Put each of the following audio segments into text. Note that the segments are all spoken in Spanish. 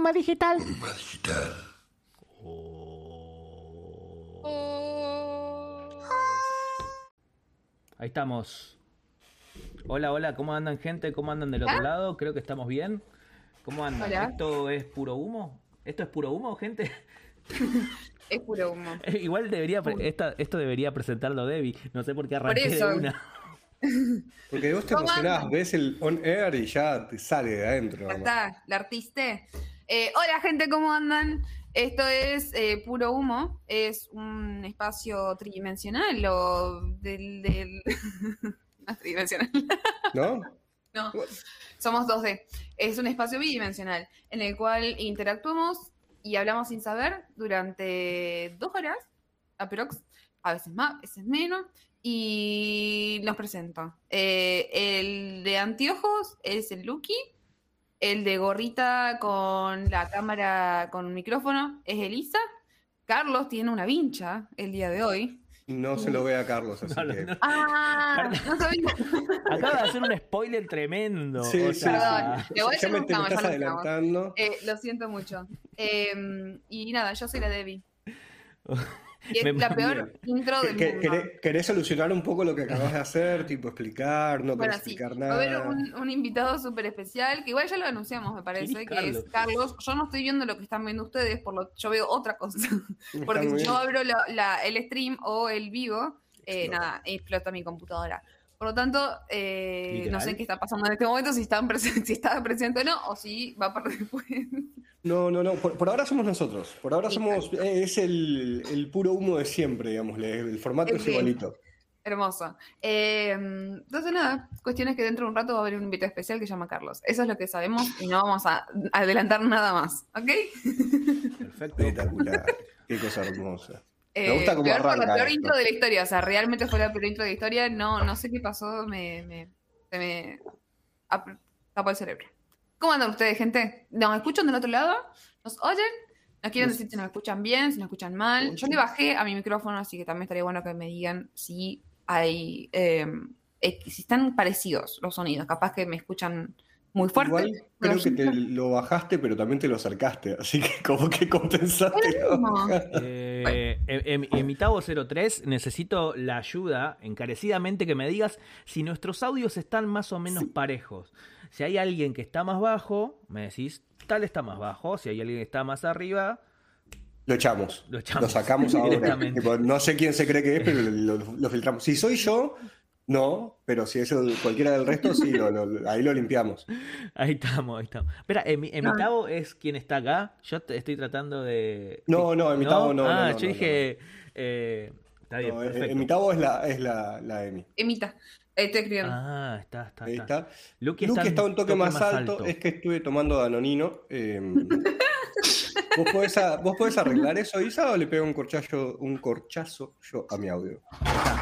Puma Digital. Puma Digital. Ahí estamos. Hola, hola, ¿cómo andan gente? ¿Cómo andan del otro lado? Creo que estamos bien. ¿Cómo andan? Hola. ¿Esto es puro humo? ¿Esto es puro humo, gente? Es puro humo. Igual debería esta- esto debería presentarlo Debbie. No sé por qué arranqué eso. de una. Porque vos te ¿Cómo emocionás, andan? ves el on air y ya te sale de adentro. Ya está, la artiste. Eh, hola gente, ¿cómo andan? Esto es eh, Puro Humo, es un espacio tridimensional o del... del... no es tridimensional, ¿No? no, somos 2D. Es un espacio bidimensional en el cual interactuamos y hablamos sin saber durante dos horas, aprox, a veces más, a veces menos, y nos presento. Eh, el de anteojos es el Lucky, el de gorrita con la cámara con micrófono es Elisa. Carlos tiene una vincha el día de hoy. No se lo ve a Carlos, así No, no, que. no. Ah, no sabía. Acaba de hacer un spoiler tremendo. Sí, o sí. Le voy a hacer un estás adelantando. Eh, lo siento mucho. Eh, y nada, yo soy la Debbie. Y es la peor intro ¿Que- del mundo. querés, solucionar un poco lo que acabas de hacer? Tipo, explicar, no Bueno, querés sí, explicar va a haber nada. un, un invitado súper especial, que igual ya lo anunciamos, me parece, ¿Quién que es es Carlos. Yo no estoy viendo lo que están viendo ustedes, por lo yo veo otra cosa. Porque si yo abro la- la- el stream o el vivo, eh, nada, explota mi computadora. Por lo tanto, eh, no sé qué está pasando en este momento, si, están si está presente o no, o si va para después. No, no, no. Por, por ahora somos nosotros. Por ahora somos. eh, Es el, el puro humo de siempre, digamos. El formato es Sí. igualito. Hermoso. Eh, entonces, nada, cuestión es que dentro de un rato va a haber un invitado especial que se llama Carlos. Eso es lo que sabemos y no vamos a adelantar nada más, ¿ok? perfecto. Espectacular. Qué cosa hermosa. Eh, gusta cómo peor por arranca la peor esto. intro de la historia, o sea, realmente fue la peor intro de la historia. No, no sé qué pasó, me, me, se me ap- tapó el cerebro. ¿Cómo andan ustedes, gente? ¿Nos escuchan del otro lado? ¿Nos oyen? ¿Nos quieren decir si nos escuchan bien, si nos escuchan mal? Yo le bajé a mi micrófono, así que también estaría bueno que me digan si hay, eh, eh, si están parecidos los sonidos. Capaz que me escuchan muy fuerte. Igual creo que te lo bajaste, pero también te lo acercaste. Así que como que compensaste. Eh, en mi Tavo 03 necesito la ayuda encarecidamente que me digas si nuestros audios están más o menos parejos. Si hay alguien que está más bajo, me decís, tal está más bajo. Si hay alguien que está más arriba, Lo echamos. Lo echamos. sacamos ahora. Directamente. Tipo, no sé quién se cree que es, pero lo, lo filtramos. Si soy yo, no. Pero si es el- cualquiera del resto, sí, lo- lo- ahí lo limpiamos. ahí estamos, ahí estamos. Espera, en mi, en mi Ah. Tavo es quien está acá. Yo te- estoy tratando de. No, no, en mi Tavo no, no, Ah, no, yo no, dije. eh, está bien, mi tabo es la, es la, la Emi. Emita, eh, estoy escribiendo. Ah, está, está, Ahí está. está. Luke está está un toque, más, alto. alto. Es que estuve tomando Danonino. eh, ¿vos, podés a- ¿Vos podés arreglar eso, Isa, o le pego un corchazo, un corchazo yo a mi audio?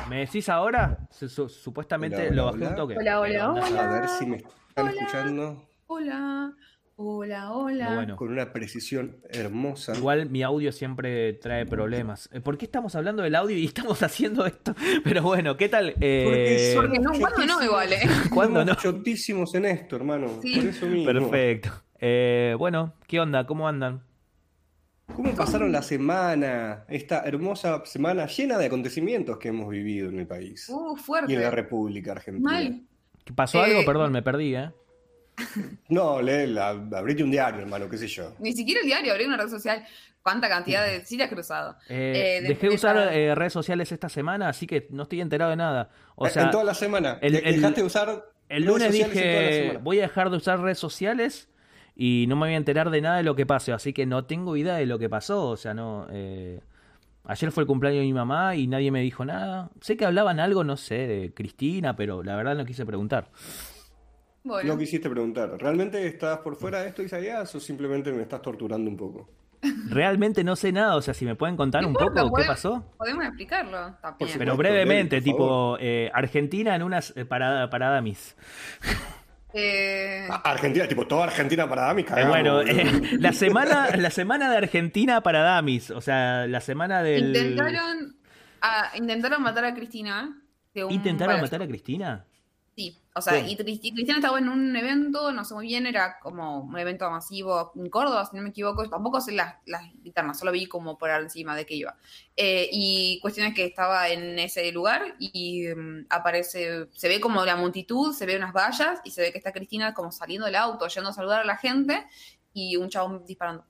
¿Me decís ahora? Su- su- supuestamente Hola, hola, lo bajé hola. un toque. Hola, hola, hola. A ver si me están Hola. escuchando Hola, hola, hola. Bueno. con una precisión hermosa. Igual mi audio siempre trae problemas. Eh, ¿Por qué estamos hablando del audio y estamos haciendo esto? Pero bueno, ¿qué tal? Eh, Porque no, ¿cuándo no igual, eh? ¿Cuándo no? Chotísimos en esto, hermano. Sí. Por eso mismo. Perfecto. Eh, bueno, ¿qué onda? ¿Cómo andan? ¿Cómo pasaron la semana? Esta hermosa semana llena de acontecimientos que hemos vivido en el país. Uh, y fuerte. en la República Argentina. Mal. ¿Qué ¿Pasó Eh, algo? Perdón, me perdí, ¿eh? No, lee, la, abrite un diario, hermano, qué sé yo. Ni siquiera el diario, abrí una red social. ¿Cuánta cantidad de sí le has cruzado? Eh, Eh, de- dejé de usar esa- eh, redes sociales esta semana, así que no estoy enterado de nada. O sea, en toda la semana. el- De- el- dejaste de usar el redes lunes sociales en toda la dije, voy a dejar de usar redes sociales y no me voy a enterar de nada de lo que pase, así que no tengo idea de lo que pasó. O sea, no... eh, Ayer fue el cumpleaños de mi mamá y nadie me dijo nada. Sé que hablaban algo, no sé, de Cristina, pero la verdad no quise preguntar. Bueno, No quisiste preguntar. ¿Realmente estás por fuera de esto, Isaías, o simplemente me estás torturando un poco? Realmente no sé nada, o sea, si me pueden contar un importa, poco qué pasó. podemos explicarlo también. Pero brevemente, tipo eh, Argentina en unas eh, parada, parada mis. Eh, Ah, Argentina, tipo toda Argentina para Dami, Eh, cagamos, bueno, eh, la semana, la semana de Argentina para Damis, o sea, la semana del. intentaron, ah, intentaron matar a Cristina. de un ¿Intentaron balazo. matar a Cristina? O sea, Sí. y Cristi- Cristiana estaba en un evento, no sé muy bien, era como un evento masivo en Córdoba, si no me equivoco. Tampoco sé las, las internas, solo vi como por encima de qué iba. Eh, y cuestión es que estaba en ese lugar y mm, aparece, se ve como la multitud, se ve unas vallas y se ve que está Cristina como saliendo del auto, yendo a saludar a la gente y un chabón disparando.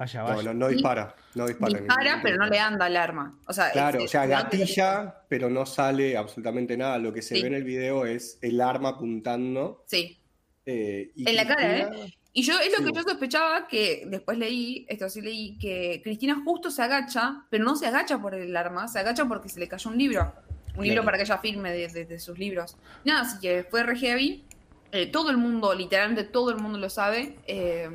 Vaya, No, vaya. no, no dispara. No dispara. pero no le anda el arma. O sea, Claro, es- o sea, no te- gatilla, pero no sale absolutamente nada. Lo que se Sí. ve en el video es el arma apuntando. Sí. eh, y En la cara, Cristina- Y yo es lo Sí. que yo sospechaba, que después leí, esto sí leí, que Cristina justo se agacha, pero no se agacha por el arma, se agacha porque se le cayó un libro. Un libro Claro. para que ella firme de, de- de sus libros. Nada, así que fue re heavy. Eh, todo el mundo, literalmente todo el mundo lo sabe. eh,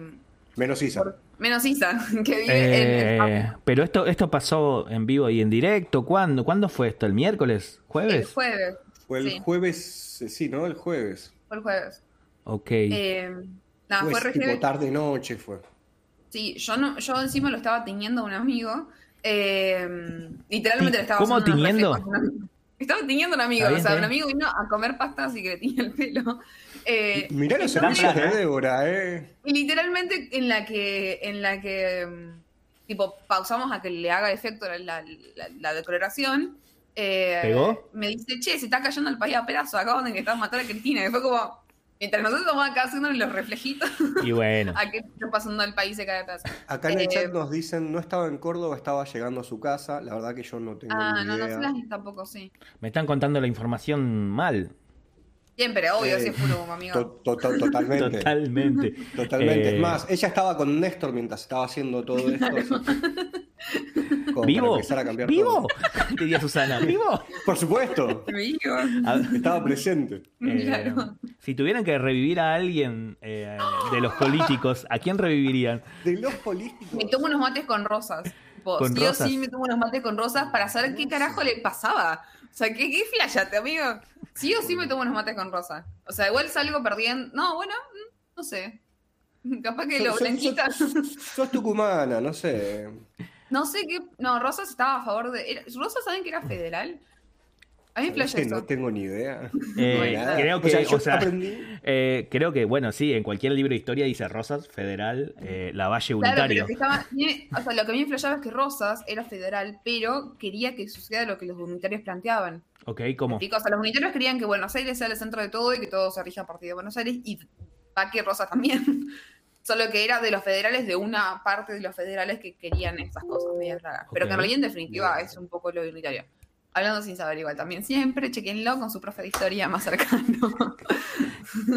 Menos Isa. por- menos Isa, que vive en- en, Eh, pero esto, esto pasó en vivo y en directo. ¿Cuándo? ¿Cuándo fue esto? ¿El miércoles? el ¿Jueves? jueves. Fue el sí. jueves, eh, sí, ¿no? El jueves. Fue el jueves. Ok. Eh, nada, Fue fue tipo tarde noche fue. Sí, yo no, yo encima lo estaba tiñendo a un amigo. eh, literalmente le estaba ¿cómo tiñendo? Estaba tiñendo a un amigo, o sea, un amigo vino a comer pastas y que le tiñe el pelo. Eh, Mirá los servicios de. Débora, ¿eh? y literalmente en la que, en la que mm, tipo, pausamos a que le haga efecto la, la, la- la decoloración. eh, ¿Pegó? Me dice, che, se está cayendo el país a pedazos, acaban de que están matando a Cristina. Y fue como, mientras nosotros estamos acá haciendo los reflejitos, Y bueno. a qué está pasando el país se cae a pedazos. Acá en el Eh, chat nos dicen, no estaba en Córdoba, estaba llegando a su casa. La verdad que yo no tengo Ah, ni no, no las tampoco, sí. Me están contando la información mal. Siempre, obvio, Eh, si es puro humo, amigo. To- to- to- totalmente. Totalmente. Totalmente. Eh, Es más, ella estaba con Néstor mientras estaba haciendo todo esto. así para ¿Vivo? empezar a cambiar ¿Vivo? todo. Diría Susana. ¿Vivo? Por supuesto. A- Estaba presente. eh, Claro. si tuvieran que revivir a alguien eh, de los políticos, ¿a quién revivirían? De los políticos. Me tomo unos mates con rosas. ¿Con sí rosas? o sí me tomo unos mates con rosas para saber qué carajo le pasaba. O sea, ¿qué, qué flayate, amigo? Sí o sí me tomo unos mates con rosas. O sea, igual salgo perdiendo. No, bueno, mm, no sé. Capaz que Sos- lo sos- blanquita. Sos tucumana, no sé. No sé qué. No, Rosas estaba a favor de. ¿Rosas saben que era federal? A mí me ¿Sabés flashó que no tengo ni idea. Eh, creo que, o sea, o yo sea, aprendí. eh, creo que, bueno, sí, en cualquier libro de historia dice Rosas, Federal, eh, la Valle Claro, estaba, tiene- o sea, lo que a mí me flashaba es que Rosas era federal, pero quería que suceda lo que los unitarios planteaban. Ok, ¿cómo? O sea, los unitarios querían que Buenos Aires sea el centro de todo y que todo se rija a partir de Buenos Aires y va que Rosas también. Solo que era de los federales, de una parte de los federales que querían esas cosas raras. Pero que en realidad, en definitiva, es un poco lo unitario. Hablando sin saber igual también. Siempre chequenlo con su profe de historia más cercano.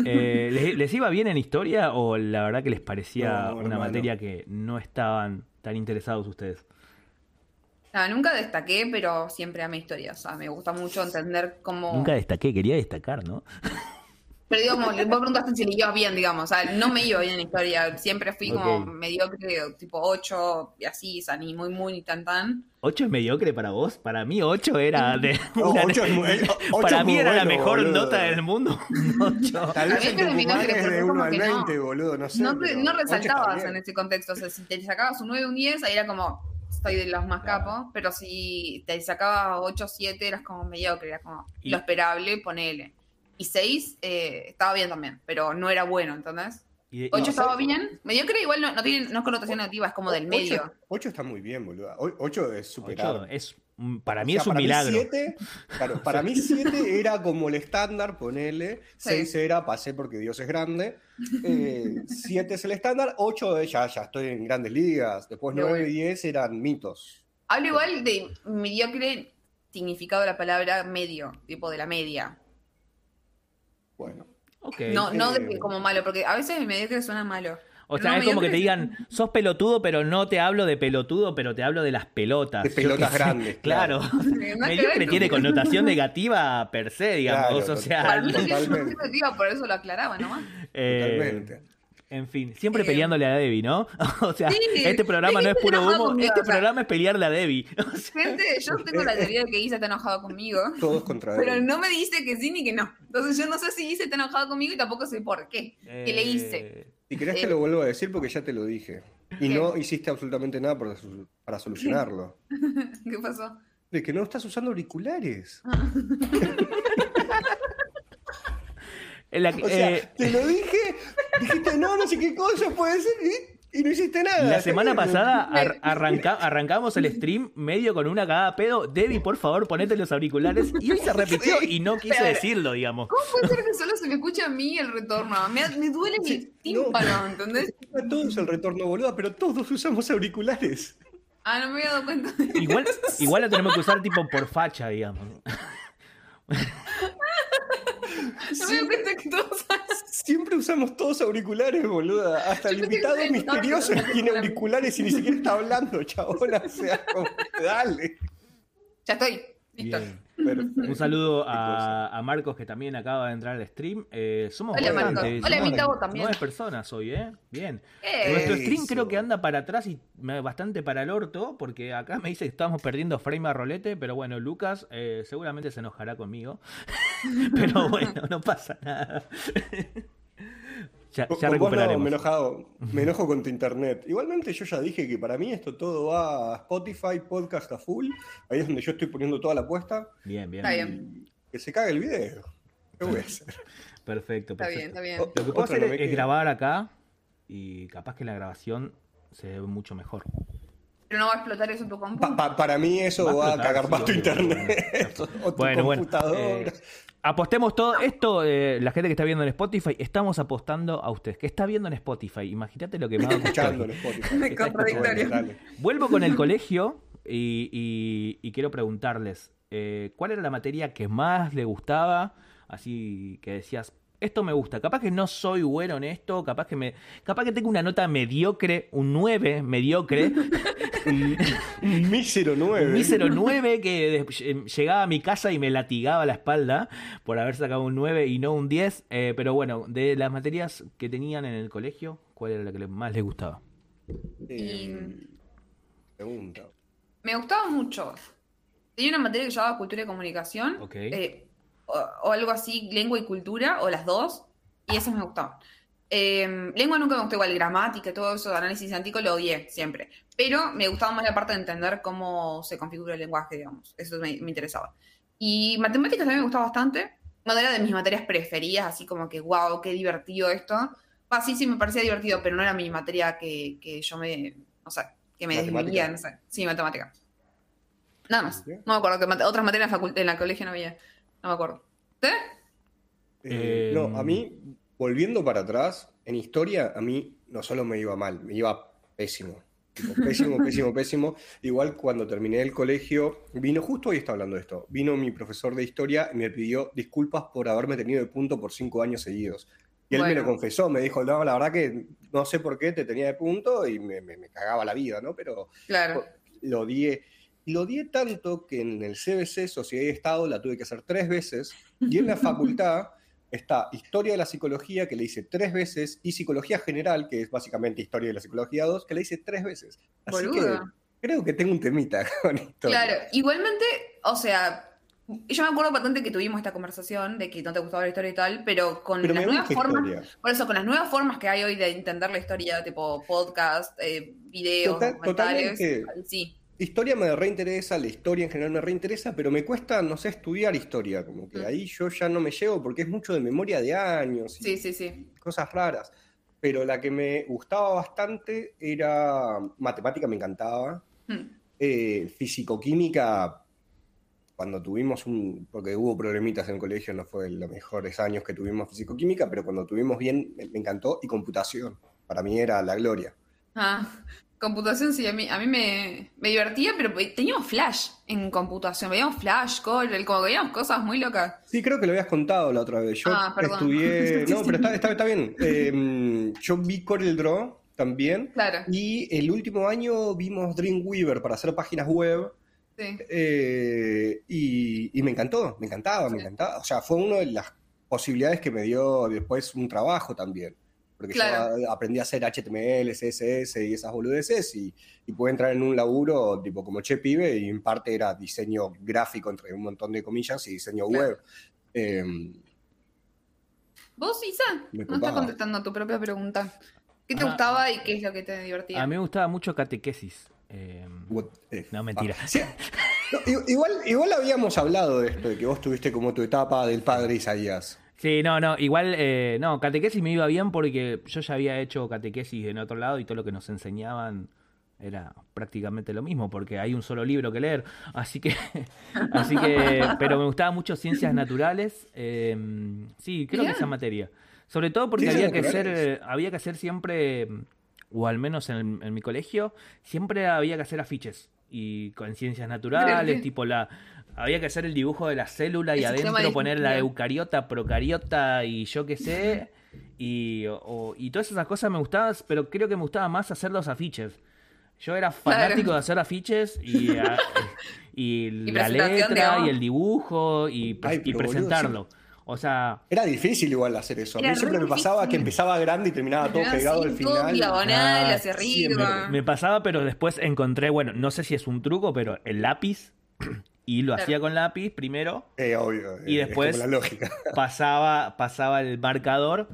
Eh, ¿les, les iba bien en historia o la verdad que les parecía No, una hermano. materia que no estaban tan interesados ustedes? Nada, nunca destaqué, pero siempre amé historia. O sea, me gusta mucho entender cómo. Nunca destaqué, quería destacar, ¿no? Pero digamos, vos preguntaste si le ibas bien, digamos. O sea, no me iba bien en historia. Siempre fui como Ok. mediocre, tipo 8 y así, o sea, ni muy, muy, ni tan, tan. ¿Ocho es mediocre para vos? Para mí ocho era de... No, una- ocho es muy- eh, ocho para mí muy era la bueno, mejor boludo. nota del mundo. Ocho. Tal A vez en me terminó Tucumán que es de después 1 como al que no. 20, boludo, no sé. No, te- no resaltabas en ese contexto. O sea, si te sacabas un 9 o un 10, ahí era como, estoy de los más Claro. capos. Pero si te sacabas 8 o 7, eras como mediocre, era como Y- lo esperable, ponele. Y 6 eh, estaba bien también, pero no era bueno, ¿entendés? Y- y- 8 No, estaba ¿sabes? bien. Mediocre igual no, no tiene no es connotación negativa, es como del Ocho- medio. Ocho está muy bien, boludo. O- Ocho es superar. ocho es, para O mí sea, es un para milagro. siete- claro, para mí 7 era como el estándar, ponele. Sí. 6 era pasé porque Dios es grande. 7 es el estándar. 8 ya, ya estoy en grandes ligas. Después De 9 una. y 10 eran mitos. Hablo igual de mediocre significado de la palabra medio, tipo de la media. Bueno. No, no de que como malo, porque a veces el mediocre suena malo. O sea, no, es como que te digan, sos pelotudo, pero no te hablo de pelotudo, pero te hablo de las pelotas. De pelotas grandes, Claro. claro. Mediocre tiene connotación negativa per se, digamos. Claro, o sea, Para mí es negativa, por eso lo aclaraba nomás. eh, Totalmente. En fin, siempre Eh, peleándole a Debbie, ¿no? O sea, Sí, este programa no que es puro humo, conmigo, este o sea. programa es pelearle a Debbie. O sea, Gente, yo tengo la teoría de que Isa está enojado conmigo, Todos contra pero no me dice que sí ni que no. Entonces yo no sé si Isa está enojado conmigo y tampoco sé por qué. ¿Qué le hice? eh, Si querés Eh, te lo vuelvo a decir porque ya te lo dije. Y ¿Qué? no hiciste absolutamente nada para, para solucionarlo. ¿Qué pasó? De que no estás usando auriculares. En la- O sea, eh, te lo dije, dijiste no, no sé qué cosa puede ser y, y no hiciste nada. La semana pasada ar- arranca- arrancamos el stream medio con una cagada pedo. Debbie, por favor, ponete los auriculares. Y hoy se repitió y no quise Pero- decirlo, digamos. ¿Cómo puede ser que solo se me escuche a mí el retorno? Me, me duele mi tímpano, ¿entendés? A todos el retorno, boluda, pero todos usamos auriculares. Ah, no me había dado cuenta. Igual, igual lo tenemos que usar tipo por facha, digamos. No me que todos Siempre usamos todos auriculares, boluda. Hasta el invitado misterioso estaban- tiene auriculares y ni siquiera está hablando, chabona. O sea, como, dale. Ya estoy. Bien. Perfecto. Un saludo a, a Marcos que también acaba de entrar al stream. Eh, somos Hola, bastantes, Marcos. Hola, somos Gustavo, también. nueve personas hoy, ¿eh? Bien. Eh, Nuestro stream Eso. creo que anda para atrás y me- bastante para el orto, porque acá me dice que estamos perdiendo frame a rolete, pero bueno, Lucas eh, seguramente se enojará conmigo. pero bueno, no pasa nada. ya, Con- ya con vos no, recuperaremos. me, enojado, me enojo con tu internet. Igualmente yo ya dije que para mí esto todo va a Spotify, podcast a full. Ahí es donde yo estoy poniendo toda la apuesta. Bien, bien. Está bien. Que se cague el video. ¿Qué voy a hacer? Perfecto, Está bien, perfecto. está bien. Lo que puedo Otra hacer no es, grabar acá y capaz que la grabación se ve mucho mejor. Pero no va a explotar eso en tu compu. Pa- pa- para mí eso Va a va a, explotar, cagar sí, más tu obvio, internet. o tu Bueno, bueno. computadora. eh, apostemos todo esto, eh, la gente que está viendo en Spotify, estamos apostando a ustedes. ¿Qué está viendo en Spotify? Imagínate lo que me va a escuchando en Spotify. Me Está contradictorio. Bueno, dale. Vuelvo con el colegio y, y- y quiero preguntarles, eh, ¿cuál era la materia que más le gustaba? Así que decías, esto me gusta. Capaz que no soy bueno en esto, capaz que me, capaz que tengo una nota mediocre, un 9 mediocre, Un, mísero 9. un mísero 9 que eh, llegaba a mi casa y me latigaba la espalda por haber sacado un 9 y no un 10. eh, pero bueno, de las materias que tenían en el colegio, ¿cuál era la que más les gustaba? Eh, pregunta. Me gustaba mucho. Tenía una materia que llamaba Cultura y Comunicación. Ok. eh, o, o algo así, lengua y cultura, o las dos. Y esas me gustaban. Eh, lengua nunca me gustó igual, gramática, todo eso, análisis antico lo odié siempre. Pero me gustaba más la parte de entender cómo se configura el lenguaje, digamos. Eso me, me interesaba. Y matemáticas también me gustaba bastante. No era de mis materias preferidas, así como que, wow, qué divertido esto. Ah, sí, sí, me parecía divertido, pero no era mi materia que, que yo me, o sea, que me desvivía, no sé. Sí, matemática. Nada más. No me acuerdo que mate- otras materias en la colegio no había. No me acuerdo. ¿Usted? Eh, Eh, no, a mí, volviendo para atrás, en historia, a mí no solo me iba mal, me iba pésimo. Tipo, pésimo, pésimo, pésimo. Igual cuando terminé el colegio, vino, justo hoy está hablando de esto, vino mi profesor de historia y me pidió disculpas por haberme tenido de punto por cinco años seguidos. Y él me lo confesó, me dijo, no, la verdad que no sé por qué te tenía de punto y me, me- me cagaba la vida, ¿no? Pero Claro. lo odié. Lo odié tanto que en el CBC, Sociedad y Estado, la tuve que hacer tres veces. Y en la facultad está Historia de la Psicología, que le hice tres veces, y Psicología General, que es básicamente Historia de la Psicología 2, que le hice tres veces. Así que creo que tengo un temita con historia. Claro, igualmente, o sea, yo me acuerdo bastante que tuvimos esta conversación de que no te gustaba la historia y tal, pero con Pero las nuevas formas, historia. por eso, con las nuevas formas que hay hoy de entender la historia, tipo podcast, eh, videos, Total- documentales, sí, Historia me reinteresa, la historia en general me reinteresa, pero me cuesta, no sé, estudiar historia. Como que Mm. ahí yo ya no me llevo porque es mucho de memoria de años. y- sí, sí, sí. cosas raras. Pero la que me gustaba bastante era matemática, me encantaba. Hmm. Eh, Físico-química, cuando tuvimos un, porque hubo problemitas en el colegio, no fue los mejores años que tuvimos físico-química, pero cuando tuvimos bien, me encantó. Y computación, para mí era la gloria. Ah, computación sí, a mí, a mí me, me divertía, pero teníamos flash en computación, veíamos flash, Corel, como que veíamos cosas muy locas. Sí, creo que lo habías contado la otra vez. Yo Ah, estudié. No, pero está, está, está bien. Eh, yo vi Corel Draw también. Claro, Y el último año vimos Dreamweaver para hacer páginas web. sí. Eh, y, y me encantó, me encantaba, me encantaba. O sea, fue una de las posibilidades que me dio después un trabajo también. Porque Claro. yo aprendí a hacer HTML, CSS y esas boludeces y, y pude entrar en un laburo tipo como che pibe y en parte era diseño gráfico entre un montón de comillas y diseño Claro. web. Eh, ¿Vos, Isa? No estás contestando a tu propia pregunta. ¿Qué te Ah. gustaba y qué es lo que te divertía? A mí me gustaba mucho catequesis. Eh, what the No, mentira. Sí, no, igual, igual habíamos hablado de esto, de que vos tuviste como tu etapa del padre Isaías. Sí, no, no, igual, eh, no, catequesis me iba bien porque yo ya había hecho catequesis en otro lado y todo lo que nos enseñaban era prácticamente lo mismo porque hay un solo libro que leer, así que, así que, pero me gustaba mucho ciencias naturales, eh, sí, creo que esa materia, sobre todo porque había que hacer, eh, había que hacer siempre, o al menos en, en mi colegio, siempre había que hacer afiches y con ciencias naturales, tipo la había que hacer el dibujo de la célula y adentro poner la eucariota, procariota y yo qué sé. Y, y todas esas cosas me gustaban, pero creo que me gustaba más hacer los afiches. Yo era fanático de hacer afiches y, y, la letra y el dibujo y, presentarlo. O sea. Era difícil igual hacer eso. A mí siempre me pasaba que empezaba grande y terminaba todo pegado al final. diagonal, hacia arriba. me, pasaba, pero después encontré, bueno, no sé si es un truco, pero el lápiz y lo hacía con lápiz primero. Eh, obvio. Y después la lógica. Pasaba, pasaba el marcador.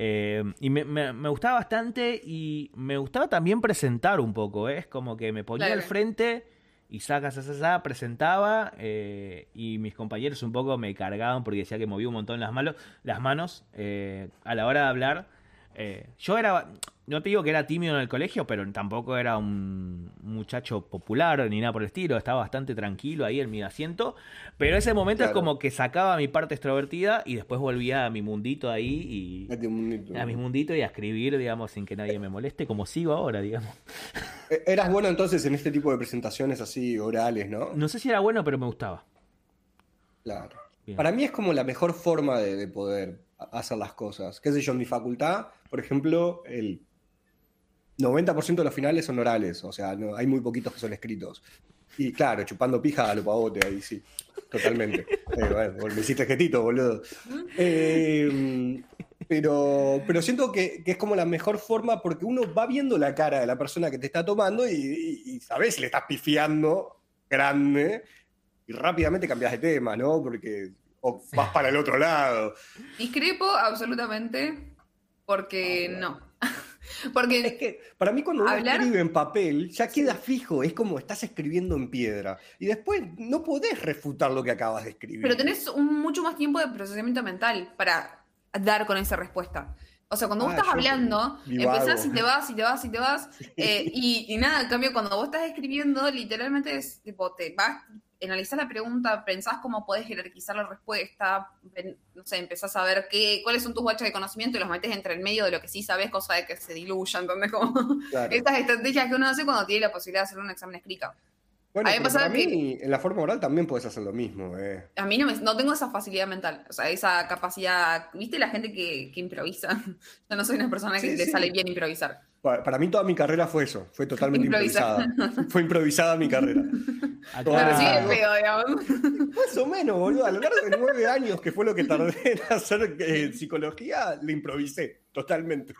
Eh, y me, me, gustaba bastante y me gustaba también presentar un poco. ¿eh? Es como que me ponía al frente y saca, saca, saca, presentaba y mis compañeros un poco me cargaban porque decía que movía un montón las, manos, las manos a la hora de hablar. Yo era, no te digo que era tímido en el colegio, pero tampoco era un muchacho popular ni nada por el estilo. Estaba bastante tranquilo ahí en mi asiento. Pero ese momento es como que sacaba mi parte extrovertida y después volvía a mi mundito ahí y. A, mi mundito y a escribir, digamos, sin que nadie me moleste, como sigo ahora, digamos. E, eras bueno entonces en este tipo de presentaciones así orales, ¿no? No sé si era bueno, pero me gustaba. Claro. Para mí es como la mejor forma de, de poder hacer las cosas. ¿Qué sé yo? En mi facultad, por ejemplo, el 90% de los finales son orales, o sea, no, hay muy poquitos que son escritos. Y claro, chupando pija a lo pavote ahí, sí, totalmente. Eh, bueno, me hiciste jetito, boludo. Eh, pero, pero siento que, es como la mejor forma porque uno va viendo la cara de la persona que te está tomando y, sabes si le estás pifiando grande y rápidamente cambias de tema, ¿no? Porque vas para el otro lado. Discrepo absolutamente porque ah, no. Porque es que para mí cuando uno escribe en papel ya queda fijo, es como estás escribiendo en piedra y después no podés refutar lo que acabas de escribir. Pero tenés un, mucho más tiempo de procesamiento mental para dar con esa respuesta. O sea, cuando vos ah, estás hablando, empezás y te vas y te vas y te vas. Eh, y, y, nada, en cambio, cuando vos estás escribiendo, literalmente es tipo, te vas analizás la pregunta, pensás cómo podés jerarquizar la respuesta, no sé, empezás a ver qué, cuáles son tus bachas de conocimiento y los metes entre el medio de lo que sí sabes, cosa de que se diluyan, ¿entendés? Como estas estrategias que uno hace cuando tiene la posibilidad de hacer un examen escrito. Bueno, a mí, en la forma oral también puedes hacer lo mismo. Eh. A mí no, no tengo esa facilidad mental, o sea, esa capacidad. ¿Viste la gente que, que improvisa? Yo no soy una persona que le sale bien improvisar. Para, mí toda mi carrera fue eso, fue totalmente improvisada. fue improvisada mi carrera. Pero sí es feo, digamos. Más o menos, boludo. A lo largo de nueve años, que fue lo que tardé en hacer eh, psicología, le improvisé totalmente.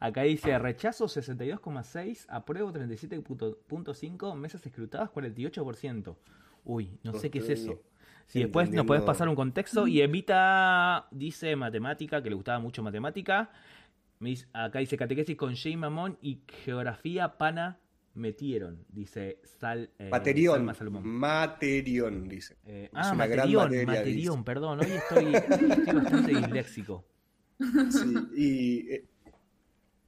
Acá dice rechazo 62,6, apruebo 37.5, mesas escrutadas 48%. Uy, no sé qué es eso. Si después nos puedes pasar un contexto. Y Evita dice matemática, que le gustaba mucho matemática. Acá dice catequesis con Jay Mamón y geografía pana metieron, dice Sal. Eh, Materión. Materión, dice. Eh, ah, Materión, Materión, perdón. Hoy estoy, bastante disléxico. Sí, y, eh,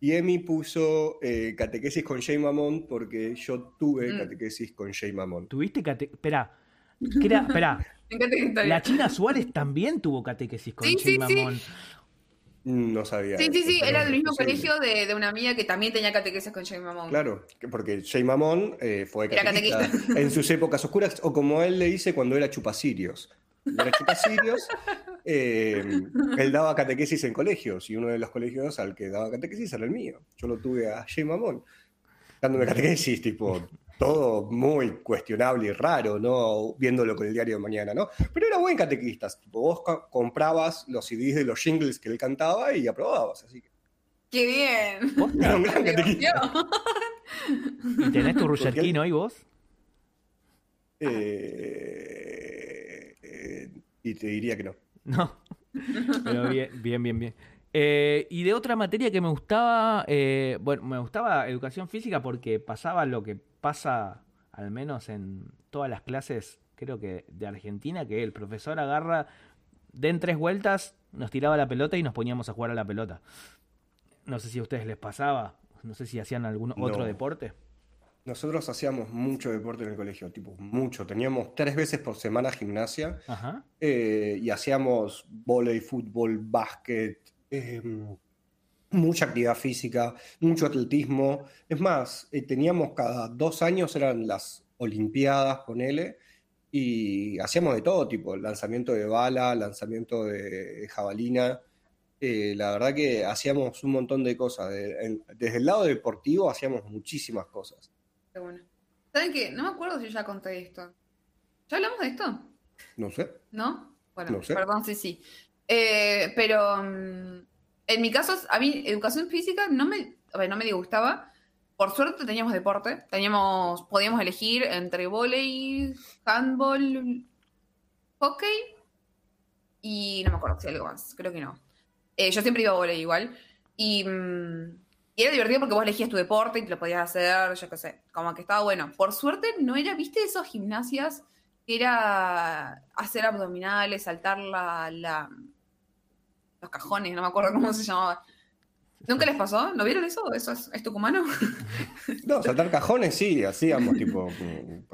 y Emi puso eh, catequesis con Jay Mamón porque yo tuve mm. catequesis con Jay Mamón. ¿Tuviste catequesis? Espera. Espera. La China Suárez también tuvo catequesis con Jay Mamón. No sabía. Sí, sí, sí, era del mismo colegio de, una amiga que también tenía catequesis con Jay Mamón. Claro, porque Jay Mamón eh, fue catequista, en sus épocas oscuras, o como él le dice, cuando era chupacirios. Era chupacirios, eh, él daba catequesis en colegios, y uno de los colegios al que daba catequesis era el mío. Yo lo tuve a Jay Mamón, dándome catequesis, tipo, todo muy cuestionable y raro, ¿no? Viéndolo con el diario de mañana, ¿no? Pero era buen catequista. vos comprabas los CDs de los jingles que él cantaba y aprobabas, así que. ¡Qué bien! Era un gran catequista. ¿Y tenés tu Rucherquino ahí vos? Eh, eh, y te diría que no. No. Pero bien, bien, bien, bien. Eh, y de otra materia que me gustaba, eh, bueno, me gustaba educación física porque pasaba lo que pasa, al menos en todas las clases, creo que de Argentina, que el profesor agarra, den tres vueltas, nos tiraba la pelota y nos poníamos a jugar a la pelota. No sé si a ustedes les pasaba, no sé si hacían algún otro deporte. Nosotros hacíamos mucho deporte en el colegio, tipo, mucho. Teníamos tres veces por semana gimnasia Ajá. eh, y hacíamos vóley, fútbol, básquet, eh, mucha actividad física, mucho atletismo. Es más, eh, teníamos cada dos años eran las Olimpiadas, ponele, y hacíamos de todo, tipo, lanzamiento de bala, lanzamiento de, de jabalina. Eh, la verdad que hacíamos un montón de cosas. De- en- desde el lado deportivo hacíamos muchísimas cosas. Qué bueno. ¿Saben qué? No me acuerdo si ya conté esto. ¿Ya hablamos de esto? No sé. ¿No? Bueno, No sé. perdón, sí, sí. Eh, pero mm, en mi caso, a mí educación física no me, a ver, no me disgustaba. Por suerte teníamos deporte, teníamos, podíamos elegir entre vóley, handball, hockey y no me acuerdo si algo más, creo que no. Eh, yo siempre iba a vóley igual y, mm, y era divertido porque vos elegías tu deporte y te lo podías hacer, yo qué sé, como que estaba bueno. Por suerte no era, ¿viste esos gimnasias que era hacer abdominales, saltar la, la- los cajones, no me acuerdo cómo se llamaba. ¿Nunca les pasó? ¿No vieron eso? ¿Eso es, es tucumano? No, saltar cajones sí, hacíamos tipo.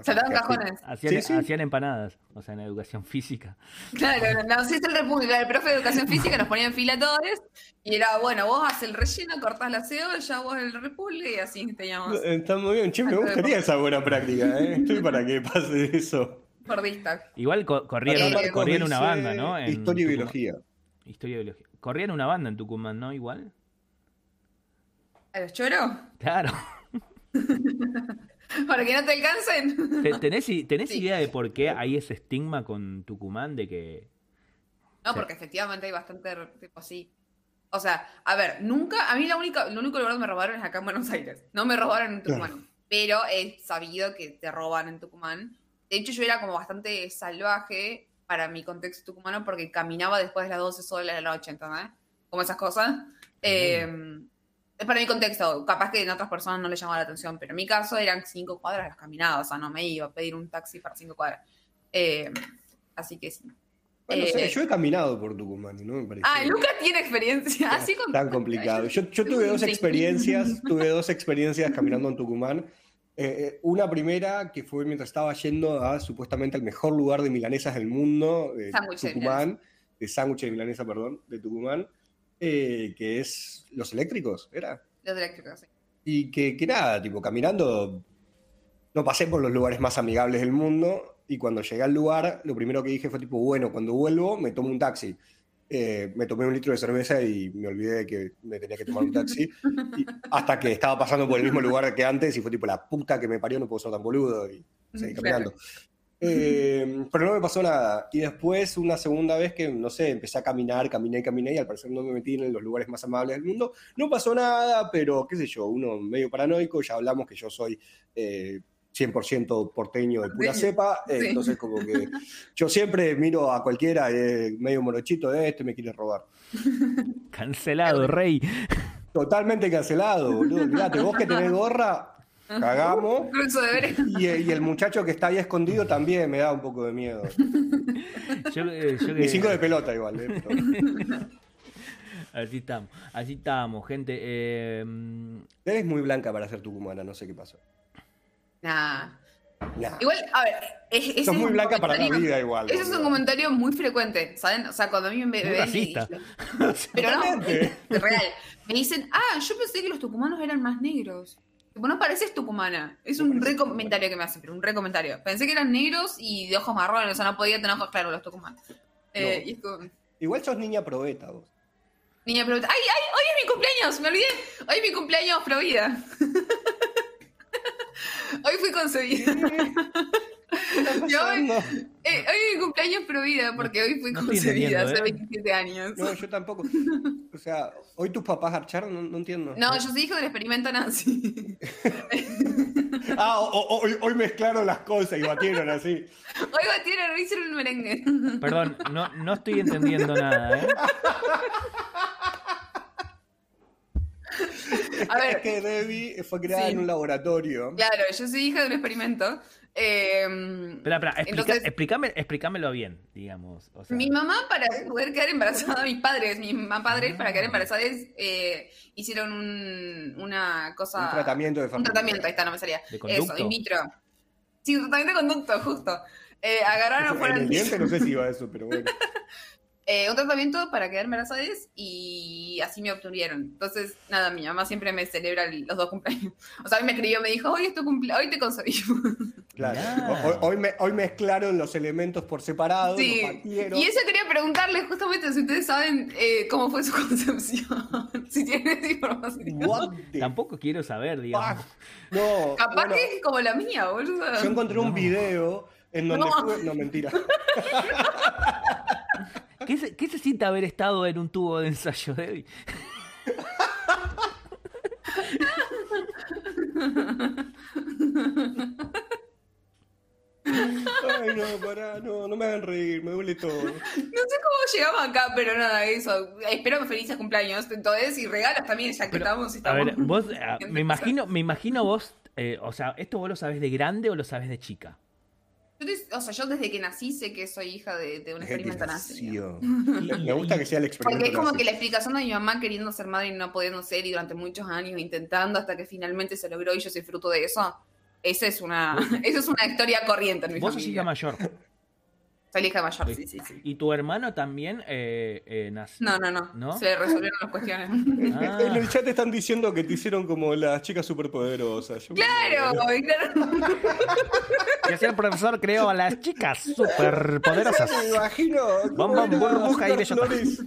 Saltaban cajones. Hacían, Sí, sí. hacían empanadas, o sea, en educación física. Claro, no, no, sí, es el, república, el profe de educación física nos ponía en fila a todos y era, bueno, vos haces el relleno, cortás la cebolla, vos el repulgue y así teníamos Está muy bien, che, me gustaría esa buena práctica, ¿eh? Estoy para que pase eso. gordistas. Igual co- corrían, Eh, una, banda, ¿no? En Historia y biología. Historia y biología. Corrían una banda en Tucumán, ¿no? Igual. ¿A los choros? Claro. Para que no te alcancen. Te- ¿Tenés, tenés Sí. idea de por qué hay ese estigma con Tucumán de que... No, porque efectivamente hay bastante tipo así. O sea, a ver, nunca, a mí la única, lo único lugar donde me robaron es acá en Buenos Aires. No me robaron en Tucumán. Pero es sabido que te roban en Tucumán. De hecho, yo era como bastante salvaje para mi contexto tucumano porque caminaba después de las 12 solas de la noche, ¿entendés? Como esas cosas. Eh, es para mi contexto. Capaz que en otras personas no les llamaba la atención, pero en mi caso eran cinco cuadras las caminadas. O sea, no me iba a pedir un taxi para cinco cuadras. Eh, así que sí. Bueno, no sé, Eh, yo he caminado por Tucumán y no me parece Ah, Lucas tiene experiencia. Así con... tan complicado. Yo, yo tuve dos Sí. experiencias, tuve dos experiencias caminando en Tucumán. Eh, eh, una primera que fue mientras estaba yendo a supuestamente el mejor lugar de milanesas del mundo, de Tucumán, de sándwich de milanesa, perdón, de Tucumán, eh, que es Los Eléctricos, ¿era? Los eléctricos, sí. Y que, que nada, tipo, caminando, no pasé por los lugares más amigables del mundo. Y cuando llegué al lugar, lo primero que dije fue tipo, bueno, cuando vuelvo me tomo un taxi. Eh, me tomé un litro de cerveza y me olvidé de que me tenía que tomar un taxi. Y hasta que estaba pasando por el mismo lugar que antes y fue tipo, la puta que me parió, no puedo ser tan boludo. Y seguí Claro. Eh, pero no me pasó nada. Y después, una segunda vez que, no sé, empecé a caminar, caminé, caminé y al parecer no me metí en los lugares más amables del mundo. No pasó nada, pero qué sé yo, uno medio paranoico, ya hablamos que yo soy eh, 100% porteño de pura Sí, cepa, eh, sí. entonces como que yo siempre miro a cualquiera eh, medio morochito de este me quiere robar. Cancelado, rey. Totalmente cancelado, boludo. Olvídate, vos que tenés gorra, cagamos. Y, y el muchacho que está ahí escondido también me da un poco de miedo. Yo, eh, yo que- cinco de pelota igual, eh, Así estamos, así estamos, gente. eh, mm, Eres muy blanca para ser tucumana, no sé qué pasó. Nah. Nah. Igual, a ver, es, ese Sos es muy blanca para la vida igual. Ese es un comentario muy frecuente, ¿saben? O sea, cuando a mí me ven y- racista. Pero no, es real. Me dicen, ah, yo pensé que los tucumanos eran más negros. No pareces tucumana. Es No un re comentario que me hacen, pero un re comentario. Pensé que eran negros y de ojos marrones, o sea, no podía tener ojos claros los tucumanos. Eh, No. y es como- Igual sos niña probeta vos. Niña pregunta, ¡ay, ay! Hoy es mi cumpleaños, me olvidé. Hoy es mi cumpleaños pro vida. hoy fui concebida. ¿Qué está Yo-? Eh, hoy es mi cumpleaños pro vida porque hoy fui No concebida hace ¿eh? 27 años. No, yo tampoco. O sea, hoy tus papás archaron, no, no entiendo. No, yo soy hijo del experimento nazi. Ah, o- o- hoy, hoy mezclaron las cosas y batieron así. Hoy batieron, hicieron un merengue. Perdón, no, no estoy entendiendo nada, ¿eh? A Es ver, que Debbie fue creada Sí. en un laboratorio. claro, yo soy hija de un experimento. Eh, Espera, espera, explica- Entonces- explícame- explícamelo bien, digamos. O sea, Mi mamá, para poder quedar embarazada, mis padres, mis mamá padres, para quedar embarazadas, eh, hicieron un, una cosa. Un tratamiento de Un fertilidad. tratamiento, ahí está, no me salía. ¿De Eso, conducto? in vitro. Sí, un tratamiento de conducto, justo. Eh, agarraron fueron el diente no sé si iba eso, pero bueno. eh, un tratamiento para quedar embarazadas y así me obtuvieron. Entonces, nada, mi mamá siempre me celebra el- los dos cumpleaños. O sea, a mí me escribió, me dijo, hoy es tu cumpleaños, hoy te concebimos. Claro. Hoy, hoy me- hoy mezclaron los elementos por separado, Sí. los. Y eso quería preguntarles justamente si ustedes saben eh, cómo fue su concepción. si tienen esa información. What Tampoco quiero saber, digamos. No, Capaz bueno, que es como la mía, boludo. yo encontré un video en donde No. estuve- No, mentira. ¿Qué se, qué se siente haber estado en un tubo de ensayo, Debbie? Ay, no, pará, no, no me hagan reír, me duele todo. No sé cómo llegamos acá, pero nada, eso. Espero felices cumpleaños, entonces, y regalos también, ya que Pero, estamos. A estamos... ver, vos, ah, me imagino, me imagino vos, eh, o sea, ¿esto vos lo sabés de grande o lo sabés de chica? Yo, te- o sea, yo desde que nací sé que soy hija de, de un experimento nazi. Me gusta que sea el experimento Porque es como nazi. que la explicación de mi mamá queriendo ser madre y no pudiendo ser, y durante muchos años intentando hasta que finalmente se logró y yo soy fruto de eso. Esa es una, esa es una historia corriente en mi Vos sos familia. hija mayor. Soy la hija mayor, sí, sí, sí. ¿Y tu hermano también eh, eh, nació? No, no, no, ¿No? Se le resolvieron las cuestiones. Ah. En el chat están diciendo que te hicieron como las chicas superpoderosas. Yo- claro, así el profesor creó a las chicas superpoderosas. Me imagino. ¿cómo Bomba, era? burbuja y bellota. flores.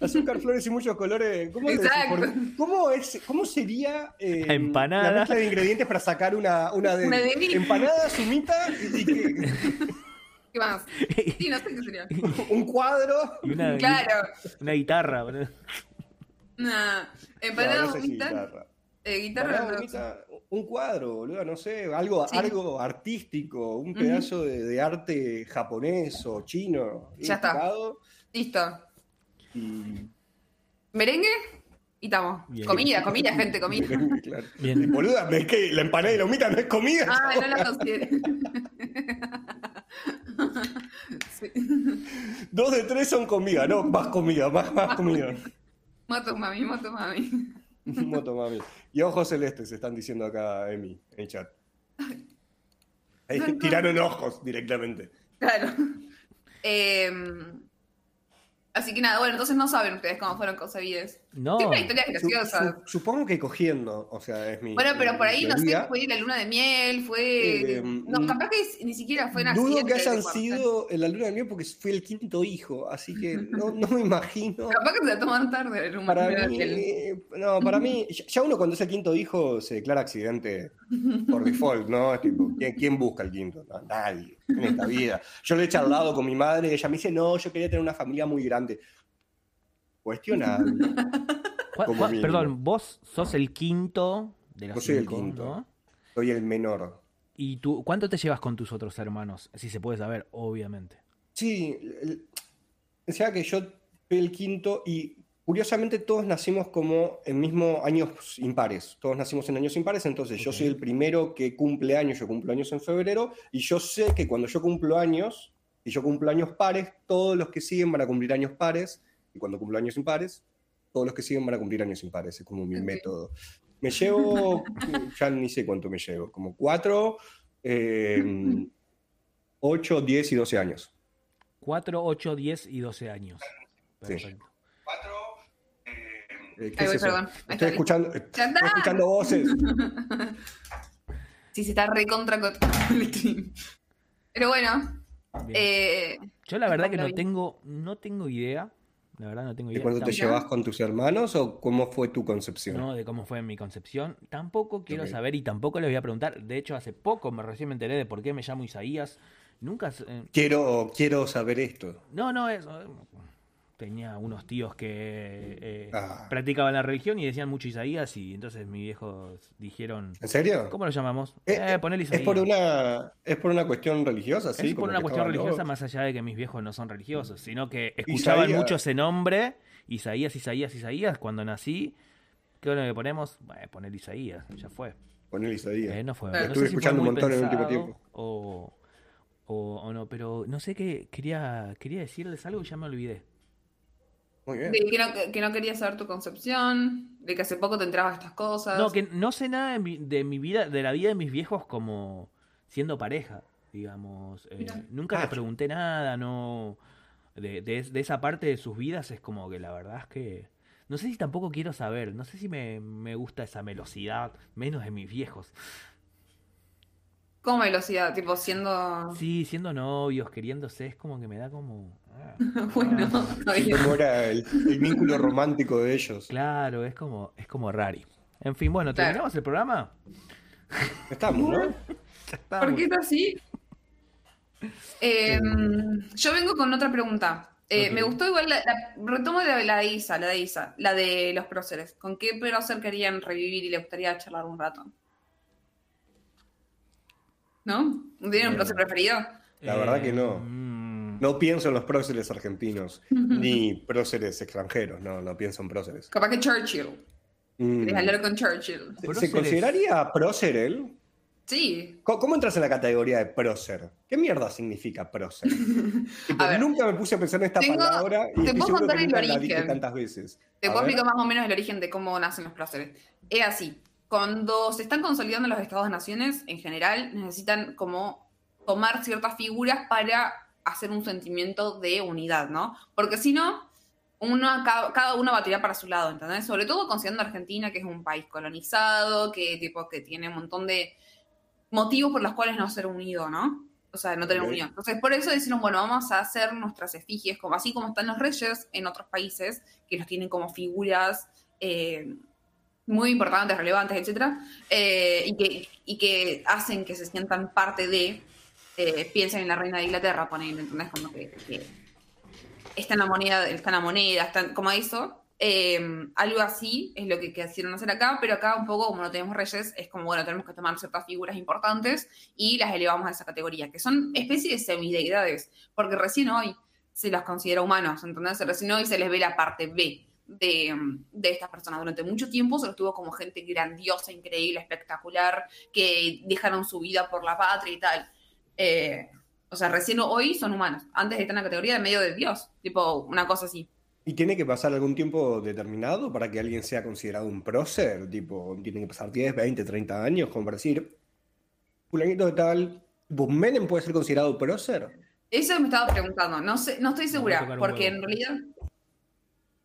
Azúcar, flores y muchos colores. ¿Cómo, es? Exacto. Por- ¿Cómo, es, cómo sería eh, empanada. la mezcla de ingredientes para sacar una, una de, Una de mí. empanada, sumita y, y que- ¿Qué más? Sí, no sé qué sería. un cuadro? Y una, Claro. una guitarra. boludo. Nah. No, Empanada no sé si guitarra. eh, guitarra no. un cuadro, boludo, no sé, algo, Sí. algo artístico, un pedazo de, de arte japonés o chino. Ya está. Listo. Y... ¿Merengue? Y estamos. Bien. Comida, comida, gente, comida. Claro. Bien. Y, boluda, es que la empanada y la humita no es comida. Ah, no la consideré. Sí. Dos de tres son comida, no, más comida, más, más comida. Moto mami, moto mami. Moto mami. Y ojos celestes están diciendo acá Emi en el chat. Ahí No, no. tiraron ojos directamente. Claro. Em, así que nada, bueno, entonces no saben ustedes cómo fueron concebidas. No. Su- graciosas. su- supongo que cogiendo, o sea, es mi. Bueno, pero por ahí, no sé, fue la luna de miel, fue... Eh, no, capaz que ni siquiera fue en Dudo que hayan sido en la luna de miel porque fue el quinto hijo, así que no, no me imagino. Capaz que se la tomaron tarde. la luna Para de mí, miel. no, para mí, ya- uno cuando es el quinto hijo se declara accidente por default, ¿no? Es tipo, ¿quién, quién busca el quinto? No, nadie en esta vida. Yo lo he charlado con mi madre y ella me dice, no, yo quería tener una familia muy grande. Cuestionable. ¿Cuál- Como cuál- mínimo. perdón, vos sos el quinto de los Yo soy el quinto. ¿no? Soy el menor. ¿Y tú, cuánto te llevas con tus otros hermanos? Si se puede saber, obviamente. Sí, o sea que yo soy el quinto y curiosamente todos nacimos como en mismo años impares. Todos nacimos en años impares, entonces yo soy el primero que cumple años, yo cumplo años en febrero y yo sé que cuando yo cumplo años, y yo cumplo años pares, todos los que siguen van a cumplir años pares y cuando cumplo años impares, todos los que siguen van a cumplir años impares, es como mi método. Me llevo, ya ni sé cuánto me llevo, como cuatro, eh, ocho, diez y doce años. 4, 8, 10 y 12 años. Sí. Perfecto. Eh, ¿qué Ahí es voy, eso? perdón. Estoy escuchando, estoy escuchando voces. Sí, se está recontra con el stream. Pero bueno, eh, Yo la verdad que no tengo, no tengo idea. La verdad no tengo ¿De idea. cuándo te llevas con tus hermanos o cómo fue tu concepción? No, de cómo fue mi concepción. Tampoco quiero Ok. saber y tampoco les voy a preguntar. De hecho, hace poco me recién me enteré de por qué me llamo Isaías. Nunca. eh, Quiero, quiero saber esto. No, no, eso. Eh, Tenía unos tíos que eh, Ah. practicaban la religión y decían mucho Isaías y entonces mis viejos dijeron, ¿En serio? ¿cómo lo llamamos? Eh, Eh, ponele ¿Es Isaías. por una, es por una cuestión religiosa, sí? es por como una que cuestión religiosa locos? más allá de que mis viejos no son religiosos, sino que escuchaban Isaías. mucho ese nombre, Isaías, Isaías, Isaías, cuando nací ¿Qué hora le ponemos? Bueno, poner Isaías, ya fue. Poner Isaías. Eh, no fue. No Estuve sé si fue escuchando un montón en el último tiempo. O, o, o no, pero no sé qué. Quería, quería decirles algo y ya me olvidé. Muy bien. De que no, que no querías saber tu concepción, de que hace poco te entrabas estas cosas. No, que no sé nada de mi, de mi vida, de la vida de mis viejos como siendo pareja, digamos. Eh, nunca Ah, le pregunté nada, no. De, de, de esa parte de sus vidas es como que la verdad es que. No sé si tampoco quiero saber, no sé si me, me gusta esa velocidad, menos de mis viejos. ¿Cómo velocidad? Tipo, siendo. Sí, siendo novios, queriéndose, es como que me da como. Ah, bueno, ah. está bien. ¿Cómo era el, el vínculo romántico de ellos? Claro, es como, es como rari. En fin, bueno, Claro. ¿terminamos el programa? Estamos, ¿no? Estamos. ¿Por qué es así? Eh, yo vengo con otra pregunta. Eh. Me gustó igual, la, la- retomo la, la de Isa, la de Isa, la de los próceres. ¿Con qué prócer querían revivir y le gustaría charlar un rato? ¿No? ¿Tienen un Eh, prócer preferido? La verdad que no. No pienso en los próceres argentinos, ni próceres extranjeros, no, no pienso en próceres. Capaz que Churchill. Mm. ¿Querés hablar con Churchill? ¿Se- ¿Se Próceres. consideraría prócer él? Sí. ¿Cómo, cómo entras en la categoría de prócer? ¿Qué mierda significa prócer? Tipo, A ver. nunca me puse a pensar en esta Tengo- palabra y te puedo contar el origen. tantas veces. Te puedo explicar más o menos el origen de cómo nacen los próceres. Es así. Cuando se están consolidando los estados-naciones, en general, necesitan como tomar ciertas figuras para hacer un sentimiento de unidad, ¿no? Porque si no, uno, cada, cada uno va a tirar para su lado, ¿entendés? Sobre todo considerando Argentina, que es un país colonizado, que, tipo, que tiene un montón de motivos por los cuales no ser unido, ¿no? O sea, no tener unión. Entonces, por eso decidieron, bueno, vamos a hacer nuestras efigies, como, así como están los reyes en otros países, que los tienen como figuras eh, muy importantes, relevantes, etcétera, eh, y, que, y que hacen que se sientan parte de, eh, piensen en la reina de Inglaterra, ponen, ¿entendés? Como que, que está en la moneda, está en la moneda, como eso. eh, algo así es lo que quisieron hacer acá, pero acá un poco como no tenemos reyes, es como, bueno, tenemos que tomar ciertas figuras importantes y las elevamos a esa categoría, que son especies de semideidades, porque recién hoy se las considera humanos, entonces recién hoy se les ve la parte B de, de estas personas. Durante mucho tiempo se los tuvo como gente grandiosa, increíble, espectacular, que dejaron su vida por la patria y tal. Eh, o sea, recién hoy son humanos. Antes están en la categoría de medio de Dios, tipo una cosa así. ¿Y tiene que pasar algún tiempo determinado para que alguien sea considerado un prócer? Tipo, tiene que pasar 10, 20, 30 años, como para decir, fulanito de tal, tipo, Menem puede ser considerado prócer. Eso me estaba preguntando. No sé, no estoy segura, porque huevo. en realidad,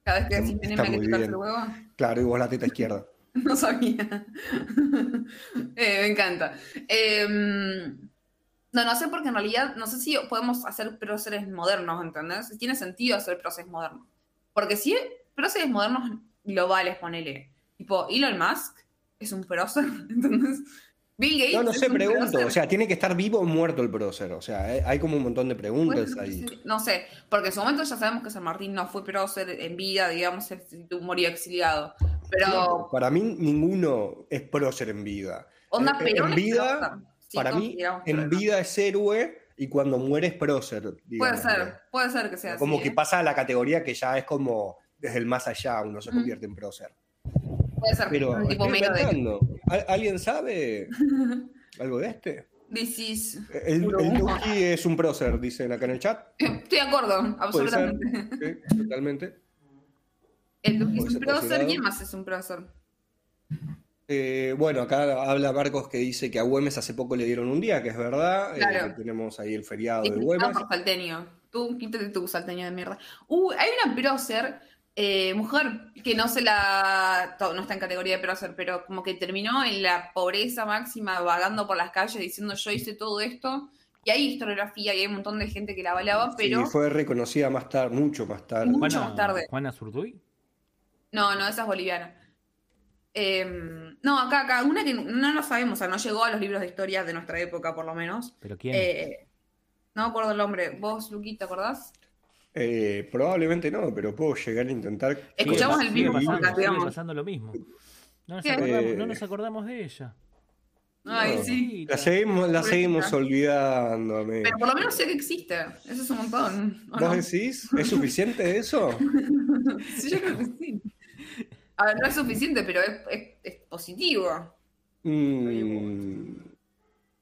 cada vez que decís Está tenés que tocarse el huevo. Claro, y vos la teta izquierda. No sabía. Eh, me encanta. Eh, no, no sé porque en realidad no sé si podemos hacer próceres modernos, ¿entendés? Si tiene sentido hacer próceres modernos. Porque si es próceres modernos globales, ponele. Tipo, Elon Musk es un prócer, ¿entendés? Bill Gates No, no sé, un pregunto. prócer. O sea, tiene que estar vivo o muerto el prócer. O sea, eh, hay como un montón de preguntas ahí. No sé, porque en su momento ya sabemos que San Martín no fue prócer en vida, digamos, murió exiliado. Pero, No, para mí ninguno es prócer en vida. onda, en- en Perón es vida. Sí, para mí, en vida es héroe y cuando muere es prócer. Puede ser, ¿no? puede ser que sea así. Como que ¿eh? pasa a la categoría que ya es como desde el más allá uno se convierte en prócer. Puede ser Pero un tipo estoy medio de. inventando. ¿Al- ¿Alguien sabe algo de este? This is- El, el. Duki es un prócer, dicen acá en el chat. Estoy de acuerdo, Puede ser. absolutamente. Sí, totalmente. El Duque es un prócer. ¿quién más es un prócer? Eh, bueno, acá habla Marcos que dice que a Güemes hace poco le dieron un día, que es verdad. eh, Claro. tenemos ahí el feriado de Güemes. por salteño. Tú, quítate tu salteño de mierda. Uh, hay una prócer, eh, mujer, que no se la. no está en categoría de prócer, pero como que terminó en la pobreza máxima, vagando por las calles diciendo yo hice todo esto. Y hay historiografía y hay un montón de gente que la avalaba, pero. Sí, fue reconocida más tarde, mucho más tarde. Mucho más tarde. Juana Zurduy. No, no, esa es boliviana. Em, no, acá, acá, una que no lo sabemos, o sea, no llegó a los libros de historia de nuestra época, por lo menos. ¿Pero quién? Eh, no me acuerdo el nombre. ¿Vos, Luquita, te acordás? Eh, probablemente no, pero puedo llegar a intentar. Escuchamos el mismo podcast, digamos. pasando lo mismo. No nos, acordamos, Eh, no nos acordamos de ella. Ay, No. sí. La seguimos, la seguimos olvidando, amigo. Pero por lo menos sé que existe. Eso es un montón. ¿o ¿Vos no? decís? ¿Es suficiente eso? Sí, yo creo que sí. A ver, no es suficiente, pero es, es- es positivo. Mm,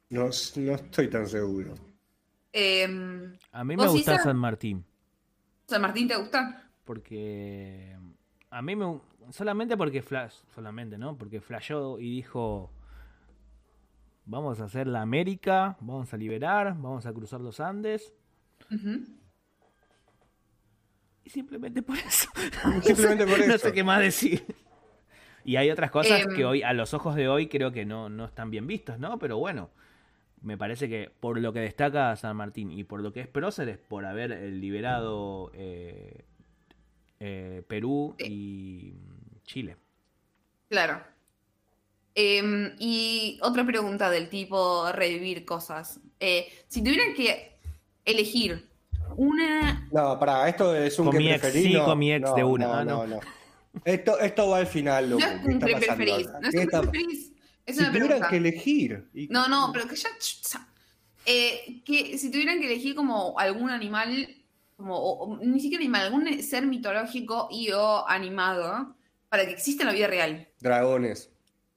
no, no estoy tan seguro. Eh, A mí me ¿Vos, gusta? San Martín. ¿San Martín te gusta? Porque a mí me solamente porque Flash, solamente, ¿no? Porque flashó y dijo vamos a hacer la América, vamos a liberar, vamos a cruzar los Andes Ujú. Y simplemente por eso. Simplemente por no eso. sé qué más decir. Y hay otras cosas Em. que hoy a los ojos de hoy creo que no, no están bien vistas, ¿no? Pero bueno, me parece que por lo que destaca San Martín y por lo que es próceres, por haber eh, liberado eh, eh, Perú y Chile. Claro. Eh, y otra pregunta del tipo revivir cosas. Eh, si tuvieran que elegir una... No, pará, esto es un Con que mi ex, preferís, sí, no, con mi ex no, de una, No, ah, no, no. no. Esto, esto va al final, No loco. es ¿Qué un está pre pasando preferís. No es ¿Qué un está- pre preferís. Es Si una tuvieran pregunta. que elegir. y- No, no, pero que ya... Eh, que si tuvieran que elegir como algún animal, como o- o ni siquiera animal, algún ser mitológico y o animado para que exista en la vida real, Dragones.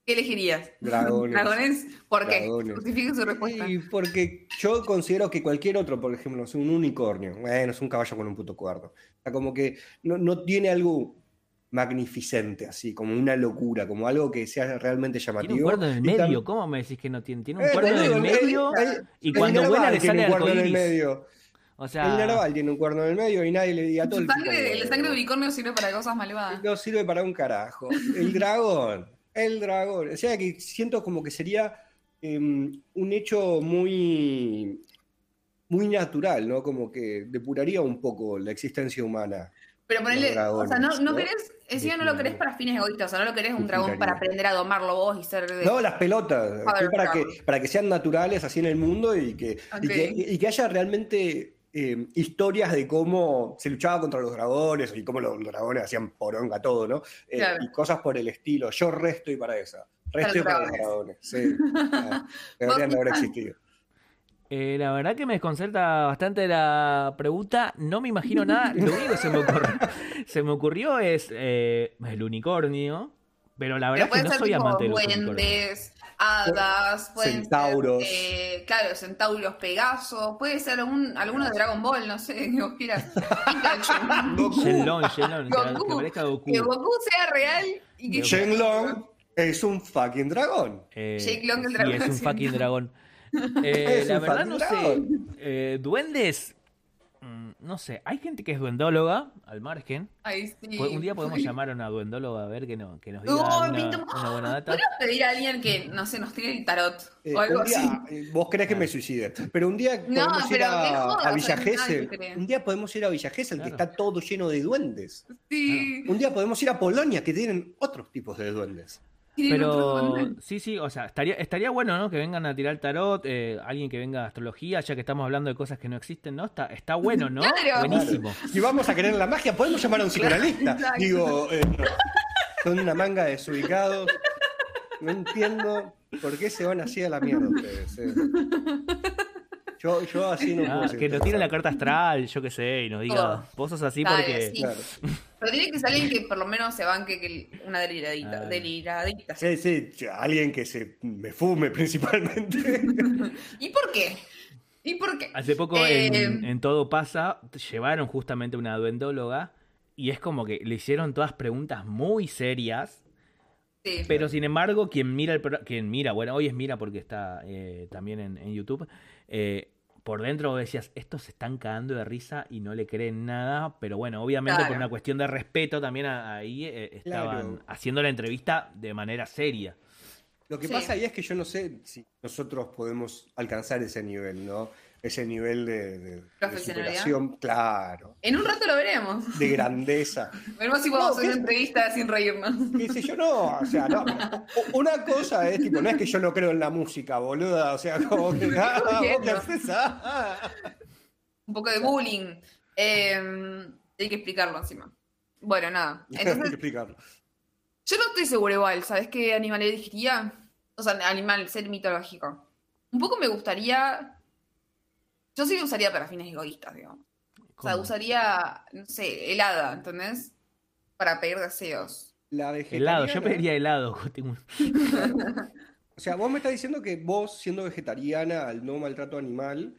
¿Qué elegirías? Dragones. ¿Dragones? ¿Por qué? Dragones. Justifique su respuesta. Y porque yo considero que cualquier otro, por ejemplo, es un unicornio, bueno, es un caballo con un puto cuarto. O sea, como que no, no tiene algo magnificente, así, como una locura, como algo que sea realmente llamativo. Tiene un cuerno en el medio. ¿Cómo me decís que no tiene? Tiene un Eh, cuerno en el medio el- el- y el cuando vuela le tiene sale un cuerno en el medio. O El narval tiene un cuerno en el medio y nadie le diga todo el tipo, sangre, la sangre de "Oh, unicornio sirve para cosas malvadas. No sirve para un carajo. El dragón. El dragón. O sea que siento como que sería em, un hecho muy, muy natural, ¿no? Como que depuraría un poco la existencia humana. Pero ponele, Los o sea, no, no querés, encima no lo querés para fines egoístas, o sea, no lo querés un dragón para aprender a domarlo vos y ser de... No, las pelotas. Para, que, para que sean naturales así en el mundo y que, y que, y que haya realmente eh, historias de cómo se luchaba contra los dragones y cómo los, dragones hacían poronga todo, ¿no? Eh, Claro. Y cosas por el estilo. Yo resto y para esa. Resto y Para los dragones. Sí. Ah, deberían de haber existido. eh, la verdad que me desconcerta bastante la pregunta. No me imagino nada. Lo único que se me ocurrió, se me ocurrió es eh, el unicornio. Pero la verdad Pero es que puede no ser soy tipo amante de los unicornios. Hadas, pueden Centauros. ser, eh, claro, centauros, pegasos, puede ser un, alguno de Dragon Ball, no sé, que vos quieras. Goku. Shenlong, Shenlong, que, Goku. que parezca Goku. que Goku sea real y que Shenlong es un fucking dragón. Eh, Jake Long, el dragón, es un fucking dragón. Eh, la verdad no sé. Eh, duendes, mm, no sé. Hay gente que es duendóloga, al margen. Ay, sí. Po- Un día podemos llamar a una duendóloga a ver que, no, que nos diga una, buena data. Podríamos pedir a alguien que, no sé, nos tire el tarot Eh, o algo un día, así. eh, vos crees que me suicide, pero un día No, podemos ir a, a Villa Gesell. Un día podemos ir a Villa Gesell, que Claro. está todo lleno de duendes. Sí. Un día podemos ir a Polonia, que tienen otros tipos de duendes. Pero sí, sí, o sea, estaría, estaría bueno, ¿no? Que vengan a tirar tarot, eh, alguien que venga a astrología, ya que estamos hablando de cosas que no existen, ¿no? Está, está bueno, ¿no? Claro. Buenísimo. Si vamos a querer la magia, podemos llamar a un psicoanalista. exacto. Digo, eh, son una manga de desubicados. No entiendo por qué se van así a la mierda ustedes. eh. Yo, yo así no puedo Ah, que nos tire la carta astral, yo qué sé, y nos diga, Oh. vos sos así Dale, porque... sí. Claro. Pero tiene que ser alguien que por lo menos se banque que una deliradita. Ah. Deliradita. Sí, sí, alguien que se me fume principalmente. ¿Y por qué? ¿Y por qué? Hace poco Eh, en, en Todo Pasa llevaron justamente una duendóloga y es como que le hicieron todas preguntas muy serias, sí. pero sin embargo quien mira, el pro- quien mira, bueno, hoy es Mira porque está eh, también en, en YouTube, eh, por dentro vos decías, estos se están cagando de risa y no le creen nada, pero bueno, obviamente por una cuestión de respeto también a- ahí eh, estaban Claro. haciendo la entrevista de manera seria. Lo que Sí. pasa ahí es que yo no sé si nosotros podemos alcanzar ese nivel, ¿no? Ese nivel de, de- de superación, claro, En un rato lo veremos. de grandeza. Veremos si podemos No, hacer una ¿qué? entrevista sin reírnos. ¿Qué sé yo? No, o sea, no. Una cosa es tipo, no es que yo no creo en la música, boluda, o sea, como que. Ah, vos ah. Un poco de bullying. Eh, hay que explicarlo encima. Bueno, nada. Hay que Entonces, explicarlo. yo no estoy segura igual. ¿Sabes qué animal elegiría? O sea, animal, ser mitológico. Un poco me gustaría. Yo sí lo usaría para fines egoístas, digamos. O sea, usaría, no sé, helada, ¿entendés? Para pedir deseos. La Helado, yo pediría helado. O sea, vos me estás diciendo que vos, siendo vegetariana, al no maltrato animal,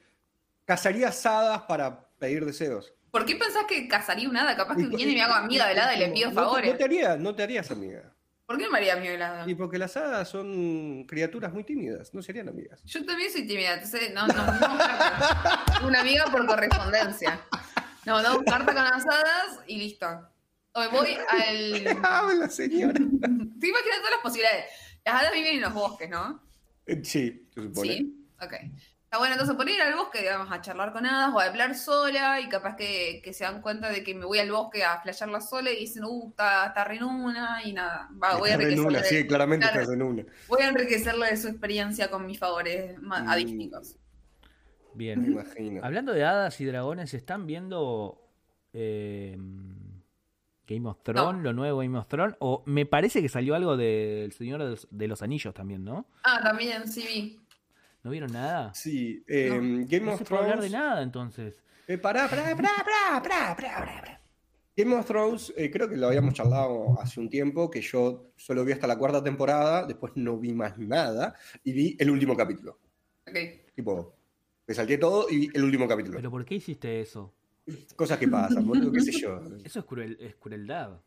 cazarías hadas para pedir deseos. ¿Por qué pensás que cazaría un hada? Capaz que viene y me hago amiga del hada y le pido no te- favores. No te, harías, no te harías amiga. ¿Por qué no me del hada? Y porque las hadas son criaturas muy tímidas, no serían amigas. Yo también soy tímida, entonces no, no, no. Una amiga por correspondencia. No, mandamos carta con las hadas y listo. O me voy al. Habla, señora. Te imaginas todas las posibilidades. Las hadas viven en los bosques, ¿no? Eh, Sí, se supone. Sí. Ok. Está bueno, entonces por ir al bosque, digamos, a charlar con hadas o a hablar sola y capaz que, que se dan cuenta de que me voy al bosque a flashearla sola y dicen, uh, está, está re en una y nada. Va, voy, a Estás en enriquecerle, una, sí, claramente claro. estás en una. voy a enriquecerle de su experiencia con mis favores Mm. adísticos. Me Bien. imagino. Hablando de hadas y dragones, ¿están viendo eh, Game of Thrones, lo nuevo Game of Thrones? O me parece que salió algo del Señor de los, de los Anillos también, ¿no? Ah, también, sí vi. ¿No vieron nada? Sí, eh, no, em, Game no of se Thrones. No hablar de nada entonces. Eh, pará, pará, pará, pará, pará, Game of Thrones, eh, creo que lo habíamos charlado hace un tiempo, que yo solo vi hasta la cuarta temporada, después no vi más nada, y vi el último capítulo. Ok. Tipo, me salté todo y vi el último capítulo. ¿Pero por qué hiciste eso? Cosas que pasan, boludo, qué sé yo. Eso es, cruel, es crueldad.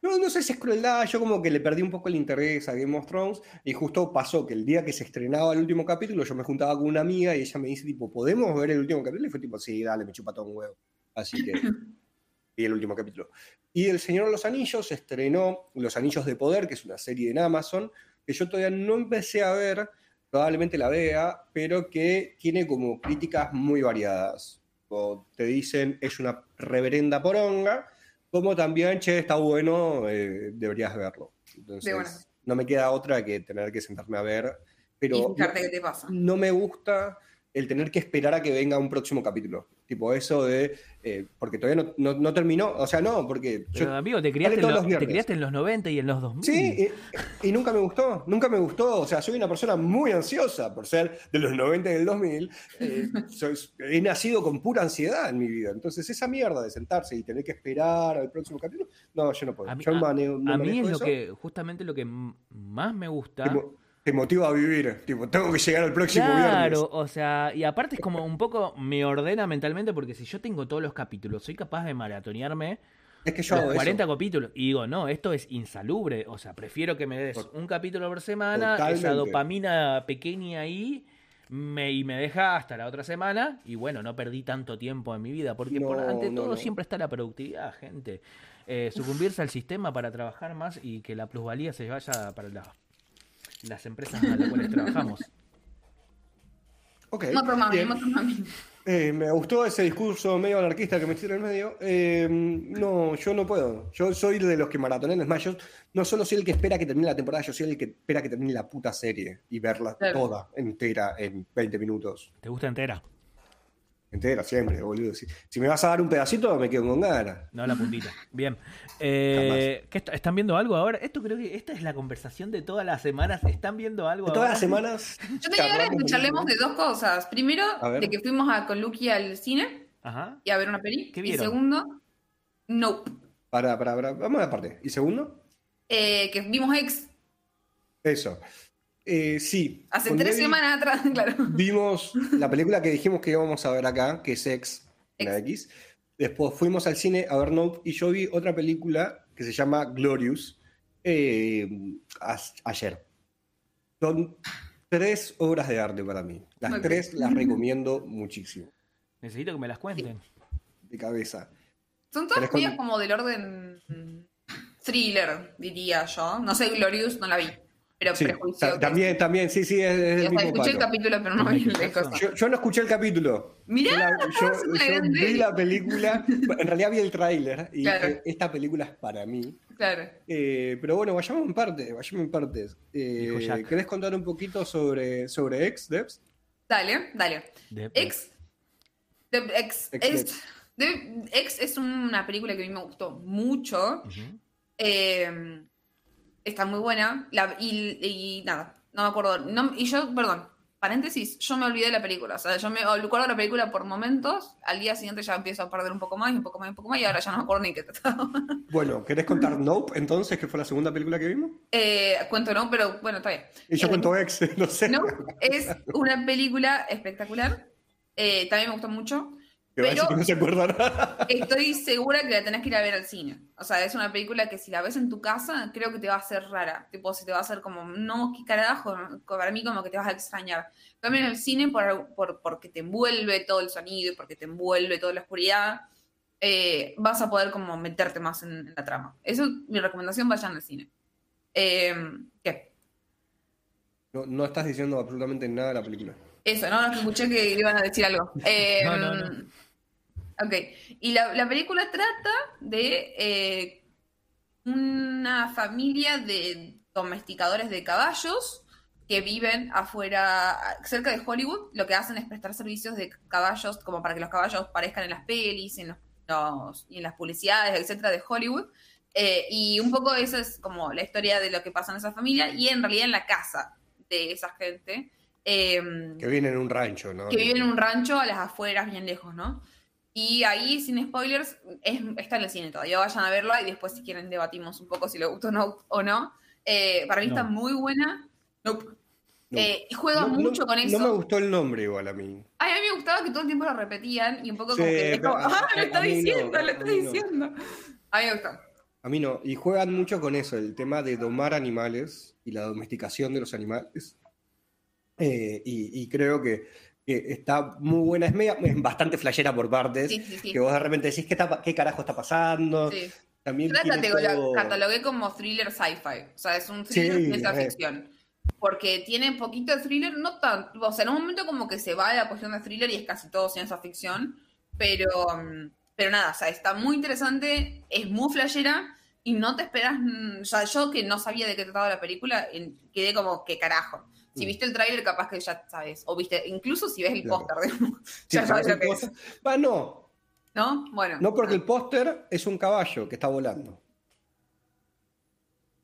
No, no sé si es crueldad, yo como que le perdí un poco el interés a Game of Thrones y justo pasó que el día que se estrenaba el último capítulo yo me juntaba con una amiga y ella me dice tipo, ¿podemos ver el último capítulo? Y fue tipo, sí, dale, me chupa todo un huevo. Así que vi el último capítulo. Y El Señor de los Anillos se estrenó Los Anillos de Poder, que es una serie en Amazon, que yo todavía no empecé a ver, probablemente la vea, pero que tiene como críticas muy variadas. O te dicen, es una reverenda poronga, como también, che, está bueno, eh, deberías verlo. Entonces, no me queda otra que tener que sentarme a ver, y pero te pasa. no me gusta el tener que esperar a que venga un próximo capítulo. Tipo eso de, eh, porque todavía no, no- no terminó, o sea, no, porque yo Pero amigo, te criaste, los, te criaste en los 90 y en los 2000. Sí, y, y nunca me gustó, nunca me gustó. O sea, soy una persona muy ansiosa por ser de los 90 y del 2000. Eh, soy- he nacido con pura ansiedad en mi vida. Entonces, esa mierda de sentarse y tener que esperar al próximo capítulo, no, yo no puedo. A mí, yo a- maneo- no a mí manejo es lo que, justamente lo que más me gusta. Te motiva a vivir. Tipo, tengo que llegar al próximo Claro, viernes. o sea, y aparte es como un poco me ordena mentalmente porque si yo tengo todos los capítulos, soy capaz de maratonearme Es que yo los hago 40 eso. capítulos y digo, no, esto es insalubre, o sea, prefiero que me des un capítulo por semana, esa dopamina pequeña ahí me, y me deja hasta la otra semana y bueno, no perdí tanto tiempo en mi vida porque por, ante no, todo no. siempre está la productividad, gente. Eh, sucumbirse al sistema para trabajar más y que la plusvalía se vaya para la- las empresas a las cuales trabajamos. Ok, Moto mami, bien. moto mami. Eh, me gustó ese discurso medio anarquista que me hicieron en el medio. Eh, no, yo no puedo. Yo soy de los que maratonean. Es más, yo no solo soy el que espera que termine la temporada, yo soy el que espera que termine la puta serie y verla Claro. toda entera en 20 minutos. ¿Te gusta entera? Entera, siempre, boludo. Si, si me vas a dar un pedacito, me quedo con ganas. No, la puntita. Bien. Eh, ¿qué est- ¿Están viendo algo ahora? Esto creo que esta es la conversación de todas las semanas. ¿Están viendo algo Todas ahora? las semanas. Yo tenía ganas de que charlemos de dos cosas. Primero, de que fuimos a, con Lucky al cine Ajá. y a ver una peli. ¿Qué y segundo, Nope. Para, para, para. Vamos a la parte. ¿Y segundo? Eh, que vimos Ex Eso. Eh, sí. hace tres semanas atrás, claro. Vimos la película que dijimos que íbamos a ver acá, que es X, la X. Después fuimos al cine a ver Nope y yo vi otra película que se llama Glorious eh, ayer. Son tres obras de arte para mí. Las tres las recomiendo muchísimo, Necesito que me las cuenten. de cabeza. Son todas ¿Querés con- como del orden thriller, diría yo. No sé, Glorious, no la vi. Pero Sí, también, también, sí, sí, es, es el mismo escuché el capítulo, pero no vi la cosa. Yo, yo no escuché el capítulo. Mirá, yo, la- vi la película, en realidad vi el tráiler y Claro. dije, esta película es para mí. Claro. Eh, pero bueno, vayamos en parte, vayamos en partes. Eh. ¿Querés contar un poquito sobre, sobre X, Debs? Dale, dale. De- Ex. The Ex, Ex, es, Ex es una película que a mí me gustó mucho. Eh, está muy buena. La- y, y nada, no me acuerdo. No- y yo, perdón, paréntesis, yo me olvidé de la película. O sea, yo me acuerdo de la película por momentos, al día siguiente ya empiezo a perder un poco más, y un poco más, y un poco más, y ahora ya no me acuerdo ni qué trataba. Bueno, ¿querés contar Nope entonces, que fue la segunda película que vimos? Eh, cuento no, pero bueno, está bien. Y yo Eh, cuento Ex, no sé. No, es una película espectacular. Eh, también me gustó mucho. Que va a decir pero- que no se acuerda nada. Estoy segura que la tenés que ir a ver al cine. O sea, es una película que si la ves en tu casa, creo que te va a hacer rara. Tipo, si te va a hacer como, no, qué carajo, para mí como que te vas a extrañar. También en el cine, por, por- porque te envuelve todo el sonido y porque te envuelve toda la oscuridad, eh, vas a poder como meterte más en, en la trama. Eso es mi recomendación, vayan al cine. Eh, ¿Qué? No, no estás diciendo absolutamente nada de la película. Eso, ¿no? Que escuché que iban a decir algo. Eh, No, no, no. Ok. Y la, la película trata de eh, una familia de domesticadores de caballos que viven afuera, cerca de Hollywood. Lo que hacen es prestar servicios de caballos, como para que los caballos parezcan en las pelis, en los, los- y en las publicidades, etcétera, de Hollywood. Eh, y un poco esa es como la historia de lo que pasa en esa familia y en realidad en la casa de esa gente. Em, Que viene en un rancho, ¿no? que vive en un rancho a las afueras, bien lejos, ¿no? Y ahí, sin spoilers, es- está en el cine todavía. Vayan a verla y después, si quieren, debatimos un poco si le gustó o no. O no. Eh, para mí No. está muy buena. Nope. No. Eh, y juega No- no- mucho con eso. No me gustó el nombre igual a mí. Ay, a mí me gustaba que todo el tiempo lo repetían y un poco Sí, como que pero como, a- ¡ah, lo a- está mí no, diciendo, lo está no. diciendo! A mí me gustó. A mí no. Y juegan mucho con eso, el tema de domar animales y la domesticación de los animales. Eh, y, y creo que, que está muy buena. Es, media- es bastante flashera por partes. Sí, sí, sí. Que vos de repente decís, ¿qué, está- qué carajo está pasando? También Yo la todo- catalogué como thriller sci-fi. O sea, es un thriller de ciencia ficción. Porque tiene poquito de thriller, no tanto. O sea, en un momento como que se va a la cuestión de thriller y es casi todo ciencia ficción. Pero, mm, pero nada, o sea, está muy interesante, es muy flashera y no te esperas. mm, O sea, yo que no sabía de qué trataba la película, quedé como, ¿qué carajo? Si Mm. viste el tráiler, capaz que ya sabes. O viste, incluso si ves el Claro. póster, Sí, ya sabes lo que es. Va, no, ¿No? Bueno. no porque el póster es un caballo que está volando.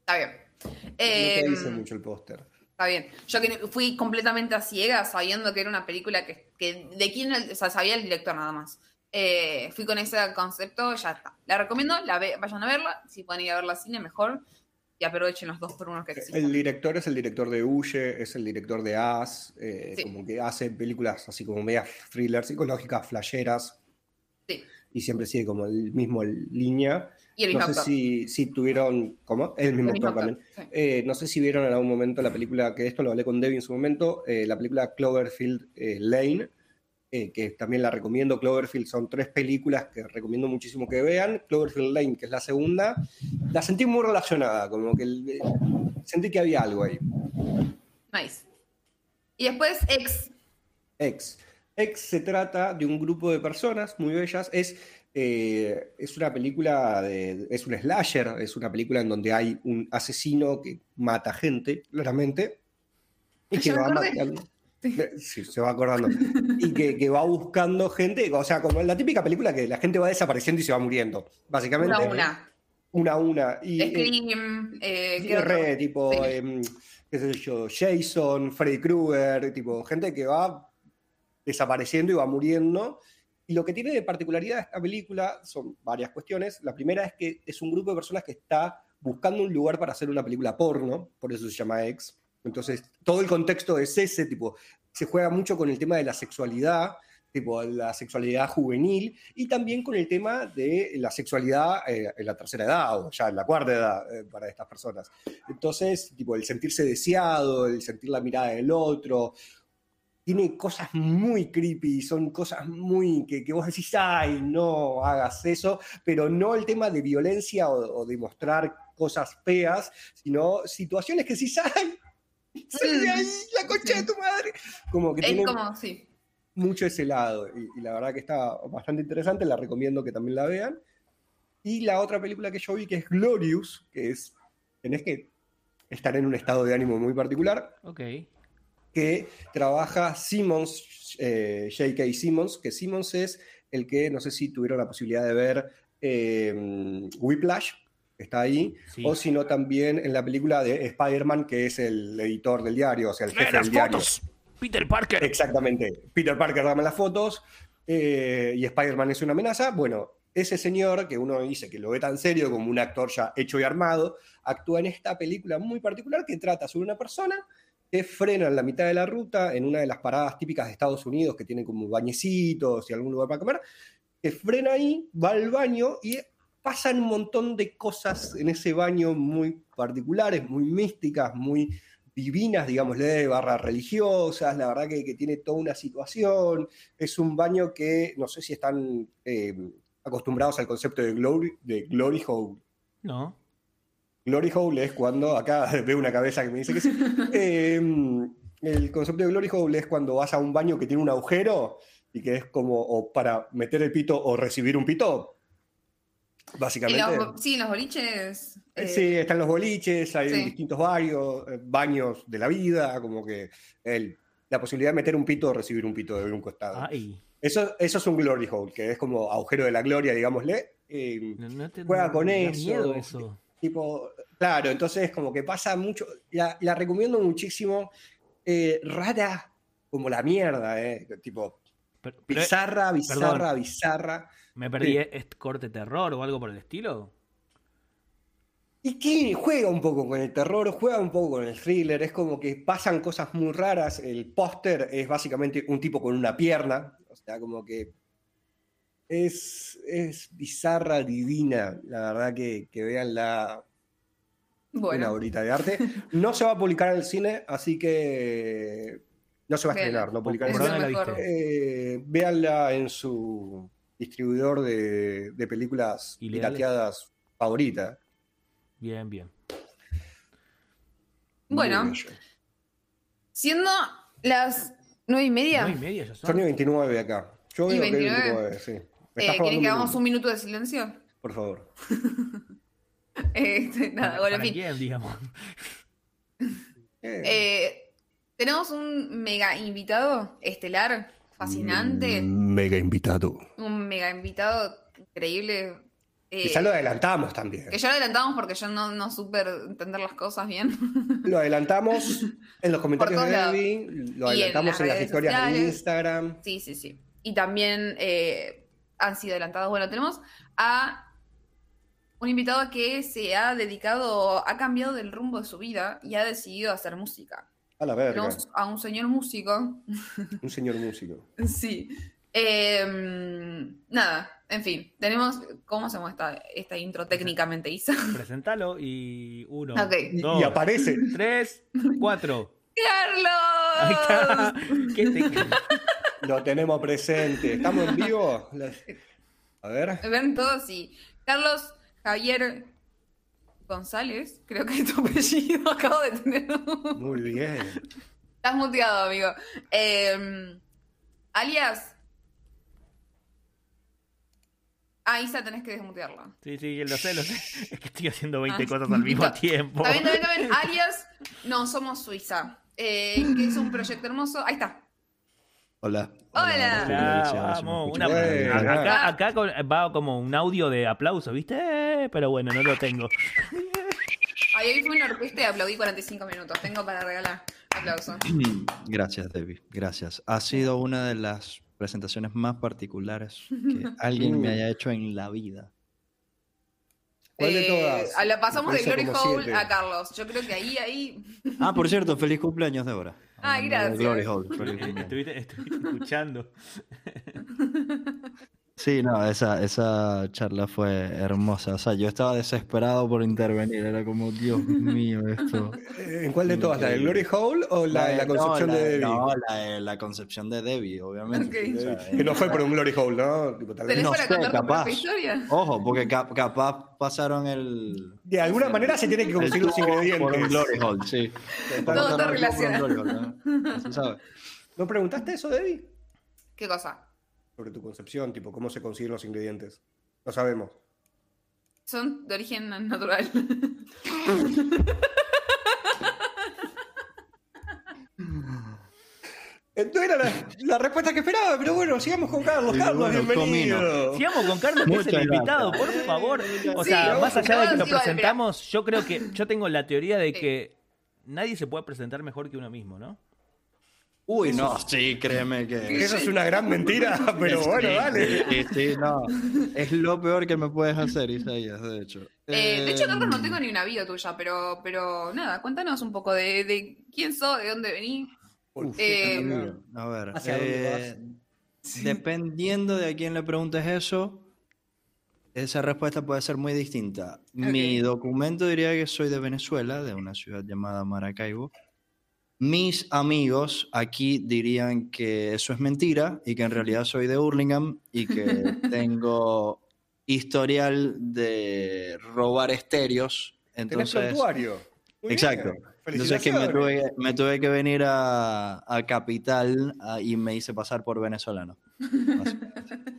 Está bien. no te Em, dice mucho el póster. Está bien. Yo que fui completamente a ciegas sabiendo que era una película que, que de quién o sea, sabía el director nada más. Eh, fui con ese concepto, ya está. La recomiendo, la ve- vayan a verla. Si pueden ir a verla al cine, mejor. Y aprovechen los dos por unos que existen. El director es el director de Huye, es el director de As, eh, Sí. como que hace películas así como medias thrillers psicológicas, flasheras, Sí. y siempre sigue como el mismo línea. Y el No sé si, si tuvieron, ¿cómo? El mismo El mismo actor actor, también. sí. Eh, no sé si vieron en algún momento la película, que esto lo hablé con Debbie en su momento, eh, la película Cloverfield eh, Lane, eh, que también la recomiendo. Cloverfield son tres películas que recomiendo muchísimo que vean. Cloverfield Lane, que es la segunda, la sentí muy relacionada, como que el- eh, sentí que había algo ahí. Nice. Y después, ex. Ex. Ex se trata de un grupo de personas muy bellas. Es, eh, es una película, de, es un slasher, es una película en donde hay un asesino que mata gente, claramente. Y que va matando. Sí. Eh, se va acordando. Y que, que va buscando gente, o sea, como la típica película que la gente va desapareciendo y se va muriendo. Básicamente. Una a una. Una a una. Y, eh, Scream. Eh, tipo, Sí. em, qué sé yo, Jason, Freddy Krueger, tipo, gente que va desapareciendo y va muriendo. Y lo que tiene de particularidad esta película son varias cuestiones. La primera es que es un grupo de personas que está buscando un lugar para hacer una película porno, por eso se llama Ex. Entonces, todo el contexto es ese, tipo, se juega mucho con el tema de la sexualidad, tipo, la sexualidad juvenil, y también con el tema de la sexualidad eh, en la tercera edad, o ya en la cuarta edad eh, para estas personas. Entonces, tipo, el sentirse deseado, el sentir la mirada del otro, tiene cosas muy creepy, son cosas muy que, que vos decís, ay, no hagas eso, pero no el tema de violencia o, o de mostrar cosas feas, sino situaciones que decís, ay, sal de ahí, la concha de tu madre. Como que Es tiene como, sí. mucho ese lado, y, y la verdad que está bastante interesante, la recomiendo que también la vean. Y la otra película que yo vi, que es Glorious, que es, tenés que estar en un estado de ánimo muy particular, Ok. que trabaja Simmons, eh, J.K. Simmons, que Simmons es el que, no sé si tuvieron la posibilidad de ver eh, Whiplash, está ahí, Sí. o si no también en la película de Spider-Man, que es el editor del diario, o sea, el jefe del diario. Peter Parker. Exactamente. Peter Parker dame las fotos eh, y Spider-Man es una amenaza. Bueno, ese señor, que uno dice que lo ve tan serio como un actor ya hecho y armado, actúa en esta película muy particular que trata sobre una persona que frena en la mitad de la ruta, en una de las paradas típicas de Estados Unidos, que tienen como bañecitos y algún lugar para comer, que frena ahí, va al baño y pasan un montón de cosas en ese baño muy particulares, muy místicas, muy divinas, digámosle, barras religiosas, la verdad que, que tiene toda una situación. Es un baño que no sé si están eh, acostumbrados al concepto de glory, de glory hole. No. Glory hole es cuando, acá veo una cabeza que me dice que sí. Eh, el concepto de glory hole es cuando vas a un baño que tiene un agujero y que es como o para meter el pito o recibir un pito. En Básicamente. los- sí, en los boliches. eh, Sí, están los boliches, hay sí. distintos baños, eh, baños de la vida, como que el- la posibilidad de meter un pito o recibir un pito de un costado. Ay. Eso, eso es un glory hole, que es como agujero de la gloria, digámosle. eh, No, no te Juega con eso. miedo eso. tipo, claro, entonces como que pasa mucho. La, la recomiendo muchísimo. eh, rara como la mierda, eh, tipo, Pero- pero, bizarra, bizarra, perdón. bizarra. ¿Me perdí? Sí. ¿Es corte terror o algo por el estilo? Y que juega un poco con el terror, juega un poco con el thriller, es como que pasan cosas muy raras. El póster es básicamente un tipo con una pierna, o sea, como que es, es bizarra, divina. La verdad que, que veanla una Bueno, horita de arte. No se va a publicar en el cine, así que no se va a estrenar, no publicar en ¿Por el cine. la? Eh, véanla en su distribuidor de, de películas pirateadas favorita. Bien, bien. Muy Bueno. siendo las nueve y media, ¿Nueve y media ya son? Son y 29 acá. Yo ¿Y veo que hay 29? 29, sí. Eh, ¿quieren un que hagamos minuto, un minuto de silencio? Por favor. Este, nada, ¿Para, bueno, en fin. quién, digamos? Eh, Eh, tenemos un mega invitado estelar, fascinante, Mega invitado. un mega invitado increíble. eh, Quizá lo adelantamos también. que ya lo adelantamos porque yo no, no supe entender las cosas bien. Lo adelantamos en los comentarios de. Debbie, lo en adelantamos las en las historias de. Instagram. Sí, sí, sí. Y también eh, han sido adelantados. Bueno, tenemos a un invitado que se ha dedicado, ha cambiado del rumbo de su vida y ha decidido hacer música. A la verga. Tenemos a un señor músico. Un señor músico. Sí. Eh, nada, en fin, tenemos. ¿Cómo hacemos esta, esta intro técnicamente, Isa? Presentalo y uno, dos, y aparece. tres, cuatro. Ahí ¡Carlos! está. ¿Qué te- Lo tenemos presente. ¿Estamos en vivo? A ver. Ven todos y. Carlos Javier González, creo que es tu apellido. Acabo de tener. un- Muy bien. Estás muteado, amigo. Eh, alias. Ah, Isa, tenés que desmutearla. Sí, sí, lo sé, lo sé. Es que estoy haciendo 20 Ah. cosas al mismo Está- tiempo. Está bien, está bien, está bien. Alias, no somos Suiza. Eh, que es un proyecto hermoso. Ahí está. Hola. Hola. Vamos, una- acá, acá va como un audio de aplauso, ¿viste? Pero bueno, no lo tengo. Ahí hoy fue una orquesta y aplaudí 45 minutos. Tengo para regalar. Aplauso. Gracias, Debbie. Gracias. Ha sido una de las presentaciones más particulares que alguien me haya hecho en la vida. ¿Cuál de Eh, todas? pasamos de Glory Hole siete. a Carlos. Yo creo que ahí, ahí. Ah, por cierto, feliz cumpleaños, Débora. Ah, gracias. Glory. Estuviste, estuviste escuchando. Sí, no, esa, esa charla fue hermosa. O sea, yo estaba desesperado por intervenir. Era como, Dios mío, esto. ¿En cuál de todas? ¿La de Glory Hole o la de la no, concepción la de Debbie? No, la, de la concepción de Debbie, obviamente. Ok. O sea, Que no fue por un Glory Hole, ¿no? Tipo, tal vez- ¿Tenés no para sé, capaz. historia? Ojo, porque cap- capaz pasaron el. De alguna manera se tienen que el conseguir los tubo Por un ingredientes. glory hole, sí. Todo está el relacionado. ¿no? ¿No preguntaste eso, Debbie? ¿Qué cosa? Sobre tu concepción, tipo, cómo se consiguen los ingredientes. No sabemos. Son de origen natural. No era la, la respuesta que esperaba, pero bueno, sigamos con Carlos. Carlos, bueno, bienvenido. Sigamos con Carlos, que es el invitado, por favor. O Sí, sea, más allá de que lo presentamos, yo creo que yo tengo la teoría de Sí. que nadie se puede presentar mejor que uno mismo, ¿no? Uy, no, sí, créeme que. Eso es una gran mentira, pero bueno, dale. sí, sí, no. Es lo peor que me puedes hacer, Isaías, de hecho. Eh, de hecho, Carlos, no Em, tengo ni una bio tuya, pero, pero nada, cuéntanos un poco de, de quién sos, de dónde venís. Uf, Eh. A ver, ¿Hacia dónde eh, dependiendo de a quién le preguntes eso, esa respuesta puede ser muy distinta. Mi documento diría que soy de Venezuela, de una ciudad llamada Maracaibo. Mis amigos aquí dirían que eso es mentira y que en realidad soy de Hurlingham y que tengo historial de robar estéreos. Tenés Entonces, prontuario. Muy Exacto. bien. Entonces que me tuve, me tuve que venir a, a Capital a- y me hice pasar por venezolano.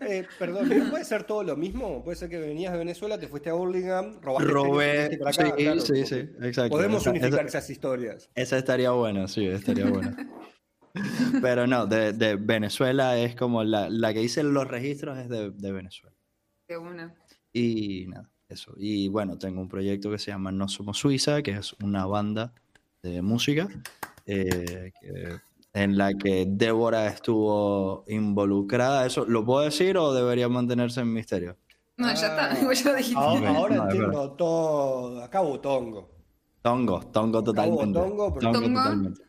Eh, perdón, ¿no puede ser todo lo mismo? Puede ser que venías de Venezuela, te fuiste a Burlingame, robaste Robé. y Sí, para acá, claro. sí, sí, exacto. Podemos Esa- unificar esa- esas historias. Esa estaría buena, sí, estaría buena. Pero no, de, de Venezuela es como la, la que dicen los registros es de, de Venezuela. De una. Y nada, eso. Y bueno, tengo un proyecto que se llama No Somos Suiza, que es una banda de música eh, que- en la que Débora estuvo involucrada. ¿Eso lo puedo decir o debería mantenerse en misterio? No, ya está, Ah. ya lo dijiste. Ahora, ahora no, entiendo todo. Acá hubo tongo. Tongo, tongo totalmente. tongo, pero- Tongo ¿Tongo? totalmente.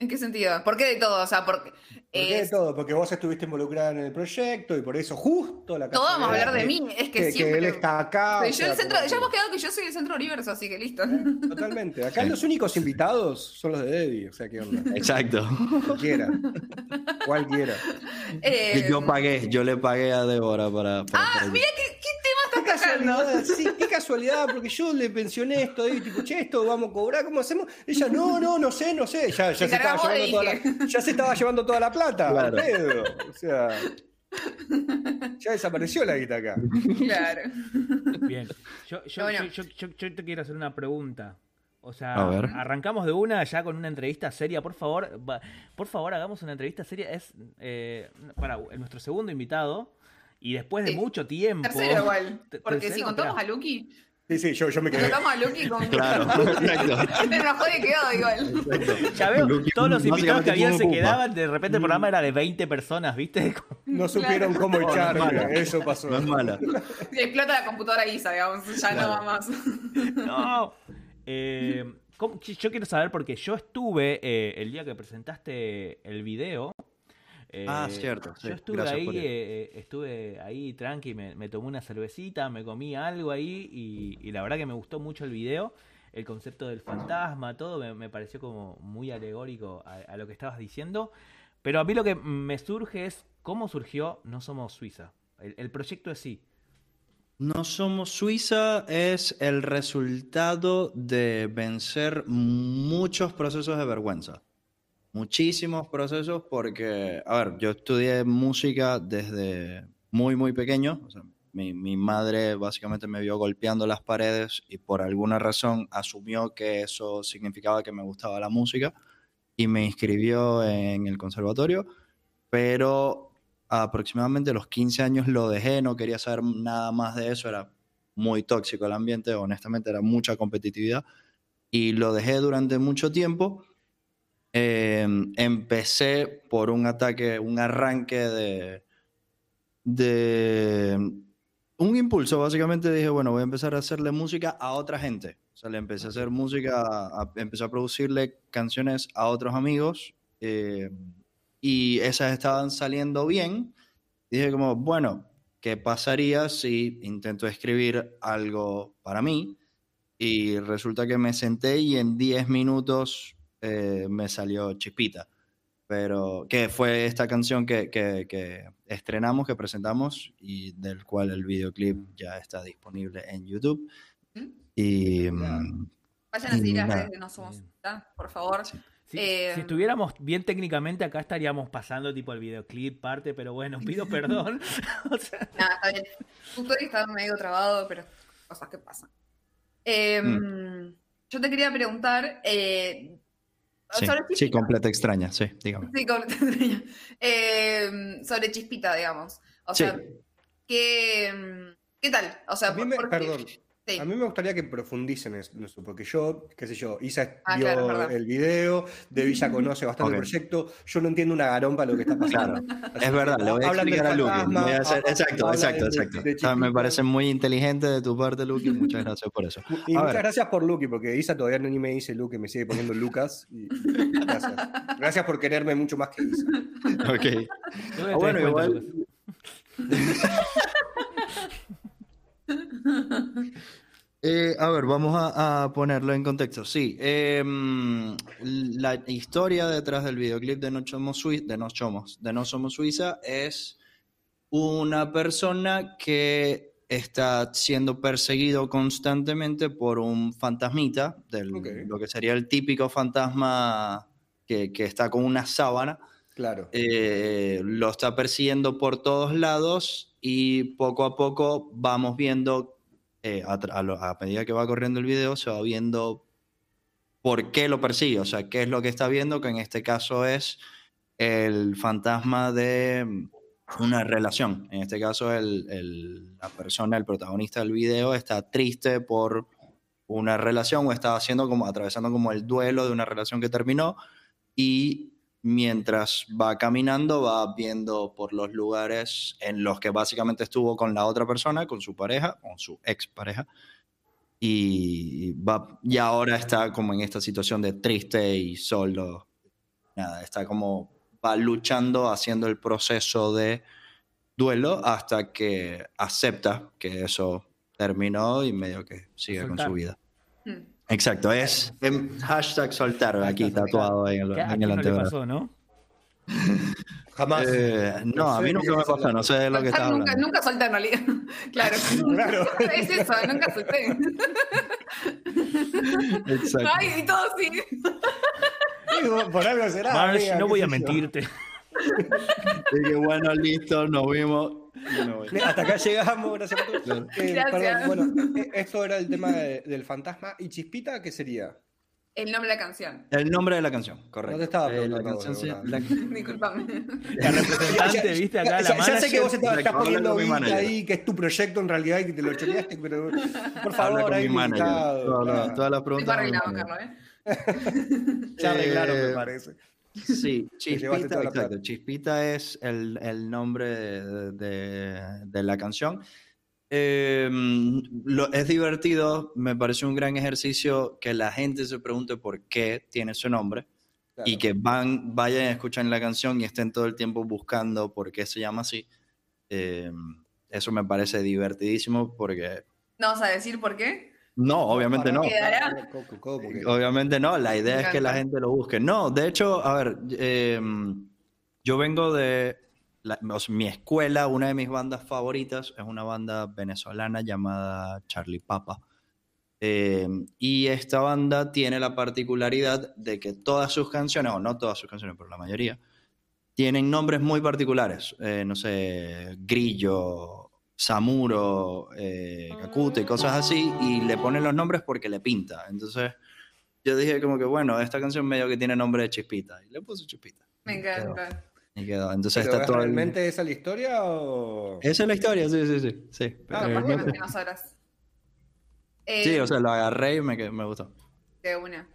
¿En qué sentido? ¿Por qué de todo? O sea, porque. ¿Por qué de es- todo? Porque vos estuviste involucrada en el proyecto y por eso justo la todo vamos a hablar de mí. Es que, Que, que siempre. él está acá. Soy yo sea, el centro. Ya hemos quedado que yo soy el centro del universo, así que listo. Totalmente. Acá los únicos invitados son los de Debbie. O sea, ¿qué onda? Exacto. Cualquiera. Cualquiera. Eh, Yo pagué, yo le pagué a Débora para. para Ah, para- mira qué, qué tema. Casualidad, sí, qué casualidad, porque yo le pensioné esto, y tipo, che, esto vamos a cobrar, ¿cómo hacemos? Ella, no, no, no sé, no sé, ya, ya, se, estaba llevando toda la, ya se estaba llevando toda la plata, Claro. pedo. O sea, ya desapareció la guita acá. Claro. Bien. Yo, yo, Bueno. yo, yo- yo- yo te quiero hacer una pregunta. O sea, A ver. arrancamos de una ya con una entrevista seria. Por favor, va- por favor, hagamos una entrevista seria. Es eh, para nuestro segundo invitado. Y después de Sí. mucho tiempo. Tercero igual. Porque tercero, si contamos espera. a Lucky, Sí, sí, yo, yo me quedé. contamos a Lucky con. Claro, exacto. Nos puede quedado igual. Ya veo, todos los invitados que habían se Pupa. quedaban. De repente el programa era de 20 personas, ¿viste? No supieron cómo No, no eso pasó. No es mala. Y explota la computadora Isa, digamos. Ya no va más. No. Eh, ¿cómo- yo quiero saber porque yo estuve eh, el día que presentaste el video. Eh, Ah, cierto, sí, yo estuve ahí, ir. eh, estuve ahí tranqui, me, me tomé una cervecita, me comí algo ahí y, y la verdad que me gustó mucho el video. El concepto del fantasma, todo me, me pareció como muy alegórico a, a lo que estabas diciendo. Pero a mí lo que me surge es cómo surgió No Somos Suiza. El, el proyecto es sí. No somos Suiza es el resultado de vencer muchos procesos de vergüenza. Muchísimos procesos porque, a ver, yo estudié música desde muy, muy pequeño. Mi, mi madre básicamente me vio golpeando las paredes y por alguna razón asumió que eso significaba que me gustaba la música y me inscribió en el conservatorio, pero aproximadamente a los 15 años lo dejé, no quería saber nada más de eso, era muy tóxico el ambiente, honestamente era mucha competitividad y lo dejé durante mucho tiempo. Eh, empecé por un ataque, un arranque de, de un impulso, básicamente dije, bueno, voy a empezar a hacerle música a otra gente. O sea, le empecé a hacer música, a- empecé a producirle canciones a otros amigos eh, y esas estaban saliendo bien. Dije como, bueno, ¿qué pasaría si intento escribir algo para mí? Y resulta que me senté y en 10 minutos eh, me salió Chispita. Pero que fue esta canción que, que- que estrenamos, que presentamos y del cual el videoclip ya está disponible en YouTube. ¿Mm? Y Ya. Vayan a seguir las Nada. redes de No Somos por favor. Si, Eh, si estuviéramos bien técnicamente, acá estaríamos pasando tipo el videoclip parte, pero bueno, pido perdón. O sea, Nada, está bien. Justo ahí estaba medio trabado, pero cosas que pasan. Eh, Mm. Yo te quería preguntar. Eh, sí, sobre sí, Chispita. completa extraña, sí, dígame. Sí, completa extraña. Eh, sobre Chispita, digamos. O Sí. sea, ¿qué, ¿qué tal? O sea, A mí me- ¿por qué? perdón, Sí. A mí me gustaría que profundicen en eso, porque yo, qué sé yo, Isa Ah, vio claro, el video, de Villa conoce bastante el proyecto, yo no entiendo una garompa lo que está pasando. Así Es verdad, le voy a explicar a hacer- hablan exacto, exacto, de- exacto. de O sea, me parece muy inteligente de tu parte, Luqui. Muchas gracias por eso. Y A muchas ver. gracias por Luqui, porque Isa todavía no ni me dice Luqui, me sigue poniendo Lucas. y- gracias. Gracias por quererme mucho más que Isa. Ok. Ah, bueno, igual-. Eh, a ver, vamos a, a ponerlo en contexto. Sí, em, la historia detrás del videoclip de No Somos, Sui- de no Somos, de no Somos Suiza es una persona que está siendo perseguido constantemente por un fantasmita, del, lo que sería el típico fantasma que, que está con una sábana. Claro. eh, lo está persiguiendo por todos lados y poco a poco vamos viendo, eh, a, medida que va corriendo el video, se va viendo por qué lo persigue, o sea, qué es lo que está viendo, que en este caso es el fantasma de mm, una relación. En este caso, la persona, el protagonista del video, está triste por una relación o está haciendo como, atravesando como el duelo de una relación que terminó y mientras va caminando va viendo por los lugares en los que básicamente estuvo con la otra persona, con su pareja, con su ex pareja, y, va, y ahora está como en esta situación de triste y solo. Nada, está como va luchando, haciendo el proceso de duelo hasta que acepta que eso terminó y medio que sigue con su vida. Mm. Exacto, es em, hashtag soltar aquí Hashtag tatuado en el, ¿Qué- ¿A en el no antebrazo. pasó, no? Jamás. Eh, no, No a mí nunca me pasó, no sé de lo que estás nunca, hablando. nunca solté en realidad. Claro. Claro. Es eso, nunca solté. Exacto. Ay, y todo sí. Digo, Por algo será. Marsh, amiga, no voy a mentirte. Dije, bueno, listo, nos vimos. Hasta acá llegamos, gracias por todo. Eh, Gracias. perdón, bueno, eh, esto era el tema de- del fantasma. ¿Y Chispita qué sería? El nombre de la canción. El nombre de la canción, correcto. No te estaba Eh, la preguntando, canción se- ¿verdad? la- Disculpame. La representante, viste acá, ya, la ya sé que manager. vos estabas, estás Recuerda poniendo con guita manager. ahí, que es tu proyecto en realidad y que te lo choreaste, pero por Habla favor, con ahí mi manager. invitado, Todas las- claro. todas las preguntas. con arreglado, manager. Carlos, ¿eh? Ya arreglaron, Eh, me parece. Sí, Chispita, exacto. Chispita es el, el nombre de, de- de la canción. Eh, lo- es divertido, me pareció un gran ejercicio que la gente se pregunte por qué tiene ese nombre y que van, vayan a escuchar la canción y estén todo el tiempo buscando por qué se llama así. Eh, eso me parece divertidísimo porque... ¿No vas a decir por qué? No, obviamente no. Obviamente no, la idea es que la gente lo busque. No, de hecho, a ver, eh, yo vengo de la- o sea, mi escuela, una de mis bandas favoritas es una banda venezolana llamada Charlie Papa. Eh, y esta banda tiene la particularidad de que todas sus canciones, o no todas sus canciones, pero la mayoría, tienen nombres muy particulares. Eh, no sé, Grillo, Samuro, eh, Kakute, cosas así, y le ponen los nombres porque le pinta. Entonces, yo dije como que, bueno, esta canción medio que tiene nombre de Chispita, y le puse Chispita. Me encanta. Y quedó. Entonces ¿Pero está es todo el- realmente esa la historia o...? Esa es la historia, sí, sí, sí. Sí, Ah, Pero aparte no horas. Eh, Sí, o sea, lo agarré y me, me gustó. De una.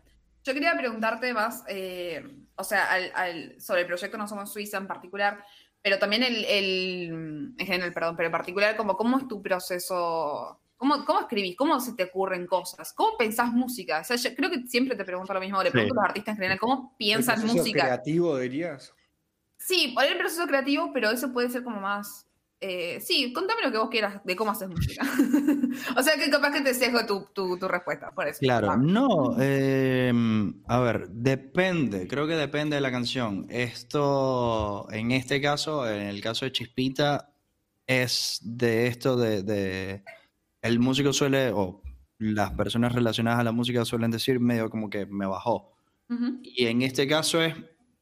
Yo quería preguntarte más, eh, o sea, al- al- sobre el proyecto No Somos Suiza en particular, pero también el, el- en general, perdón, pero en particular, como cómo es tu proceso, cómo, cómo escribís, cómo se te ocurren cosas, cómo pensás música. O sea, yo creo que siempre te pregunto lo mismo, le Sí. pregunto a los artistas en general, ¿cómo ¿El piensan proceso música? creativo, dirías? Sí, por el proceso creativo, pero eso puede ser como más. Eh, sí, contame lo que vos quieras de cómo haces música. o sea que capaz que te sesgo tu, tu, tu respuesta, por eso. Claro, Ah, no, eh, a ver, depende, creo que depende de la canción. Esto, en este caso, en el caso de Chispita, es de esto de, de- el músico suele, o las personas relacionadas a la música suelen decir medio como que me bajó. ujú. Y en este caso es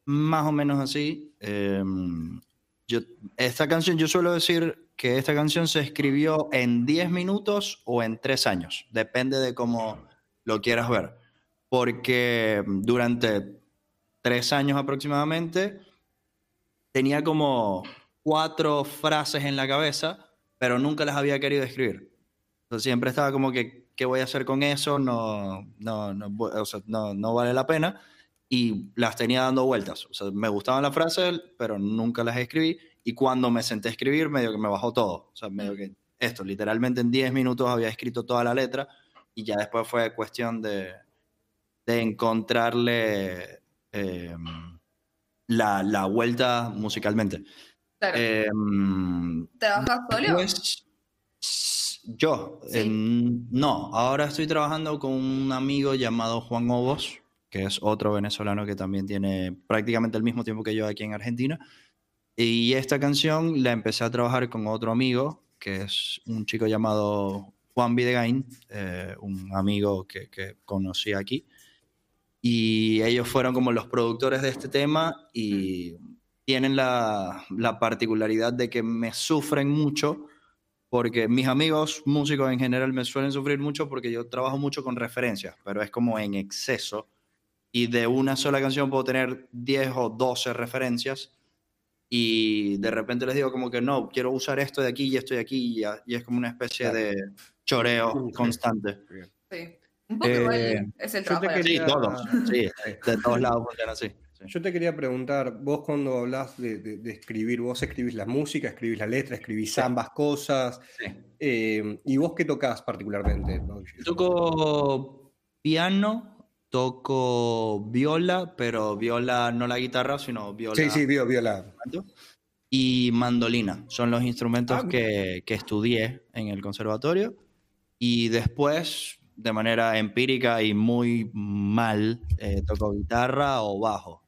más o menos así. Eh, esta canción, yo suelo decir que esta canción se escribió en 10 minutos o en 3 años. Depende de cómo lo quieras ver. Porque durante 3 años aproximadamente tenía como cuatro frases en la cabeza, pero nunca las había querido escribir. siempre estaba como que, ¿qué voy a hacer con eso? No, no, no vale la pena. Y las tenía dando vueltas. O sea, me gustaban las frases, pero nunca las escribí. Y cuando me senté a escribir, medio que me bajó todo. O sea, medio que esto, literalmente en 10 minutos había escrito toda la letra y ya después fue cuestión de, de encontrarle em, la, la, vuelta musicalmente. Claro. Em, ¿Trabajas solo? Pues, yo, no, ahora estoy trabajando con un amigo llamado Juan Obos, que es otro venezolano que también tiene prácticamente el mismo tiempo que yo aquí en Argentina. Y esta canción la empecé a trabajar con otro amigo, que es un chico llamado Juan Videgain, eh, un amigo que, que, conocí aquí. Y ellos fueron como los productores de este tema y tienen la, la particularidad de que me sufren mucho porque mis amigos músicos en general me suelen sufrir mucho porque yo trabajo mucho con referencias, pero es como en exceso. Y de una sola canción puedo tener 10 o 12 referencias y de repente les digo como que no, quiero usar esto de aquí y esto de aquí y, y es como una especie de choreo constante. Sí. Un poco Eh, es el yo te trabajo. quería- Sí, todos, sí, de todos lados funciona así. sí. Yo te quería preguntar, vos cuando hablas de, de- de escribir, vos escribís la música, escribís la letra, escribís ambas cosas. Sí. eh, ¿Y vos qué tocas particularmente? Toco piano, toco viola, pero viola no la guitarra, sino viola Sí, sí, vio, viola. y mandolina. Son los instrumentos Ah, que, que estudié en el conservatorio y después, de manera empírica y muy mal, eh, toco guitarra o bajo,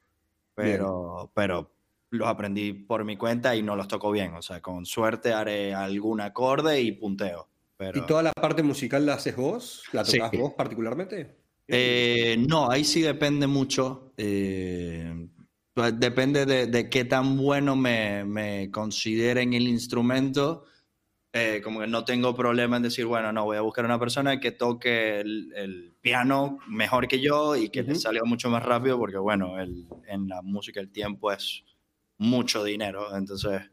pero, pero los aprendí por mi cuenta y no los toco bien. O sea, con suerte haré algún acorde y punteo. Pero... ¿Y toda la parte musical la haces vos? ¿La Sí. tocas vos particularmente? Eh, no, ahí sí depende mucho. eh, depende de, de qué tan bueno me, me consideren el instrumento. Eh, como que no tengo problema en decir, bueno, no, voy a buscar una persona que toque el, el piano mejor que yo y que le Ujú. salga mucho más rápido, porque bueno, el- en la música el tiempo es mucho dinero. Entonces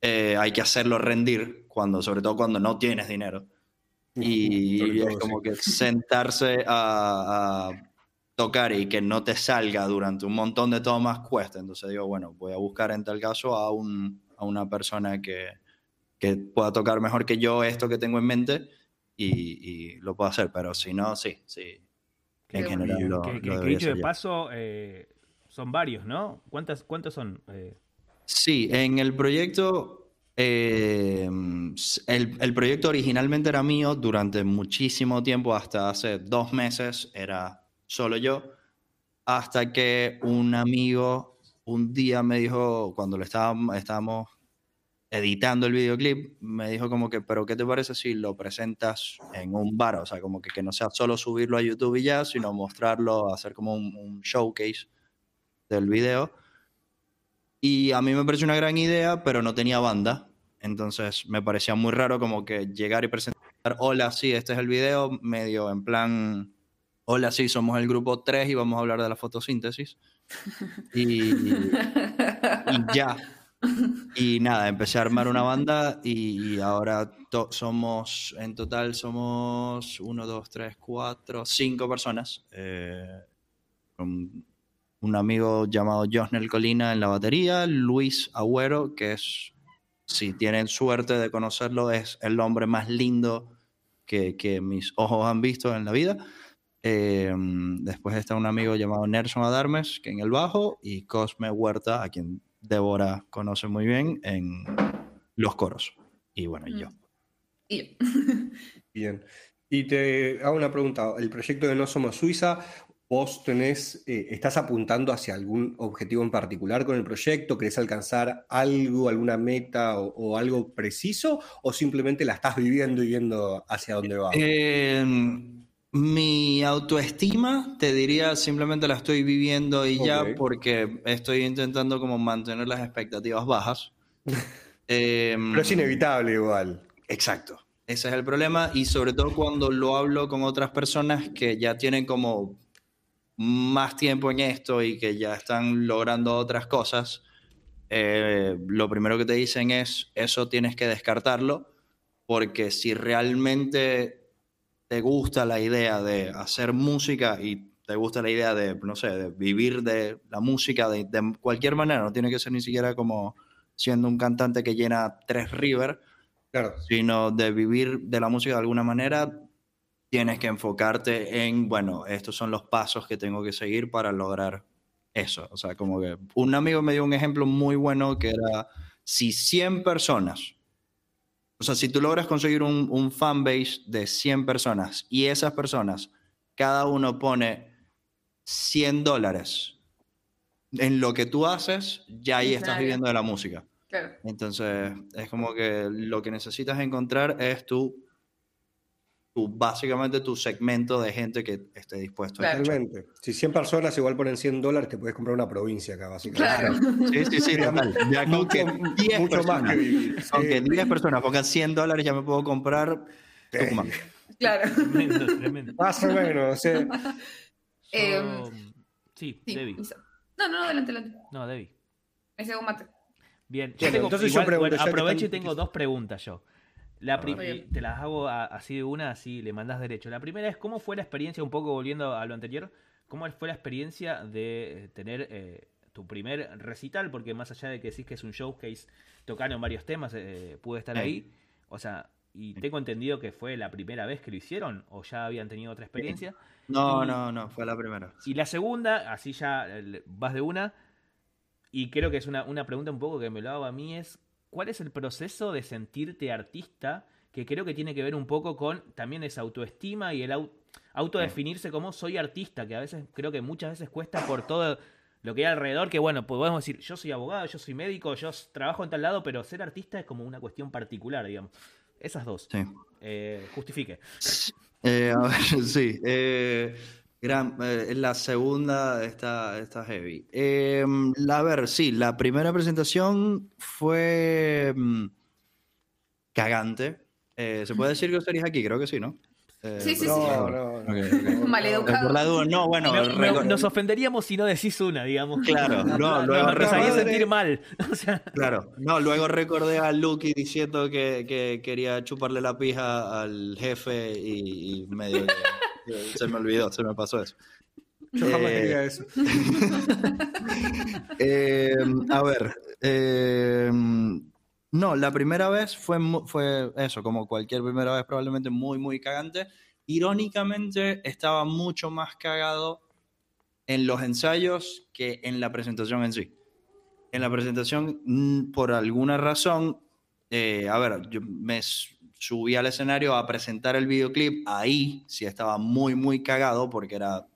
eh, hay que hacerlo rendir, cuando, sobre todo cuando no tienes dinero. Y todo, es como sí. que sentarse a, a tocar y que no te salga durante un montón de tomas cuesta. Entonces digo, bueno, voy a buscar en tal caso a, un, a una persona que, que pueda tocar mejor que yo esto que tengo en mente y, y lo puedo hacer. Pero si no, sí, sí. Qué En bueno. general lo, Que, lo que- que debería dicho de paso, eh, son varios, ¿no? ¿Cuántas, ¿Cuántos son? Eh, Sí, en el proyecto, eh, el, el proyecto originalmente era mío durante muchísimo tiempo, hasta hace dos meses era solo yo, hasta que un amigo un día me dijo, cuando le estábamos, estábamos editando el videoclip, me dijo como que, pero ¿qué te parece si lo presentas en un bar? O sea, como que, que no sea solo subirlo a YouTube y ya, sino mostrarlo, hacer como un, un showcase del video. Y a mí me pareció una gran idea, pero no tenía banda. Entonces me parecía muy raro como que llegar y presentar, hola, sí, este es el video, medio en plan, hola, sí, somos el grupo 3 y vamos a hablar de la fotosíntesis. Y, ya. Y nada, empecé a armar una banda y ahora somos, en total somos 1, 2, 3, 4, 5 personas. eh, con un amigo llamado Josnel Colina en la batería, Luis Agüero, que es, si tienen suerte de conocerlo, es el hombre más lindo que, que mis ojos han visto en la vida. Eh, después está un amigo llamado Nelson Adarmes, que en el bajo, y Cosme Huerta, a quien Débora conoce muy bien, en los coros. Y bueno, y yo. Y- Bien. Y te hago una pregunta. El proyecto de No Somos Suiza, ¿vos tenés, eh, estás apuntando hacia algún objetivo en particular con el proyecto? ¿Querés alcanzar algo, alguna meta o, o algo preciso? ¿O simplemente la estás viviendo y viendo hacia dónde va? Eh, mi autoestima, te diría, simplemente la estoy viviendo y ya porque estoy intentando como mantener las expectativas bajas. Eh, Pero es inevitable igual. Exacto. Ese es el problema y sobre todo cuando lo hablo con otras personas que ya tienen como más tiempo en esto y que ya están logrando otras cosas, eh, lo primero que te dicen es, eso tienes que descartarlo porque si realmente te gusta la idea de hacer música y te gusta la idea de, no sé, de vivir de la música de, de cualquier manera, no tiene que ser ni siquiera como siendo un cantante que llena tres river, Claro. sino de vivir de la música de alguna manera, tienes que enfocarte en, bueno, estos son los pasos que tengo que seguir para lograr eso. O sea, como que un amigo me dio un ejemplo muy bueno que era, si 100 personas, o sea, si tú logras conseguir un, un fanbase de 100 personas y esas personas, cada uno pone 100 dólares en lo que tú haces, ya ahí estás viviendo de la música. Claro. Entonces, es como que lo que necesitas encontrar es tu, tu básicamente tu segmento de gente que esté dispuesto a Claro. escuchar. Totalmente. Si 100 personas igual ponen 100 dólares, te puedes comprar una provincia acá, básicamente. Claro. Sí, sí, sí, total. Ya con Mucho, que 10 mucho más personas, con que Sí. 10 personas pongan 100 dólares, ya me puedo comprar Tucumán. Claro. Tremendo, tremendo. Más o menos. sí. Em, Yo- sí, Sí, Debbie. No, no, no, adelante, adelante. No, Debbie. Ese es un mate. Bien, yo tengo, entonces yo igual, pregunto, bueno, aprovecho y tengo dos preguntas yo. La te las hago a- así de una, así le mandas derecho. La primera es, ¿cómo fue la experiencia, un poco volviendo a lo anterior, cómo fue la experiencia de eh, tener eh, tu primer recital? Porque más allá de que decís que es un showcase, tocaron varios temas, eh, pude estar ahí. O sea, y tengo entendido que fue la primera vez que lo hicieron, o ya habían tenido otra experiencia. No, Y- no, no, fue la primera. Y la segunda, así ya eh, vas de una, y creo que es una, una pregunta un poco que me lo hago a mí, es ¿cuál es el proceso de sentirte artista? Que creo que tiene que ver un poco con también esa autoestima y el au- autodefinirse como soy artista, que a veces creo que muchas veces cuesta por todo lo que hay alrededor, que bueno, podemos decir, yo soy abogado, yo soy médico, yo trabajo en tal lado, pero ser artista es como una cuestión particular, digamos. Esas dos. Sí. Eh, justifique. Eh, a ver, sí. eh, gran, eh, la segunda está, está heavy. Eh, la- a ver, sí, la primera presentación fue mm, cagante. Eh, ¿Se puede decir que estarías aquí? Creo que sí, ¿no? Eh, Sí, sí, sí. No. Maleducado. Por la duda, no, bueno, No- no- reco- nos ofenderíamos si no decís una, digamos. Claro, no, luego nos haría recordé- sentir mal. O sea, Claro, no, luego recordé a Lucky diciendo que, que quería chuparle la pija al jefe y, y medio se me olvidó, se me pasó eso. Yo jamás Eh, diría eso. Eh, a ver, eh, no, la primera vez fue, fue eso, como cualquier primera vez, probablemente muy, muy cagante. Irónicamente, estaba mucho más cagado en los ensayos que en la presentación en sí. En la presentación, mm, por alguna razón, eh, a ver, yo me subí al escenario a presentar el videoclip, ahí sí estaba muy, muy cagado porque era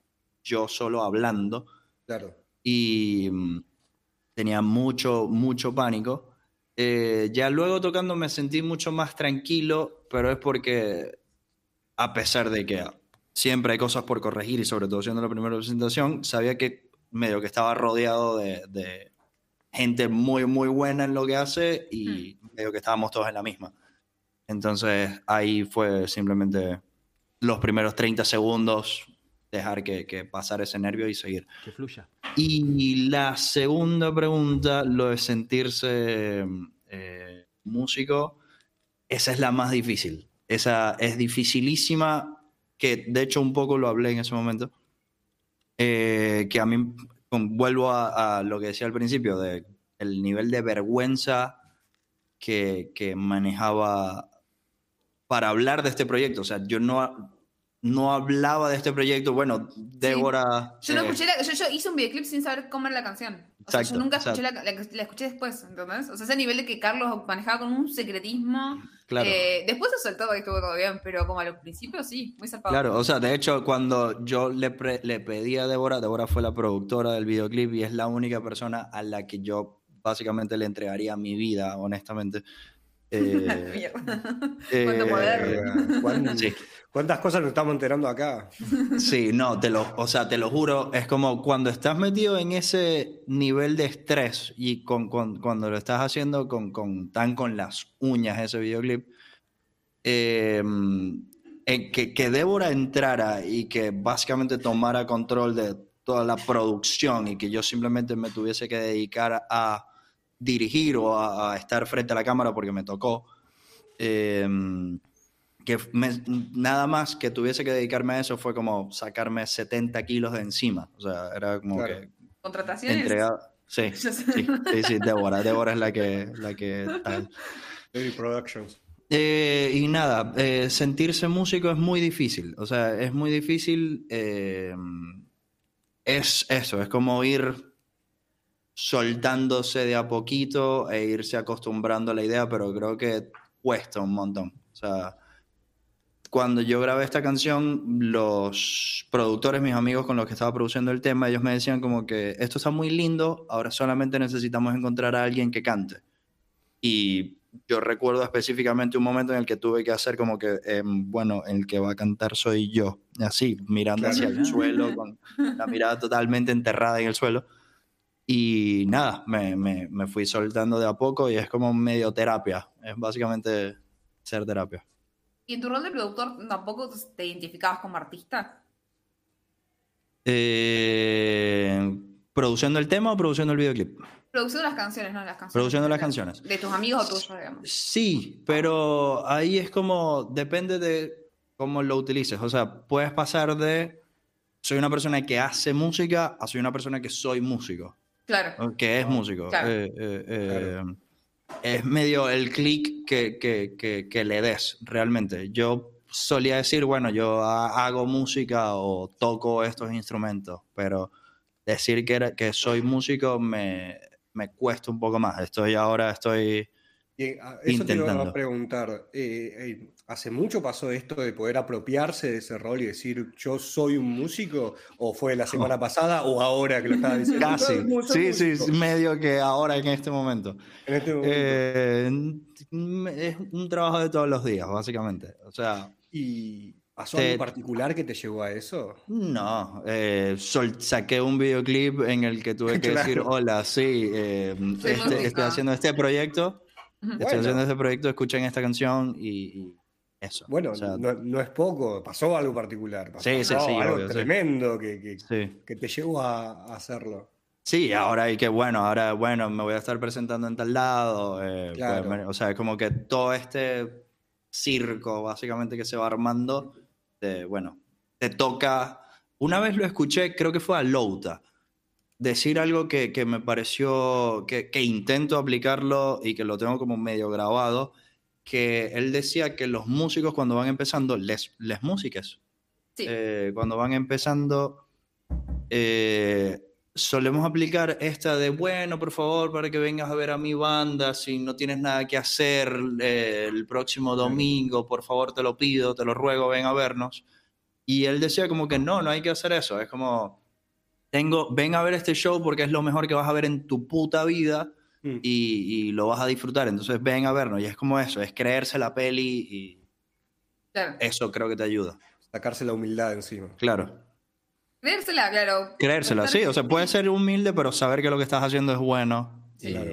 yo solo hablando Claro. y mm, tenía mucho, mucho pánico. Eh, ya luego tocando me sentí mucho más tranquilo, pero es porque a pesar de que siempre hay cosas por corregir y sobre todo siendo la primera presentación, sabía que medio que estaba rodeado de, de gente muy, muy buena en lo que hace y medio que estábamos todos en la misma. Entonces ahí fue simplemente los primeros 30 segundos dejar que, que pasara ese nervio y seguir. que fluya. Y la segunda pregunta, lo de sentirse eh, músico, esa es la más difícil. Esa es dificilísima, que de hecho un poco lo hablé en ese momento, eh, que a mí, vuelvo a, a lo que decía al principio, de el nivel de vergüenza que, que manejaba para hablar de este proyecto. O sea, yo no, no hablaba de este proyecto. Bueno, Débora... Yo no eh, escuché la, yo, yo hice un videoclip sin saber cómo era la canción. O sea, Exacto, yo nunca escuché la, la, la escuché después, ¿entendés? O sea, ese nivel de que Carlos manejaba con un secretismo. Claro. eh, después se soltó y estuvo todo bien, pero como al principio sí, muy zarpado. Claro, o sea, de hecho, cuando yo le, pre- le pedí a Débora, Débora fue la productora del videoclip y es la única persona a la que yo básicamente le entregaría mi vida, honestamente. Eh, eh, Cuánto poder. Eh, ¿cuán- sí, ¿Cuántas cosas nos estamos enterando acá? sí, no, te lo, o sea, te lo juro, es como cuando estás metido en ese nivel de estrés y con, con- cuando lo estás haciendo con, con tan con las uñas ese videoclip, eh, en que, que Débora entrara y que básicamente tomara control de toda la producción y que yo simplemente me tuviese que dedicar a dirigir o a, a estar frente a la cámara porque me tocó, em, que me- nada más que tuviese que dedicarme a eso fue como sacarme 70 kilos de encima. O sea, era como Claro. que Contrataciones. entregado. Sí, sí, sí, sí, Débora. Débora es la que, la que tal. Daily Productions. Eh, y nada, eh, sentirse músico es muy difícil. O sea, es muy difícil. eh, es eso, es como ir soltándose de a poquito e irse acostumbrando a la idea, pero creo que cuesta un montón. O sea, cuando yo grabé esta canción, los productores, mis amigos con los que estaba produciendo el tema, ellos me decían como que esto está muy lindo, ahora solamente necesitamos encontrar a alguien que cante. Y yo recuerdo específicamente un momento en el que tuve que hacer como que, em, bueno, el que va a cantar soy yo, así, mirando Claro. hacia el suelo, con la mirada totalmente enterrada en el suelo. Y nada, me, me, me fui soltando de a poco y es como medio terapia, es básicamente ser terapia. ¿Y en tu rol de productor tampoco te identificabas como artista? Eh, ¿Produciendo el tema o produciendo el videoclip? Produciendo las canciones, no las canciones. Produciendo las canciones. De tus amigos o tuyos, digamos. Sí, pero ahí es como, depende de cómo lo utilices. O sea, puedes pasar de soy una persona que hace música a soy una persona que soy músico, Claro. que es músico. Claro. Eh, eh, eh, Es medio el clic que, que- que- que le des realmente. Yo solía decir, bueno, yo ha- hago música o toco estos instrumentos, pero decir que, era- que soy músico me, me cuesta un poco más. Estoy ahora, estoy... Y, ah, eso te iba a preguntar. eh, eh, ¿Hace mucho pasó esto de poder apropiarse de ese rol y decir yo soy un músico? ¿O fue la semana pasada o ahora que lo estaba diciendo? Casi. Sí, sí, medio que ahora en este momento. En este momento. Eh, es un trabajo de todos los días, básicamente. O sea, ¿Y pasó te- algo particular que te llevó a eso? no. eh, sol- saqué un videoclip en el que tuve que Claro. decir, hola, sí, eh, este- músico. estoy haciendo este proyecto, Ujú. estoy Bueno. haciendo este proyecto, escuchen esta canción y, y eso. Bueno, O sea, no, no es poco, pasó algo particular. Pasó Sí, sí, sí, algo obvio, sí. tremendo que, que- sí. que te llevó a, a hacerlo. Sí, ahora hay que, bueno, ahora, bueno, me voy a estar presentando en tal lado. eh, Claro. pues, o sea, es como que todo este circo, básicamente, que se va armando, de, bueno, te toca. Una vez lo escuché, creo que fue a Louta, decir algo que, que me pareció, que, que intento aplicarlo y que lo tengo como medio grabado, que él decía que los músicos cuando van empezando, les, les músicas, Sí. eh, cuando van empezando, eh, solemos aplicar esta de, bueno, por favor, para que vengas a ver a mi banda, si no tienes nada que hacer eh, el próximo domingo, por favor, te lo pido, te lo ruego, ven a vernos. Y él decía como que no, no hay que hacer eso, es como, tengo, ven a ver este show porque es lo mejor que vas a ver en tu puta vida Mm. y, y lo vas a disfrutar, entonces ven a vernos. Y es como eso, es creerse la peli y Claro. eso creo que te ayuda. Sacarse la humildad encima. Claro. Creérsela, claro. Creérsela, sí. O sea, puedes ser humilde, pero saber que lo que estás haciendo es bueno. Sí. Y- Claro.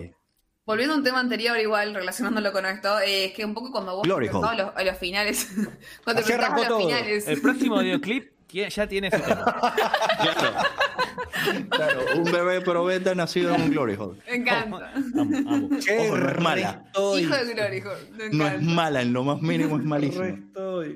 Volviendo a un tema anterior, igual, relacionándolo con esto, eh, es que un poco cuando vos Glory a los, a los finales, cuando te a los todo. finales, El próximo videoclip ya tiene ese tema. Claro, un bebé probeta nacido en un glory hole. me encanta. Amo, amo. Qué Ojo, no es mala. Hijo de Glory Hole, me No es mala, en lo más mínimo es malísimo.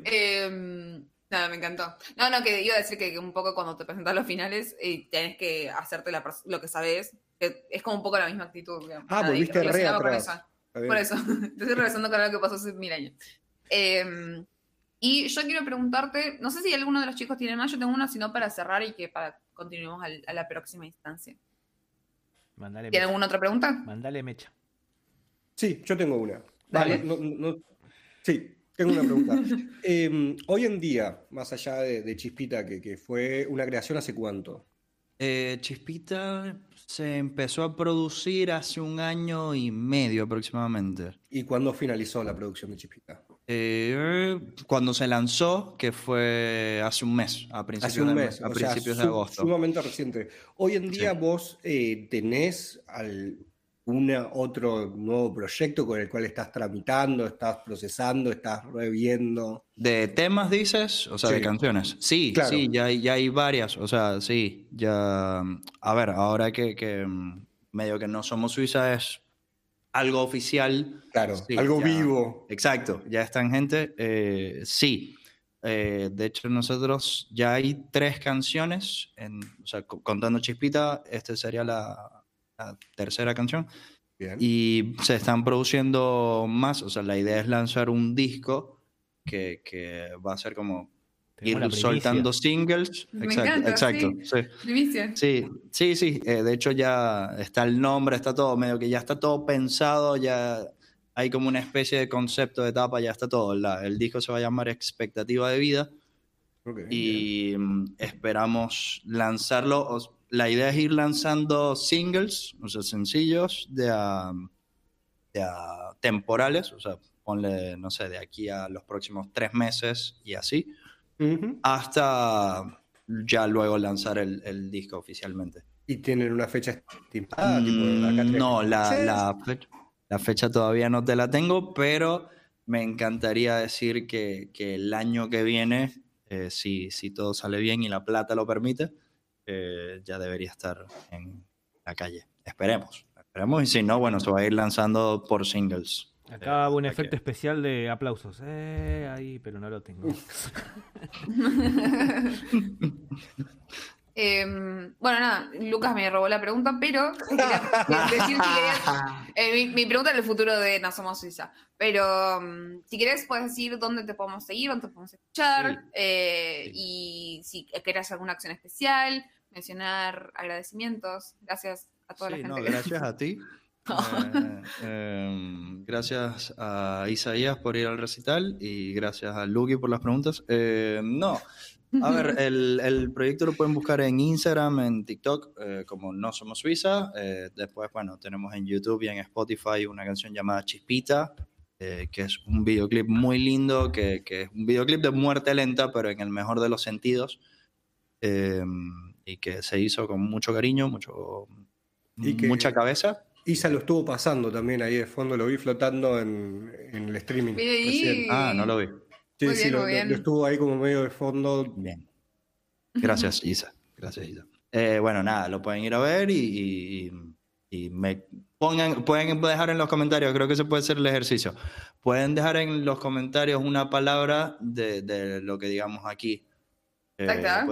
Eh, nada, me encantó. No, no, que iba a decir que, un poco cuando te presentas a los finales, eh, tenés que hacerte la lo que sabes. que es como un poco la misma actitud. digamos. Ah, volviste re atrás. eso. Por eso, te estoy regresando con algo que pasó hace mil años. Eh, y yo quiero preguntarte, no sé si alguno de los chicos tiene más, yo tengo una, sino para cerrar y que para continuemos al- a la próxima instancia. Mandale ¿Tiene mecha. alguna otra pregunta? Mandale mecha. Sí, yo tengo una. Dale. No, no- no- sí, tengo una pregunta. Eh, hoy en día, más allá de, de Chispita, que, que fue una creación hace cuánto? Eh, Chispita se empezó a producir hace un año y medio aproximadamente. ¿Y cuándo finalizó la producción de Chispita? Eh, cuando se lanzó, que fue hace un mes, a principios, Hace un de, mes, a o sea, principios de agosto. Sumamente reciente. Hoy en día Sí. vos eh, tenés algún otro nuevo proyecto con el cual estás tramitando, estás procesando, estás reviendo. ¿De temas dices? O sea, de Sí. canciones. Sí, Claro. sí, ya hay, ya hay varias. O sea, sí, ya. A ver, ahora que, que, mm, medio que no somos Suiza es algo oficial. Claro, Sí, algo ya. vivo. Exacto, ya está en gente. eh, sí. Eh, de hecho, nosotros ya hay tres canciones, en, o sea, co- contando Chispita, esta sería la, la tercera canción. Bien. Y se están produciendo más, o sea, la idea es lanzar un disco que, que va a ser como ir soltando singles. Me exacto, encanta, exacto. sí. sí. Sí, sí, sí. eh, de hecho, ya está el nombre, está todo, medio que ya está todo pensado, ya hay como una especie de concepto de etapa, ya está todo. La- el disco se va a llamar Expectativa de Vida Ok, bien. y mm, esperamos lanzarlo. la idea es ir lanzando singles, o sea, sencillos de a, de a temporales, o sea, ponle, no sé, de aquí a los próximos tres meses y así, Hasta ya luego lanzar el, el disco oficialmente. Y tienen una fecha estimada, tipo, de Mm, no, la, la fecha, la fecha todavía no te la tengo, pero me encantaría decir que, que el año que viene, eh, si, si todo sale bien y la plata lo permite, eh, ya debería estar en la calle. Esperemos, esperemos y si no, bueno, se va a ir lanzando por singles. Acá hubo un Eh, efecto ok. especial de aplausos. Eh, ahí, pero no lo tengo. Em, bueno, nada, Lucas me robó la pregunta, pero quería decir si querías- eh, mi, mi pregunta es el futuro de No Somos Suiza. Pero mm, si querés, puedes decir dónde te podemos seguir, dónde te podemos escuchar, Sí. eh, Sí. y si querés alguna acción especial, mencionar agradecimientos. Gracias a toda Sí, la no, gente. gracias a ti. Eh, em, gracias a Isaías por ir al recital y gracias a Luki por las preguntas. Eh, no, a ver, el, el proyecto lo pueden buscar en Instagram, en TikTok, eh, como No Somos Suiza. Eh, después, bueno, tenemos en YouTube y en Spotify una canción llamada Chispita, eh, que es un videoclip muy lindo, que, que es un videoclip de muerte lenta, pero en el mejor de los sentidos. Eh, y que se hizo con mucho cariño, mucho, Y que- mucha cabeza. Isa lo estuvo pasando también ahí de fondo, lo vi flotando en, en el streaming. Recién. Ah, no lo vi. Sí, Muy sí, bien, lo, bien. lo estuvo ahí como medio de fondo. Bien. Gracias, Isa. Gracias, Isa. Eh, bueno, nada, lo pueden ir a ver y, y- y me pongan, pueden dejar en los comentarios, creo que ese puede ser el ejercicio. Pueden dejar en los comentarios una palabra de, de lo que digamos aquí. Eh, tac.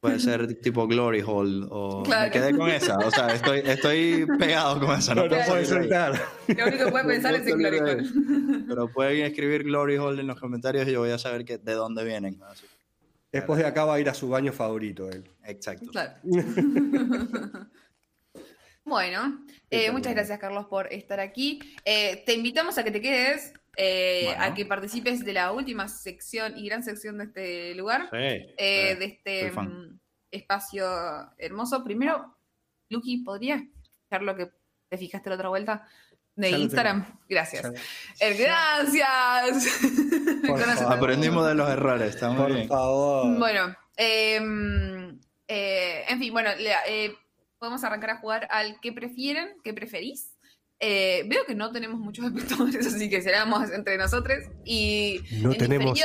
Puede, puede ser tipo Glory Hall o Claro. me quedé con esa. O sea, estoy, estoy pegado con esa. No, No, no puedo puede soltar. Lo único que puedes pensar es en Glory Hall. Pero pueden escribir Glory Hall en los comentarios y yo voy a saber que, de dónde vienen. Así. Después de acá va a ir a su baño favorito él. Exacto. Claro. Bueno, eh, muchas gracias Carlos por estar aquí. Eh, te invitamos a que te quedes, eh, Bueno. a que participes de la última sección y gran sección de este lugar, Sí, eh, sí. de este mm, espacio hermoso. Primero, Lucky, ¿podrías fijar lo que te fijaste la otra vuelta? De Ya Instagram. Gracias. Eh, gracias. Por favor. Aprendimos de los errores, está muy Por bien. favor. Bueno, em, eh, en fin, bueno, eh, podemos arrancar a jugar al que prefieren, que preferís. Eh, veo que no tenemos muchos espectadores, así que seremos entre nosotros. Y No en tenemos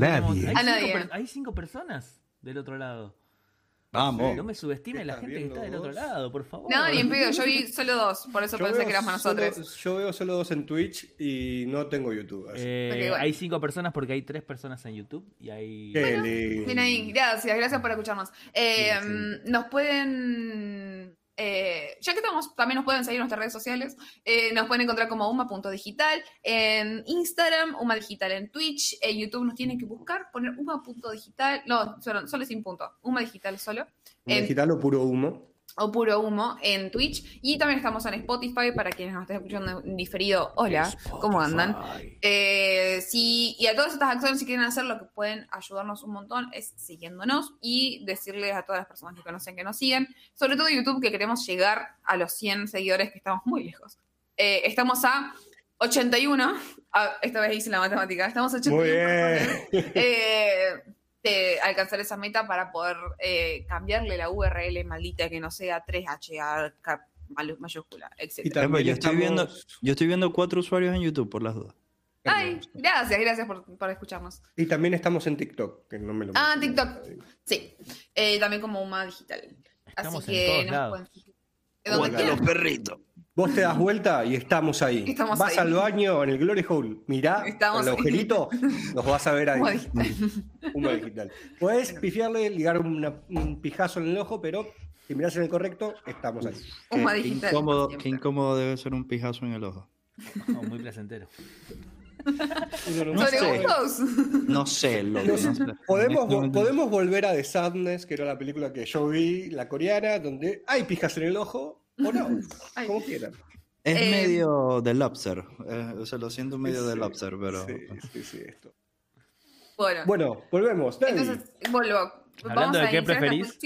nadie. Hay, A cinco nadie. per- hay cinco personas del otro lado. Vamos. No me subestime ¿Qué la gente que está del otro lado, por favor. No, ni en pedo, yo vi solo dos, por eso Yo pensé que éramos nosotros. yo veo solo dos en Twitch y no tengo YouTube. Eh, bueno. Hay cinco personas porque hay tres personas en YouTube y hay. Bueno. Bien ahí, gracias, gracias por escucharnos. Eh, Sí, sí. Nos pueden, eh, ya que estamos, también nos pueden seguir en nuestras redes sociales. Eh, nos pueden encontrar como uma.digital en Instagram, uma digital en Twitch, en YouTube nos tienen que buscar, poner uma.digital, no, solo, solo sin punto, uma digital solo, digital o puro humo. O puro humo en Twitch. Y también estamos en Spotify para quienes nos estén escuchando en diferido. Hola, ¿cómo andan? Eh, si, y a todas estas acciones, si quieren hacer lo que pueden ayudarnos un montón, es siguiéndonos y decirles a todas las personas que conocen que nos siguen, sobre todo YouTube, que queremos llegar a los 100 seguidores, que estamos muy lejos. Eh, estamos a 81, ah, esta vez hice la matemática, estamos a 81 Muy personas, bien. eh, de alcanzar esa meta para poder eh, cambiarle la URL maldita que no sea 3H a K malu- mayúscula, Y etc. también yo estoy viendo- Yo estoy viendo cuatro usuarios en YouTube por las dudas. Ay, gracias, gracias por, por escucharnos. Y también estamos en TikTok, que no me lo Ah, mencionaste. TikTok. Sí, eh, también como Uma Digital. Estamos Así en que todos nos lados. pueden- quieran. perritos. Vos te das vuelta y estamos ahí. Estamos vas ahí. al baño en el Glory Hole, mirá Estamos con el agujerito, nos vas a ver ahí. Humo digital. Humo digital. Podés pifiarle, ligar una- un pijazo en el ojo, pero si mirás en el correcto, estamos ahí. Humo Qué- qué digital. incómodo, qué incómodo debe ser un pijazo en el ojo. Muy placentero. No ¿Sobre sé. gustos? No sé, loco, no sé. Podemos, podemos volver a The Sadness, que era la película que yo vi, la coreana, donde hay pijas en el ojo, o no, Ay. como quieran. Es Eh, medio de lobster. eh, o sea, lo siento medio de Sí, lobster, pero. Sí, sí, sí, esto. Bueno, Bueno, volvemos. Entonces, vuelvo. Hablando Vamos de a qué iniciar esta preferís.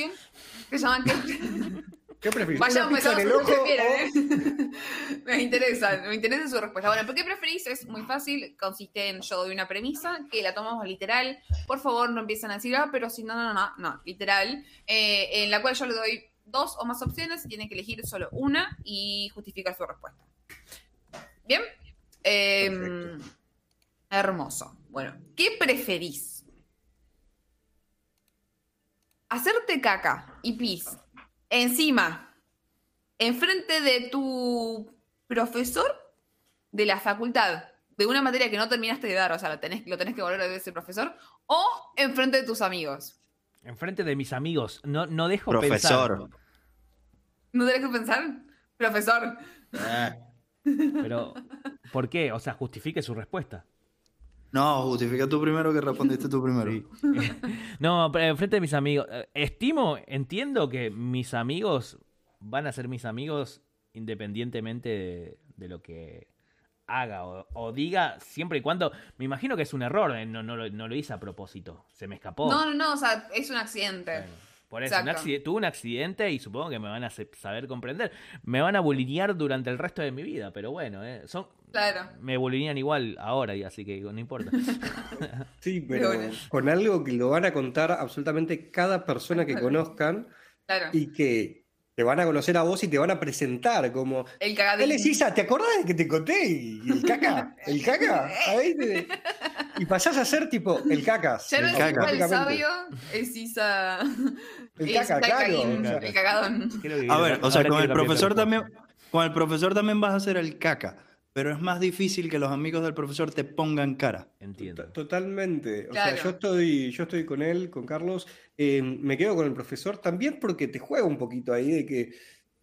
Que se ¿qué? ¿qué preferís? Vaya, ¿Una pija empezamos en el con prefieren, ¿eh? me interesa, me interesa su respuesta. Bueno, ¿por qué preferís? Es muy fácil, consiste en yo doy una premisa que la tomamos literal. Por favor, no empiecen a decir, ah, pero si no, no, no, no, literal. eh, en la cual yo le doy dos o más opciones y tienen que elegir solo una y justificar su respuesta. ¿Bien? Eh, Perfecto. hermoso. Bueno, ¿qué preferís? Hacerte caca y pis encima, enfrente de tu profesor de la facultad, de una materia que no terminaste de dar, o sea, lo tenés, lo tenés que volver a ver ese profesor, o enfrente de tus amigos. Enfrente de mis amigos. No, no dejo Profesor. pensar. ¿No tenés que pensar? Profesor. Eh. Pero, ¿por qué? O sea, justifique su respuesta. No, justifica tú primero que respondiste tú primero. No, pero enfrente de mis amigos. eh, Estimo, entiendo que mis amigos van a ser mis amigos independientemente de, de lo que haga o, o diga, siempre y cuando. Me imagino que es un error, eh, no, no, lo, no lo hice a propósito. Se me escapó. No, no, no, o sea, es un accidente. Bueno, por eso, un tuve un accidente y supongo que me van a saber comprender. Me van a bulinear durante el resto de mi vida, pero bueno, eh, son, Claro. me bulinean igual ahora, y así que no importa. Sí, pero Pero bueno. con algo que lo van a contar absolutamente cada persona que conozcan Claro. y que te van a conocer a vos y te van a presentar como... El Él cagadín. es Isa, ¿te acordás de que te conté? Y el caca, el caca, ahí te- Y pasás a ser tipo el cacas. Ya no El caca. El sabio, es Isa. El caca, claro. el cagadón. A ver, o sea, con el profesor también, con el profesor también vas a ser el caca, pero es más difícil que los amigos del profesor te pongan cara. Entiendo. To- Totalmente. O Claro. sea, yo estoy, yo estoy con él, con Carlos. eh, me quedo con el profesor también porque te juega un poquito ahí de que,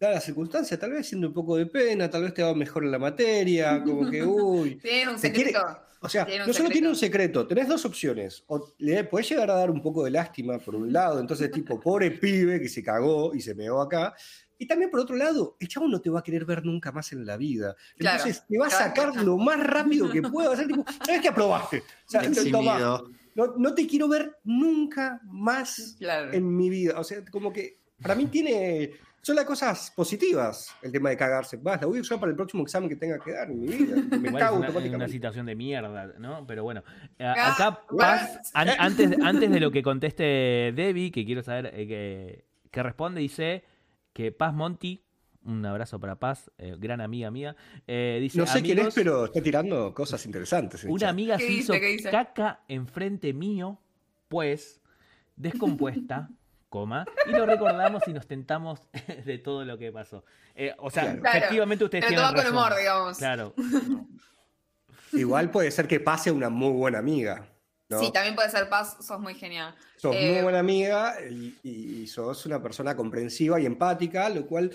dada la circunstancia, tal vez siendo un poco de pena, tal vez te va mejor en la materia, como que, uy. Tienen un quiere- secreto. O sea, Tiene no solo secreto. tiene un secreto, tenés dos opciones. O le podés llegar a dar un poco de lástima por un lado, entonces, tipo, pobre pibe que se cagó y se meó acá. Y también, por otro lado, el chavo no te va a querer ver nunca más en la vida. Claro. Entonces, te va a Claro. sacar lo más rápido que pueda. Va a ser tipo, ¿sabes qué aprobaste? O sea, no, no te quiero ver nunca más Claro. en mi vida. O sea, como que para mí tiene. Son las cosas positivas el tema de cagarse. Vas, la voy a usar para el próximo examen que tenga que dar en mi vida. Me cago una, una automáticamente. situación de mierda, ¿no? Pero bueno, eh, Ah, acá Paz, an- antes, antes de lo que conteste Debbie, que quiero saber eh, que, que responde, dice que Paz Monti, un abrazo para Paz, eh, gran amiga mía, eh, dice, No sé quién es, "Amigos, pero está tirando cosas interesantes. Una chat. amiga ¿Qué se dice? hizo caca enfrente mío, pues, descompuesta, coma, y lo recordamos y nos tentamos de todo lo que pasó. Eh, o sea, Claro. Efectivamente ustedes Pero tienen toma con razón. humor, digamos. Claro. Igual puede ser que pase una muy buena amiga. ¿no? Sí, también puede ser paz, sos muy genial. Sos Eh, muy buena amiga y, y- y sos una persona comprensiva y empática, lo cual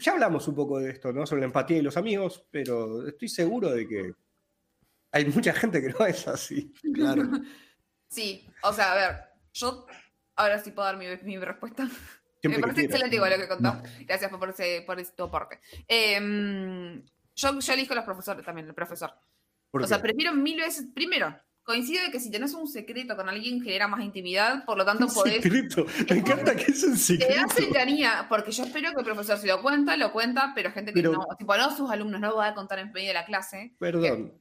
ya hablamos un poco de esto, ¿no? Sobre la empatía y los amigos, pero estoy seguro de que hay mucha gente que no es así. Claro. Sí, o sea, a ver, yo ahora sí puedo dar mi, mi respuesta. Siempre Me parece excelente igual lo que contó. Gracias por ese, por ese tu aporte. Eh, yo, yo elijo los profesores también, el profesor. ¿Por O sea, qué? prefiero mil veces. Primero, coincido de que si tenés un secreto con alguien genera más intimidad, por lo tanto Un podés. secreto. Me encanta que es un Te secreto. da cercanía, porque yo espero que el profesor si lo cuenta, lo cuenta, pero gente que Pero- no, tipo, no sus alumnos, no lo va a contar en medio de la clase. Perdón.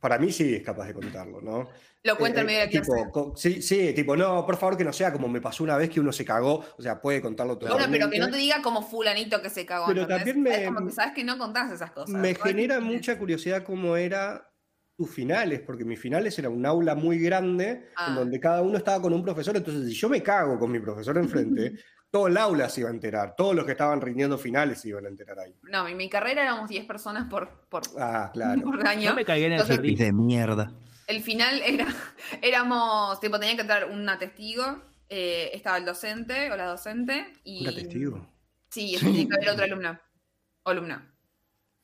Para mí sí es capaz de contarlo, ¿no? Lo cuenta en Eh, medio de la tipo, sí, sí, tipo, no, por favor que no sea como me pasó una vez que uno se cagó, o sea, puede contarlo todo. Bueno, pero que no te diga como fulanito que se cagó. Pero ¿entendés? también me- Es como que sabes que no contás esas cosas. Me genera mucha curiosidad cómo era tus finales, porque mis finales era un aula muy grande, Ah. en donde cada uno estaba con un profesor, entonces si yo me cago con mi profesor enfrente, todo el aula se iba a enterar, todos los que estaban rindiendo finales se iban a enterar ahí. No, en mi carrera éramos 10 personas por, por, Ah, claro. por año. No me cagué en el Entonces, servicio. de mierda. El final era, éramos, tipo, tenía que entrar una testigo, eh, estaba el docente o la docente y... ¿Un testigo? Sí, eso tenía que haber otro alumno. O alumna.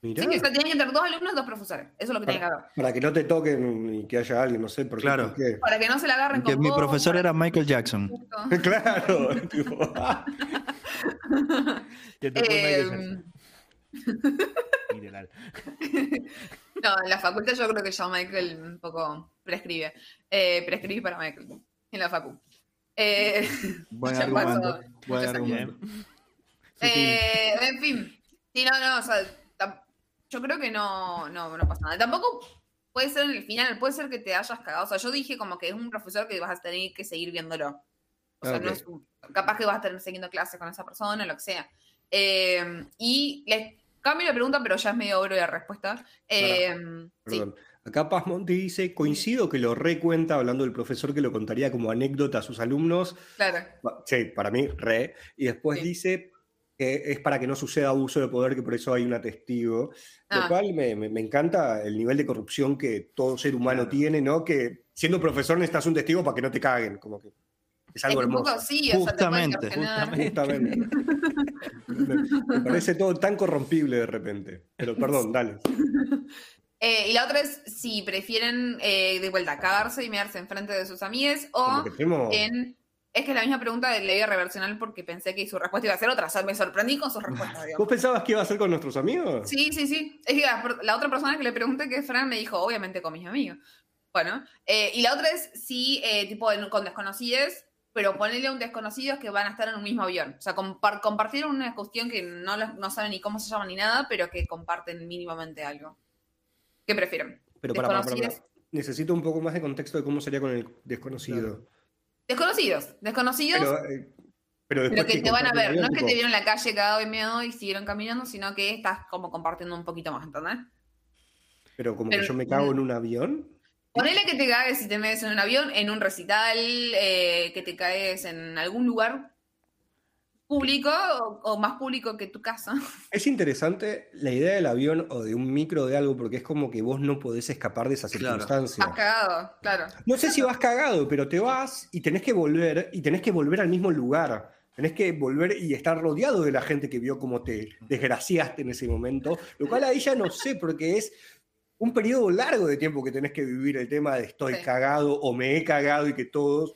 Mirá. Sí, o sea, tenían que entrar dos alumnos, dos profesores. Eso es lo que tenía que haber. Para que no te toquen y que haya alguien, no sé por. Claro. qué. Para que no se la agarren Que con mi vos, profesor era Michael Jackson. Justo. Claro. tipo, ah, Te Eh, Michael Jackson. Literal. No, en la facultad yo creo que ya Michael un poco prescribe. Eh, prescribí para Michael en la facu. Eh, Buen Ya argumento. Buen argumento. eh, en fin. Sí, no, no, o sea, yo creo que no, no, no pasa nada. Tampoco puede ser en el final, puede ser que te hayas cagado. O sea, yo dije como que es un profesor que vas a tener que seguir viéndolo. O sea, no es un- capaz que vas a estar siguiendo clases con esa persona, lo que sea. Eh, y les cambio la pregunta, pero ya es medio oro de respuesta. Eh, sí. Perdón. Acá Paz Monti dice, coincido que lo recuenta hablando del profesor que lo contaría como anécdota a sus alumnos. Claro. Ba- Sí, para mí, re. Y después Sí. dice que es para que no suceda abuso de poder, que por eso hay una testigo. Lo Ah. cual me, me- me encanta el nivel de corrupción que todo ser humano Claro. tiene, ¿no? Que siendo profesor necesitas un testigo para que no te caguen. Como que es algo Es un poco hermoso. así, o sea, Justamente. Justamente. me, parece todo tan corrompible de repente. Pero perdón, dale. Eh, y la otra es si prefieren eh, de vuelta cagarse y mearse enfrente de sus amigues o en. Es que es la misma pregunta de ley reversional porque pensé que su respuesta iba a ser otra. O sea, me sorprendí con su respuesta. digamos. ¿Vos pensabas que iba a ser con nuestros amigos? Sí, sí, sí. Es que la, la otra persona que le pregunté, que es Fran, me dijo, obviamente con mis amigos. Bueno, eh, y la otra es si, eh, tipo, con desconocidos, pero ponerle a un desconocido que van a estar en un mismo avión. O sea, compar- compartir una cuestión que no, no saben ni cómo se llama ni nada, pero que comparten mínimamente algo. ¿Qué prefieren? Pero para, para, para. Necesito un poco más de contexto de cómo sería con el desconocido. Desconocidos. Desconocidos, Pero, eh, pero después que te van a ver. No es que te vieron en la calle cagado y miedo y siguieron caminando, sino que estás como compartiendo un poquito más, ¿entendés? Pero como pero- que yo me cago en un avión. Ponele que te caes si te metes en un avión, en un recital, eh, que te caes en algún lugar público o, o más público que tu casa. Es interesante la idea del avión o de un micro de algo, porque es como que vos no podés escapar de esa Claro. circunstancia. Has cagado, claro. No sé si vas cagado, pero te vas y tenés que volver, y tenés que volver al mismo lugar. Tenés que volver y estar rodeado de la gente que vio cómo te desgraciaste en ese momento, lo cual ahí ya no sé, porque es un periodo largo de tiempo que tenés que vivir el tema de estoy Sí. cagado o me he cagado y que todos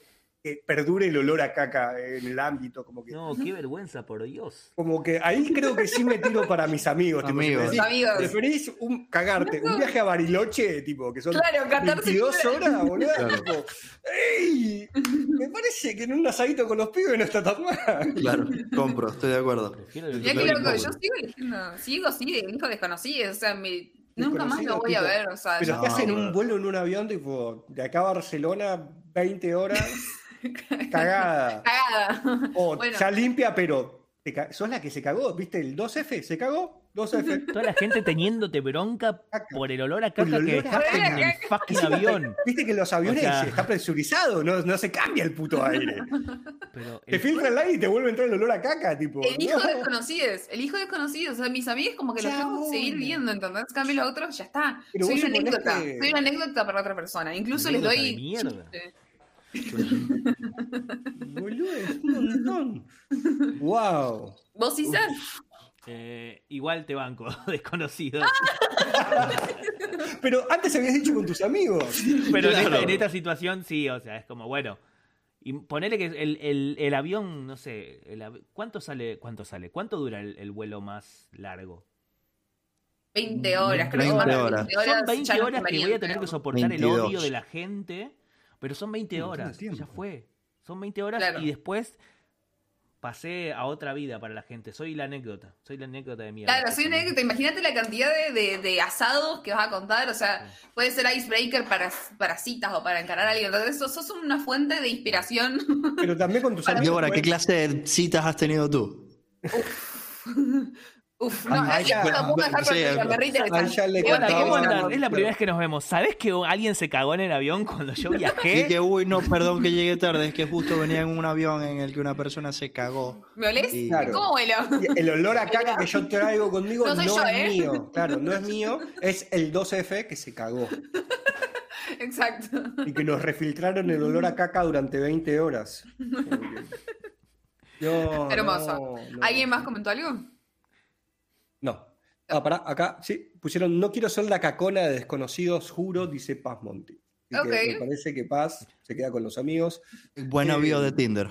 perdure el olor a caca en el ámbito, como que, No, qué vergüenza, por Dios. como que ahí creo que sí me tiro para mis amigos. tipo, Amigos. decís, Amigos. ¿Preferís un, cagarte un viaje a Bariloche, tipo, que son Claro, 14 22 horas, boludo? Claro. Tipo, ¡Ey! Me parece que en un asadito con los pibes no está tan mal. Claro, compro, estoy de acuerdo. Prefiero el Lo que loco, yo sigo eligiendo, sigo sí, elijo desconocido, o sea, me- nunca más lo voy a ver, o sea, Pero yo- te hacen No, un vuelo en un avión, tipo, de acá a Barcelona, 20 horas, cagada. cagada. O Bueno. ya limpia, pero te sos la que se cagó, ¿viste? El 2F, ¿se cagó? 2F. Toda la gente teniéndote bronca Caca. por el olor a el caca que olor a dejaste en el fucking avión. Viste que los aviones O sea- está presurizado, no, no se cambia el puto aire. Pero Te el- filtra el aire y te vuelve a entrar el olor a caca, tipo. Elijo no. desconocidos, elijo desconocidos, o sea, mis amigos como que los tengo que seguir viendo, ¿entendés? Cambio los otros, ya está. Pero soy una anécdota, que- soy una anécdota para otra persona, incluso les doy... de mierda. Boludo, es un montón. wow. ¿Vos, César? Eh, igual te banco, desconocido. Pero antes habías dicho con tus amigos. Pero en, esta, Claro. en esta situación sí, o sea, es como, bueno. Y ponerle que el, el- el avión, no sé, el av- ¿cuánto sale? ¿Cuánto sale? ¿Cuánto dura el, el vuelo más largo? 20 horas, creo que 20 más de horas. 20 Son ya 20 no horas que voy a tener que soportar el 22. odio de la gente, pero son 20 Un montón de horas, ya fue. Son 20 horas Claro. y después pasé a otra vida para la gente. Soy la anécdota, soy la anécdota de mierda. Claro, soy una anécdota. Imagínate la cantidad de, de- de asados que vas a contar. O sea, puede ser icebreaker para, para citas o para encarar a alguien. Entonces, sos, sos una fuente de inspiración. Pero también con tus amigos. Débora, ¿qué puedes- clase de citas has tenido tú? Uf, no, ya. lo puedo dejar Sí, le bueno, Hola, ¿cómo onda? Es la primera vez que nos vemos. ¿Sabés que alguien se cagó en el avión cuando yo Y viajé? que, uy, no, perdón que llegué tarde, es que justo venía en un avión en el que una persona se cagó. ¿Me olés? Y- Claro. ¿Cómo vuelo? Y El olor a caca que yo traigo conmigo No no, yo, es ¿eh? mío. Claro, no es mío. Es el 12F que se cagó. Exacto. Y que nos refiltraron el olor a caca durante 20 horas. No, Hermoso. no, no. ¿Alguien más comentó algo? No. Ah, pará, acá, sí, pusieron, no quiero ser la cacona de desconocidos, juro, dice Paz Monti. Así que Ok. me parece que Paz se queda con los amigos. Buena Eh, bio de Tinder.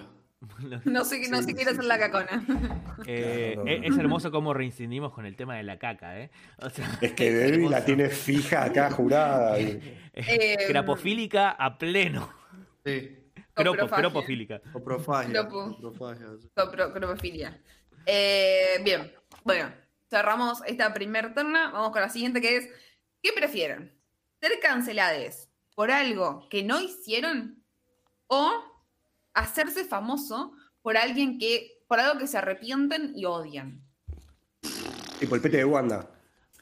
No sé, no Sí, sé quiere sí, hacer sí. la cacona. Eh, Claro, no, es, no. es hermoso cómo reincidimos con el tema de la caca, ¿eh? O sea, Es que Debbie la tiene fija acá, jurada. y- Eh, Crapofílica a pleno. Sí. Cropo, cropofílica. Coprofagia. Cropo. Cropofilia. Eh, bien, bueno, cerramos esta primer terna. Vamos con la siguiente que es: ¿Qué prefieren? ¿Ser cancelados por algo que no hicieron o hacerse famoso por alguien que, por algo que se arrepienten y odian? Tipo el pete de Wanda.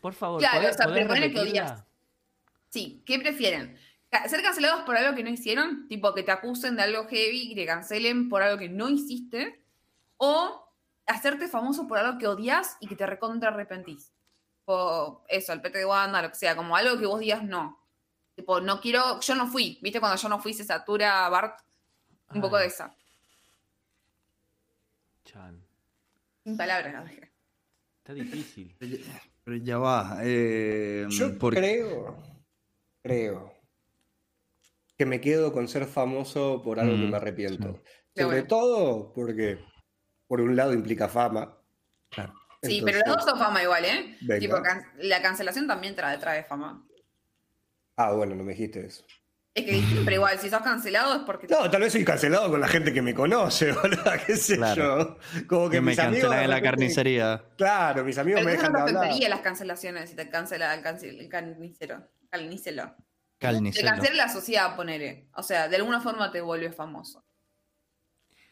Por favor, Claro, ¿podés- o sea, perdone que odias. Sí, ¿qué prefieren? ¿Ser cancelados por algo que no hicieron? Tipo, que te acusen de algo heavy y te cancelen por algo que no hiciste. ¿O hacerte famoso por algo que odias y que te recontra arrepentís? O eso, el pete de Wanda, lo que sea, como algo que vos digas no. Tipo, no quiero, yo no fui. ¿Viste cuando yo no fui se satura Bart? Un poco de esa. Chan, Sin palabras la dejé. está difícil. Pero ya va. eh, Yo porque- creo, creo que me quedo con ser famoso por algo que Mm, me arrepiento. Sobre bueno. todo porque, por un lado, implica fama. Claro. Sí, pero los dos son fama igual, ¿eh? Venga. Tipo, can- la cancelación también trae, trae fama. Ah, bueno, no me dijiste eso. Es que siempre igual, si sos cancelado es porque... No, tal vez soy cancelado con la gente que me conoce, boludo, qué sé Claro. yo. Como que, que me mis amigos cancelan en la carnicería. Claro, mis amigos Pero me dejan no de te hablar. afectaría las cancelaciones si te cancela el, carnicero. Carnicelo. Te Carnicero. cancela la sociedad, ponele. O sea, de alguna forma te vuelves famoso.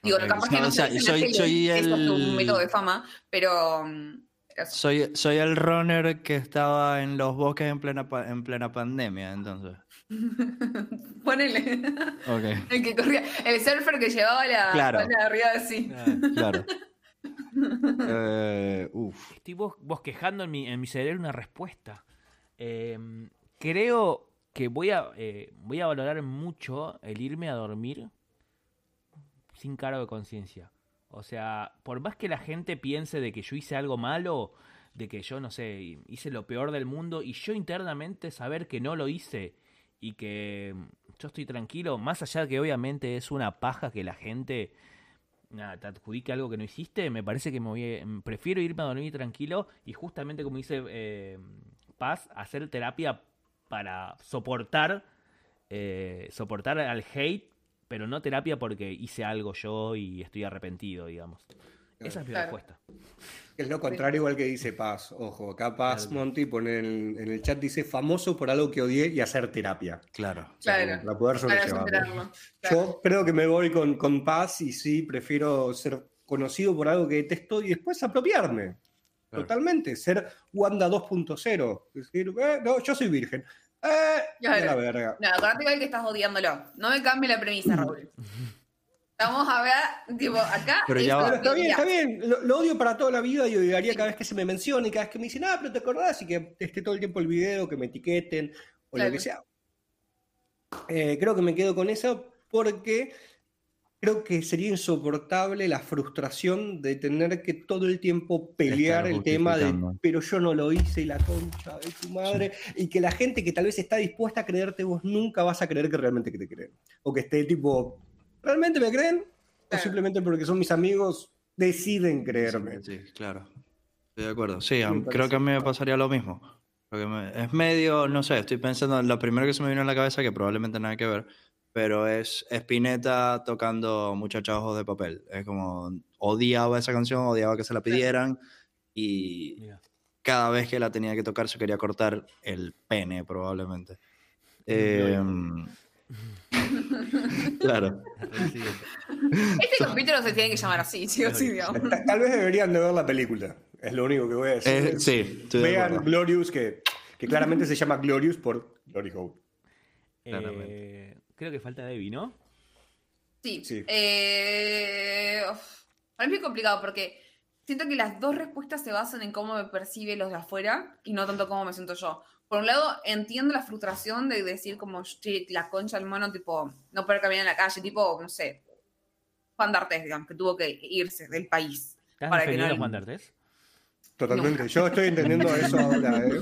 Digo, Ok. capaz que No, no o sea, se dice en la soy- eso es tu el- método de fama, pero... mm. Soy, soy el runner que estaba en los bosques en plena, en plena pandemia, entonces. Ponele. El que corría, el surfer que llevaba la Claro. la arriba de sí. claro. Eh, uf. Estoy bos- bosquejando en mi, en mi cerebro una respuesta. Eh, creo que voy a, eh, voy a valorar mucho el irme a dormir sin cargo de conciencia. O sea, por más que la gente piense de que yo hice algo malo, de que yo, no sé, hice lo peor del mundo, y yo internamente saber que no lo hice y que mm, yo estoy tranquilo, más allá de que obviamente es una paja que la gente te adjudique algo que no hiciste, me parece que me voy mm, prefiero irme a dormir tranquilo y justamente como dice eh, Paz, hacer terapia para soportar eh, soportar al hate, pero no terapia porque hice algo yo y estoy arrepentido, digamos. Esa es mi Claro. respuesta. Es lo contrario igual que dice Paz. Ojo, acá Paz Claro. Monty pone en el, en el chat, dice famoso por algo que odié y hacer terapia. Claro. Claro. Para poder. Claro. Yo creo que me voy con, con Paz y sí, prefiero ser conocido por algo que detesto y después apropiarme. Claro. Totalmente. Ser Wanda 2.0. Decir, eh, no, yo soy virgen. Eh, Claro. a la verga. No, acordate igual que estás odiándolo. No me cambie la premisa, Raúl. Vamos a ver, tipo, acá. Pero ya va. Pero está bien, está bien. Lo, lo odio para toda la vida y odiaría cada vez que se me mencione y cada vez que me dicen, ah, pero te acordás y que esté todo el tiempo el video, que me etiqueten o Claro. lo que sea. Eh, creo que me quedo con eso porque creo que sería insoportable la frustración de tener que todo el tiempo pelear el tema de, pero yo no lo hice y la concha de tu madre, y que la gente que tal vez está dispuesta a creerte vos nunca vas a creer que realmente que te creen. O que esté tipo, ¿realmente me creen? O simplemente porque son mis amigos deciden creerme. Sí, claro. Estoy de acuerdo. Sí, creo que a mí me pasaría lo mismo. Me- es medio, no sé, estoy pensando, lo primero que se me vino a la cabeza, que probablemente nada que ver, pero es Spinetta tocando Muchachos Ojos de Papel. Es como, odiaba esa canción, odiaba que se la pidieran y cada vez que la tenía que tocar se quería cortar el pene, probablemente. Un Em, claro. Este capítulo se tiene que llamar así, sí o sí, digamos. Tal vez deberían de ver la película. Es lo único que voy a decir. Eh, sí, estoy de Vean acuerdo. Glorious, que, que claramente se llama Glorious por Glory Hole. Eh, creo que falta Debbie, ¿no? Sí. Sí. Eh, uf, para mí es complicado porque siento que las dos respuestas se basan en cómo me percibe los de afuera y no tanto cómo me siento yo. Por un lado, entiendo la frustración de decir como, "Che, la concha del mono, tipo, no poder caminar en la calle, tipo, no sé, Juan D'Artes, digamos, que tuvo que irse del país. ¿Estás Para que no- a Juan D'Artes? Totalmente. Yo estoy entendiendo eso ahora. ¿eh?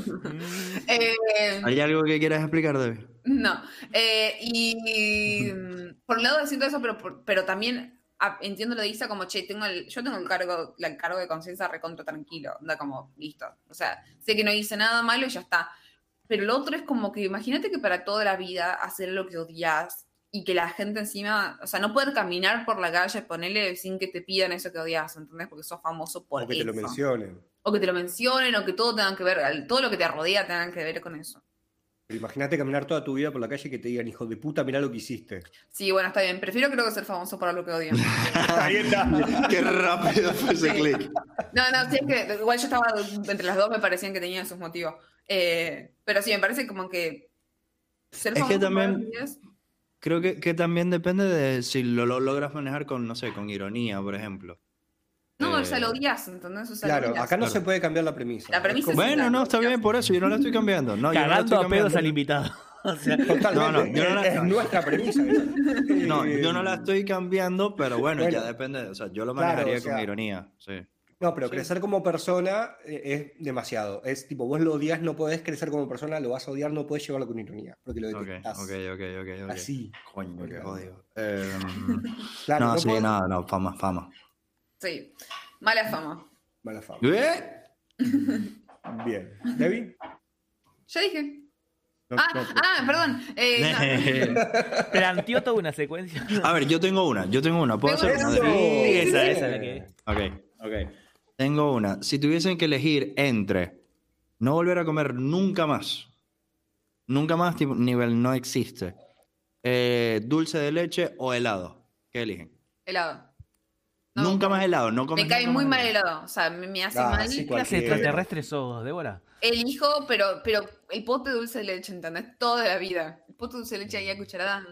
Eh, ¿Hay algo que quieras explicar, David? No. Eh, y mm, por un lado siento eso, pero, por- pero también ah, entiendo lo de Isa como, che, tengo el, yo tengo el cargo, el cargo de conciencia recontra tranquilo. Anda como, listo. O sea, sé que no hice nada malo y ya está. Pero lo otro es como que imagínate que para toda la vida hacer lo que odias y que la gente encima, o sea, no poder caminar por la calle, ponerle sin que te pidan eso que odias, ¿entendés? Porque sos famoso por O que te lo eso. mencionen. O que te lo mencionen, o que todo tenga que ver, todo lo que te rodea tenga que ver con eso. Pero Imagínate caminar toda tu vida por la calle y que te digan, hijo de puta, mirá lo que hiciste. Sí, bueno, está bien. Prefiero creo que ser famoso por algo que odio. Ahí está. Qué rápido fue ese Sí. clic. No, no, sí, es que igual yo estaba entre las dos, me parecían que tenían sus motivos. Eh, pero sí, me parece como que ser Es que famoso por también- algo que es- Creo que, que también depende de si lo, lo logras manejar con, no sé, con ironía, por ejemplo. No, Eh, o sea, lo odias, ¿entendés? O sea, lo Claro, odias. acá no Claro. se puede cambiar la premisa. La premisa Es Bueno, no, está bien por eso, yo no la estoy cambiando. No, yo no la Cagando estoy a pedos cambiando. al invitado. O sea, Totalmente. No, no, yo no la- es, es nuestra premisa. No, Eh, yo no la estoy cambiando, pero bueno, Bueno. ya depende. O sea, yo lo Claro, manejaría o sea- con ironía. Sí. No, pero crecer como persona eh, es demasiado. Es tipo, vos lo odias, no podés crecer como persona, lo vas a odiar, no podés llevarlo con ironía. Porque lo Ok, detestás. ok, ok, ok. Así. Coño, qué. Eh, Claro, no, no sí, podés- no, no, fama, fama. Sí, mala fama. Mala fama. ¿Eh? Bien. ¿Debbie? Ya dije. No, Ah, no, ah, perdón. Eh, no. planteó toda una secuencia. A ver, yo tengo una, yo tengo una. ¿Puedo Tengo hacer una? Sí, esa, esa es la que. Ok, ok. Tengo una. Si tuviesen que elegir entre no volver a comer nunca más, nunca más, tipo, nivel no existe, eh, dulce de leche o helado, ¿qué eligen? helado. No, nunca más helado, no comes Me cae muy mal el helado. O sea, me, me hace Ah, mal. sí, ¿Qué clase extraterrestre sos, Débora? Elijo, pero, pero el pote de dulce de leche, ¿entendés? Toda la vida. El pote de dulce de leche ahí a cucharada.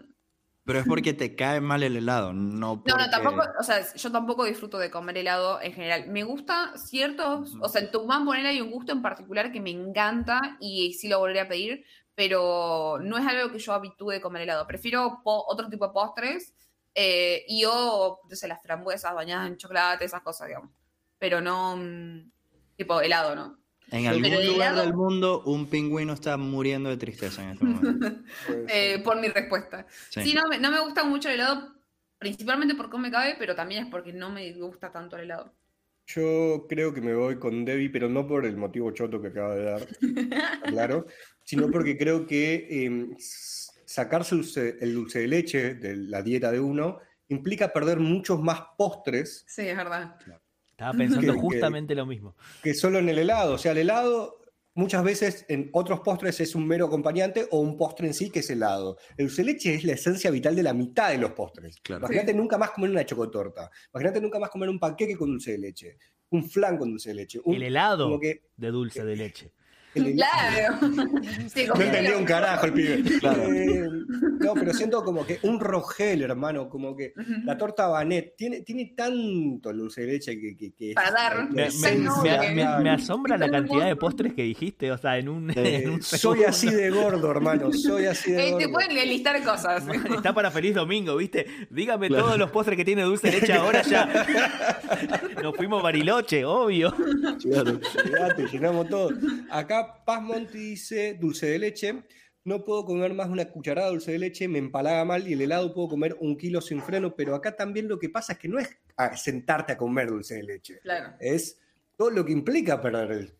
Pero es porque te cae mal el helado, no No, porque... no, tampoco, o sea, yo tampoco disfruto de comer helado en general. Me gusta ciertos, o sea, en Tucumán poner hay un gusto en particular que me encanta y sí lo volveré a pedir, pero no es algo que yo habitúe de comer helado. Prefiero otro tipo de postres eh, y o, no sé, las frambuesas bañadas en chocolate, esas cosas, digamos. Pero no, mm, tipo helado, ¿no? En algún Pero lugar helado- del mundo un pingüino está muriendo de tristeza en este momento. Eh, por mi respuesta. Sí. Sí, no, me, no me gusta mucho el helado, principalmente por cómo me cabe, pero también es porque no me gusta tanto el helado. Yo creo que me voy con Debbie, pero no por el motivo choto que acaba de dar, claro, sino porque creo que eh, sacarse dulce- el dulce de leche de la dieta de uno implica perder muchos más postres Sí, es verdad. Estaba pensando Que- que- justamente lo mismo. que solo en el helado. O sea, el helado muchas veces en otros postres es un mero acompañante o un postre en sí que es helado. El dulce de leche es la esencia vital de la mitad de los postres. Claro. Imagínate nunca más comer una chocotorta. Imagínate nunca más comer un panqueque con dulce de leche. Un flan con dulce de leche. Un, El helado como que de dulce de leche. Claro. Sí, No entendía un carajo el pibe. Claro. Eh, no, pero siento como que un rogel, hermano, como que la torta banet tiene, tiene tanto dulce de leche que, que, que Para dar. Me, me- esencia, me- me- claro. me asombra la cantidad de postres que dijiste, o sea, en un, Eh, en un soy así de gordo, hermano, soy así de Eh, gordo. te pueden listar cosas. Está para feliz domingo, ¿viste? Dígame Claro. todos los postres que tiene dulce de leche ahora ya. Nos fuimos Bariloche, obvio. Olvídate, llenamos todo. Acá Paz Monti dice dulce de leche. No puedo comer más de una cucharada de dulce de leche, me empalaga mal y el helado puedo comer un kilo sin freno, pero acá también lo que pasa es que no es sentarte a comer dulce de leche, Claro. es todo lo que implica perder el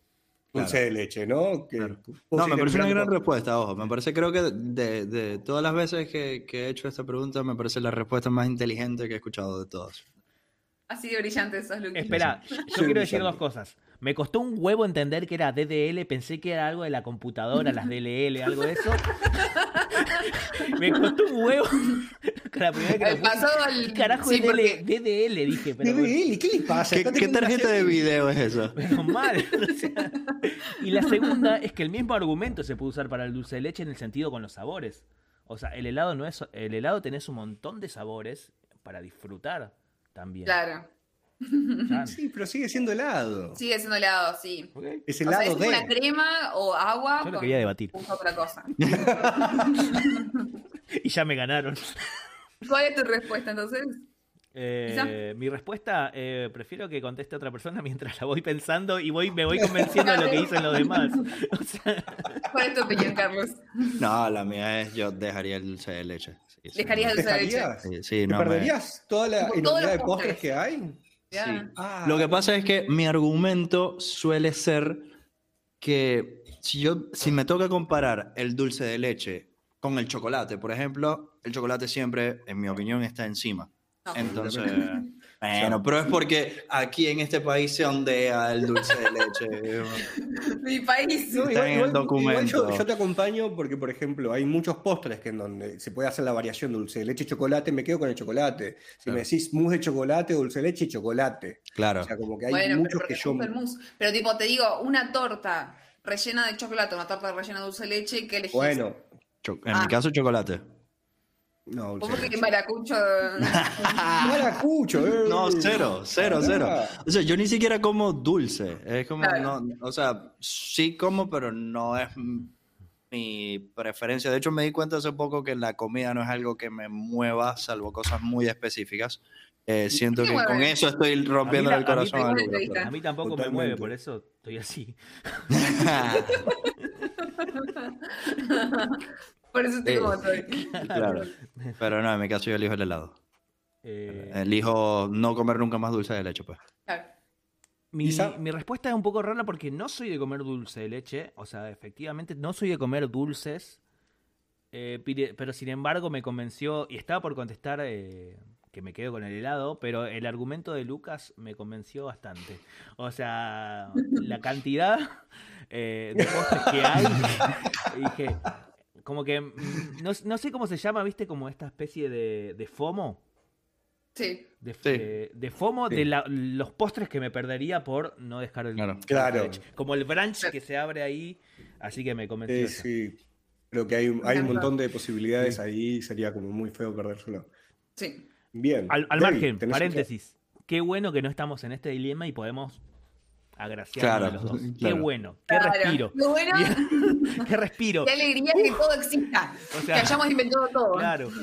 dulce Claro. de leche, ¿no? Que Claro. No, me parece una gran respuesta, ojo. Me parece, creo que de, de todas las veces que, que he hecho esta pregunta, me parece la respuesta más inteligente que he escuchado de todas. Así de brillante esos. Espera, yo Sí, quiero decir brillante. dos cosas. Me costó un huevo entender que era DDL, pensé que era algo de la computadora, las DLL, algo de eso. me costó un huevo. la primera que lo El puse, pasado al- ¿Qué carajo sí, es DL porque- DDL? Dije, pero bueno, DBL, ¿qué le pasa? ¿Qué, tarjeta de video es esa? menos mal. o sea. y la segunda es que el mismo argumento se puede usar para el dulce de leche en el sentido con los sabores. O sea, el helado no es. El helado tenés un montón de sabores para disfrutar también. Claro. Sí, pero sigue siendo helado. Sigue siendo helado, sí. Es O sea, helado es de. una crema o agua Yo lo quería debatir. otra cosa. Y ya me ganaron. ¿Cuál es tu respuesta entonces? Eh, mi respuesta, eh, prefiero que conteste otra persona mientras la voy pensando y voy, me voy convenciendo de lo que dicen los demás. O sea, ¿Cuál es tu opinión, Carlos? No, la mía es yo dejaría el dulce de leche. Sí, sí. ¿Dejarías el dulce de leche? Sí, ¿Te no me- perderías toda la enormidad de postres. que hay? Sí. Ah, Lo que pasa es que mi argumento suele ser que si yo si me toca comparar el dulce de leche con el chocolate, por ejemplo, el chocolate siempre, en mi opinión, está encima. No. Entonces, bueno, pero es porque aquí en este país se ondea el dulce de leche. Mi país. No, Está en el documento. yo, yo te acompaño porque, por ejemplo, hay muchos postres que en donde se puede hacer la variación dulce de leche y chocolate, me quedo con el chocolate. Si Claro. me decís mousse de chocolate, dulce de leche y chocolate. Claro. O sea, como que hay bueno, pero muchos porque que yo... mousse. Pero tipo, te digo, una torta rellena de chocolate, una torta rellena de dulce de leche, ¿qué elegís? Bueno, Cho- en Ah. mi caso, chocolate. No, ¿Vos dulce de porque leche. maracucho? Maracucho, eh. No, cero, cero, cero. Ah. O sea, yo ni siquiera como dulce. Es como, Claro. no, o sea, sí como, pero no es mi preferencia. De hecho, me di cuenta hace poco que la comida no es algo que me mueva, salvo cosas muy específicas. Eh, siento ¿Qué que mueve? con eso estoy rompiendo A mí el la- a mí corazón. a entrevista. a mí tampoco me Totalmente. mueve, por eso estoy así. Por eso estoy como estoy. claro. Pero no, en mi caso yo elijo el helado. Eh, Elijo no comer nunca más dulce de leche, pues. Claro. Mi, respuesta es un poco rara porque no soy de comer dulce de leche. O sea, efectivamente no soy de comer dulces. eh, pero sin embargo me convenció, y estaba por contestar eh, que me quedo con el helado, pero el argumento de Lucas me convenció bastante. O sea, la cantidad eh, de postres que hay, dije, como que, mm, no, no sé cómo se llama, viste, como esta especie de, de FOMO. Sí. De, Sí. eh, de FOMO Sí. de la- los postres que me perdería por no dejar el Claro. Como el brunch que se abre ahí, así que me convenció. Eh, sí. Creo que hay, hay un montón de posibilidades ahí, sería como muy feo perdérselo. Sí. Bien. Al, al David, margen, paréntesis. Qué bueno que no estamos en este dilema y podemos agraciarnos Claro, a los dos. Qué claro. bueno, qué Claro. respiro. Lo bueno, Qué respiro. qué alegría que todo exista. O sea, que hayamos inventado todo. Claro.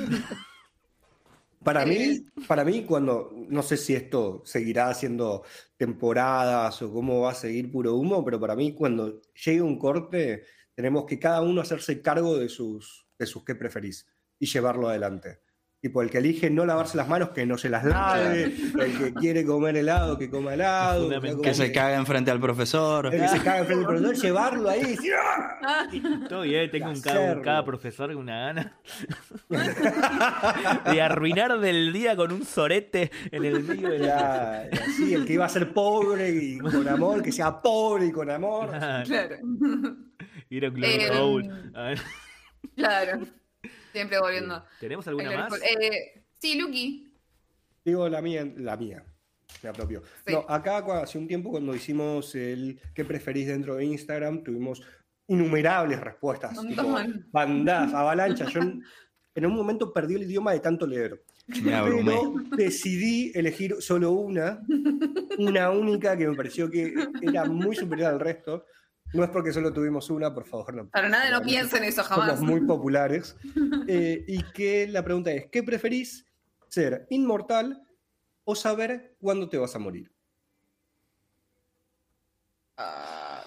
Para mí, para mí, cuando, no sé si esto seguirá haciendo temporadas o cómo va a seguir puro humo, pero para mí cuando llegue un corte, tenemos que cada uno hacerse cargo de sus, de sus qué preferís y llevarlo adelante. Tipo, el que elige no lavarse las manos, que no se las lave, el que quiere comer helado, que coma helado. Que se caga enfrente al profesor. el que se caga enfrente del profesor, llevarlo ahí y decir, ¡ah! Todo bien, tengo un cada, un Hacerlo. cada profesor con una gana de arruinar del día con un sorete en el medio de la. Así, el que iba a ser pobre y con amor, que sea pobre y con amor. Claro. Ir a un Eh, Claro. Siempre volviendo. ¿Tenemos al alguna más? Eh, sí, Lucky. Digo la mía, la mía. Me apropió. Sí. No, acá hace un tiempo cuando hicimos el ¿qué preferís dentro de Instagram? Tuvimos innumerables respuestas. Un tipo, montón. bandadas, avalanchas. Yo en, un momento perdí el idioma de tanto leer. Me. Pero decidí elegir solo una, una única que me pareció que era muy superior al resto. No es porque solo tuvimos una, por favor, no. Para nada, no piensen eso jamás. Somos muy populares. Eh, y que la pregunta es, ¿qué preferís? ¿Ser inmortal o saber cuándo te vas a morir? Ah,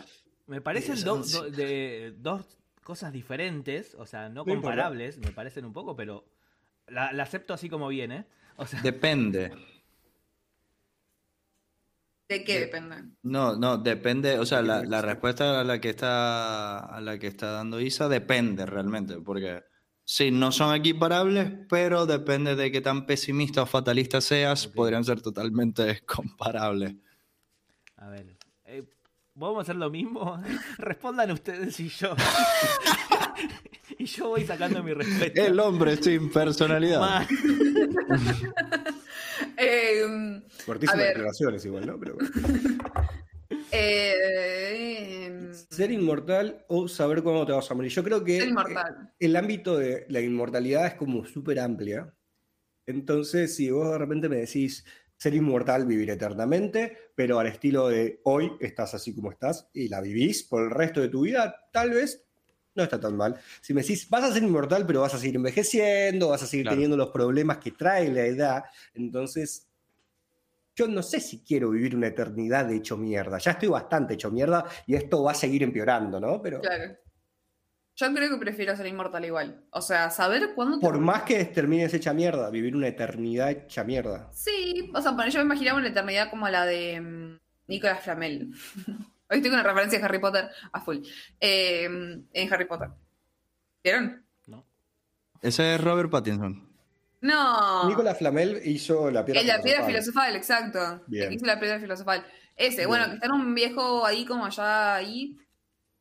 Me parecen Esas do- son- do- de, dos cosas diferentes, o sea, no comparables, me parecen un poco, pero la, la acepto así como viene. O sea, Depende. ¿De qué depende? No, no, depende, o sea, la, la respuesta a la que está a la que está dando Isa depende realmente, porque sí, no son equiparables, pero depende de qué tan pesimista o fatalista seas, podrían ser totalmente comparables. a ver. eh, ¿Vamos a hacer lo mismo? Respondan ustedes y yo. y yo voy sacando mi respeto. El hombre sin personalidad. Eh, Cortísimas A ver. declaraciones igual, ¿no? Pero bueno. eh, Ser inmortal o saber cuándo te vas a morir. Yo creo que el ámbito de la inmortalidad es como súper amplia. Entonces, si vos de repente me decís ser inmortal, vivir eternamente, pero al estilo de hoy estás así como estás y la vivís por el resto de tu vida, tal vez no está tan mal. Si me decís, vas a ser inmortal, pero vas a seguir envejeciendo, vas a seguir Claro. teniendo los problemas que trae la edad, entonces yo no sé si quiero vivir una eternidad de hecho mierda. Ya estoy bastante hecho mierda y esto va a seguir empeorando, ¿no? Pero Claro. Yo creo que prefiero ser inmortal igual. O sea, saber cuándo. te por más que termines hecha mierda, vivir una eternidad hecha mierda. Sí, o sea, bueno, yo me imaginaba una eternidad como la de mm, Nicolas Flamel. Hoy estoy con una referencia de Harry Potter a full. Eh, en Harry Potter. ¿Vieron? No. Ese es Robert Pattinson. No. Nicolas Flamel hizo la piedra Es la piedra filosofal. filosofal, exacto. Bien. Hizo la piedra filosofal. Ese, Bien. bueno, que está en un viejo ahí como allá ahí.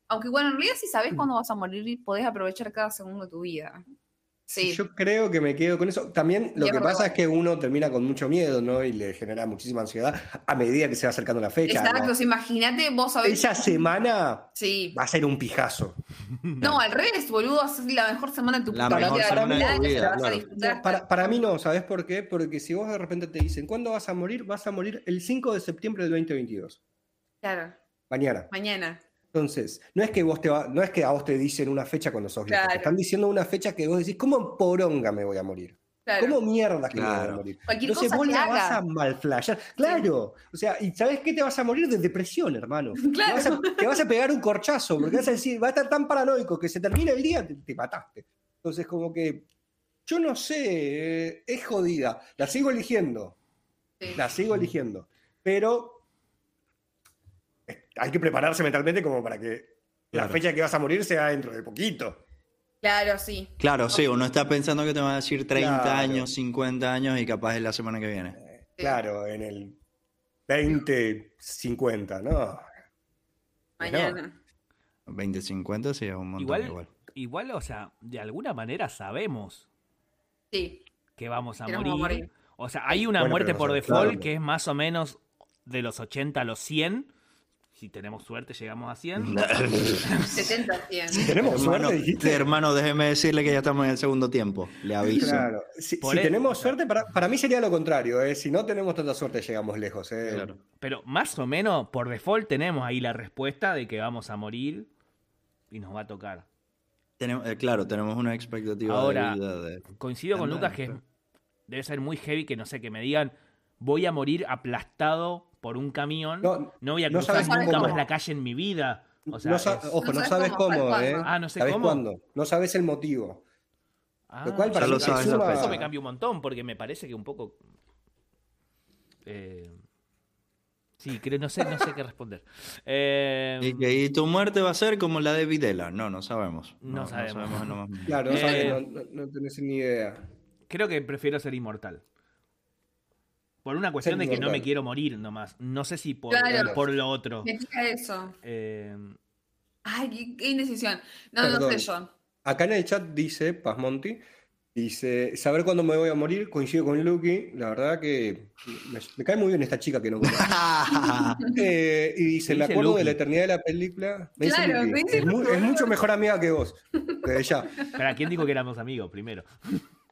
Aunque bueno, en realidad si sabes cuándo vas a morir, podés aprovechar cada segundo de tu vida. Sí. Yo creo que me quedo con eso. También lo que pasa es que uno termina con mucho miedo, ¿no? Y le genera muchísima ansiedad a medida que se va acercando la fecha. Exacto, imagínate, vos sabés. Esa semana Sí. va a ser un pijazo. No, al revés, boludo, va a ser la mejor semana de tu La puta mejor vida. semana tu que vida, vas a claro. No, para, para mí no, ¿sabes por qué? Porque si vos de repente te dicen, ¿cuándo vas a morir? Vas a morir el 5 de septiembre del 2022. Claro, Mañana. mañana. Entonces, no es que vos te va- no es que a vos te dicen una fecha cuando sos viejo, te están diciendo una fecha que vos decís, ¿cómo en poronga me voy a morir? Claro. ¿Cómo mierda que me voy a morir? Cualquier Entonces cosa vos que la vas a malflayar. Claro. O sea, ¿y sabés qué te vas a morir de depresión, hermano? Claro. Te, vas a, te vas a pegar un corchazo, porque vas a decir, va a estar tan paranoico que se termina el día, te, te mataste. Entonces, como que, yo no sé, eh, es jodida. La sigo eligiendo, Sí. la sigo eligiendo. Pero hay que prepararse mentalmente como para que la fecha que vas a morir sea dentro de poquito. Claro, sí. Claro, sí, uno está pensando que te van a decir 30 Claro. años, 50 años y capaz es la semana que viene. Claro, en el 2050, ¿no? Mañana. 20, 50 sí es un montón Igual, igual. igual, o sea, de alguna manera sabemos Sí. que vamos a morir. vamos a morir. O sea, hay una Bueno, muerte por no default que es más o menos de los 80 a los 100. Si tenemos suerte, llegamos a 100. 70, 100. Tenemos hermano, suerte, dijiste. hermano, déjeme decirle que ya estamos en el segundo tiempo. Le aviso. Claro. Si, si tenemos suerte, para, para mí sería lo contrario. ¿eh? Si no tenemos tanta suerte, llegamos lejos. ¿eh? Claro. Pero más o menos, por default, tenemos ahí la respuesta de que vamos a morir y nos va a tocar. Tenemos- eh, claro, tenemos una expectativa Ahora, de vida de... Coincido con Lucas que debe ser muy heavy que no sé, que me digan voy a morir aplastado por un camión. No, No, voy a no cruzar sabes nunca cómo. más la calle en mi vida. O sea, no sa- es- ojo, No no, sabes cómo, cómo, ¿sabes ¿eh? cuándo? Ah, no sé ¿Sabes cómo. cuándo? No sabes el motivo. Ah, Lo cual para lo sabes suma-. Eso me cambia un montón porque me parece que un poco. eh, sí, creo, no sé, no sé qué responder. Eh, Y, que- y tu muerte va a ser como la de Videla. No, no sabemos. No sabemos. lo más. Claro, no, Eh, sabes, no, no- no tenés ni idea. Creo que prefiero ser inmortal. Por una cuestión de que no me quiero morir nomás. No sé si por, Claro. por lo otro. Me pica eso. Eh, Ay, qué, qué indecisión. No, no Perdón. sé yo. Acá en el chat dice, Pasmonti, dice, saber cuándo me voy a morir, coincido con Lucky, la verdad que me, me cae muy bien esta chica que no conozco. Eh, y dice, Me acuerdo de la eternidad de la película. Me Claro, me dice es, mu- es mucho mejor amiga que vos. Desde ya. ¿Para quién dijo que éramos amigos primero?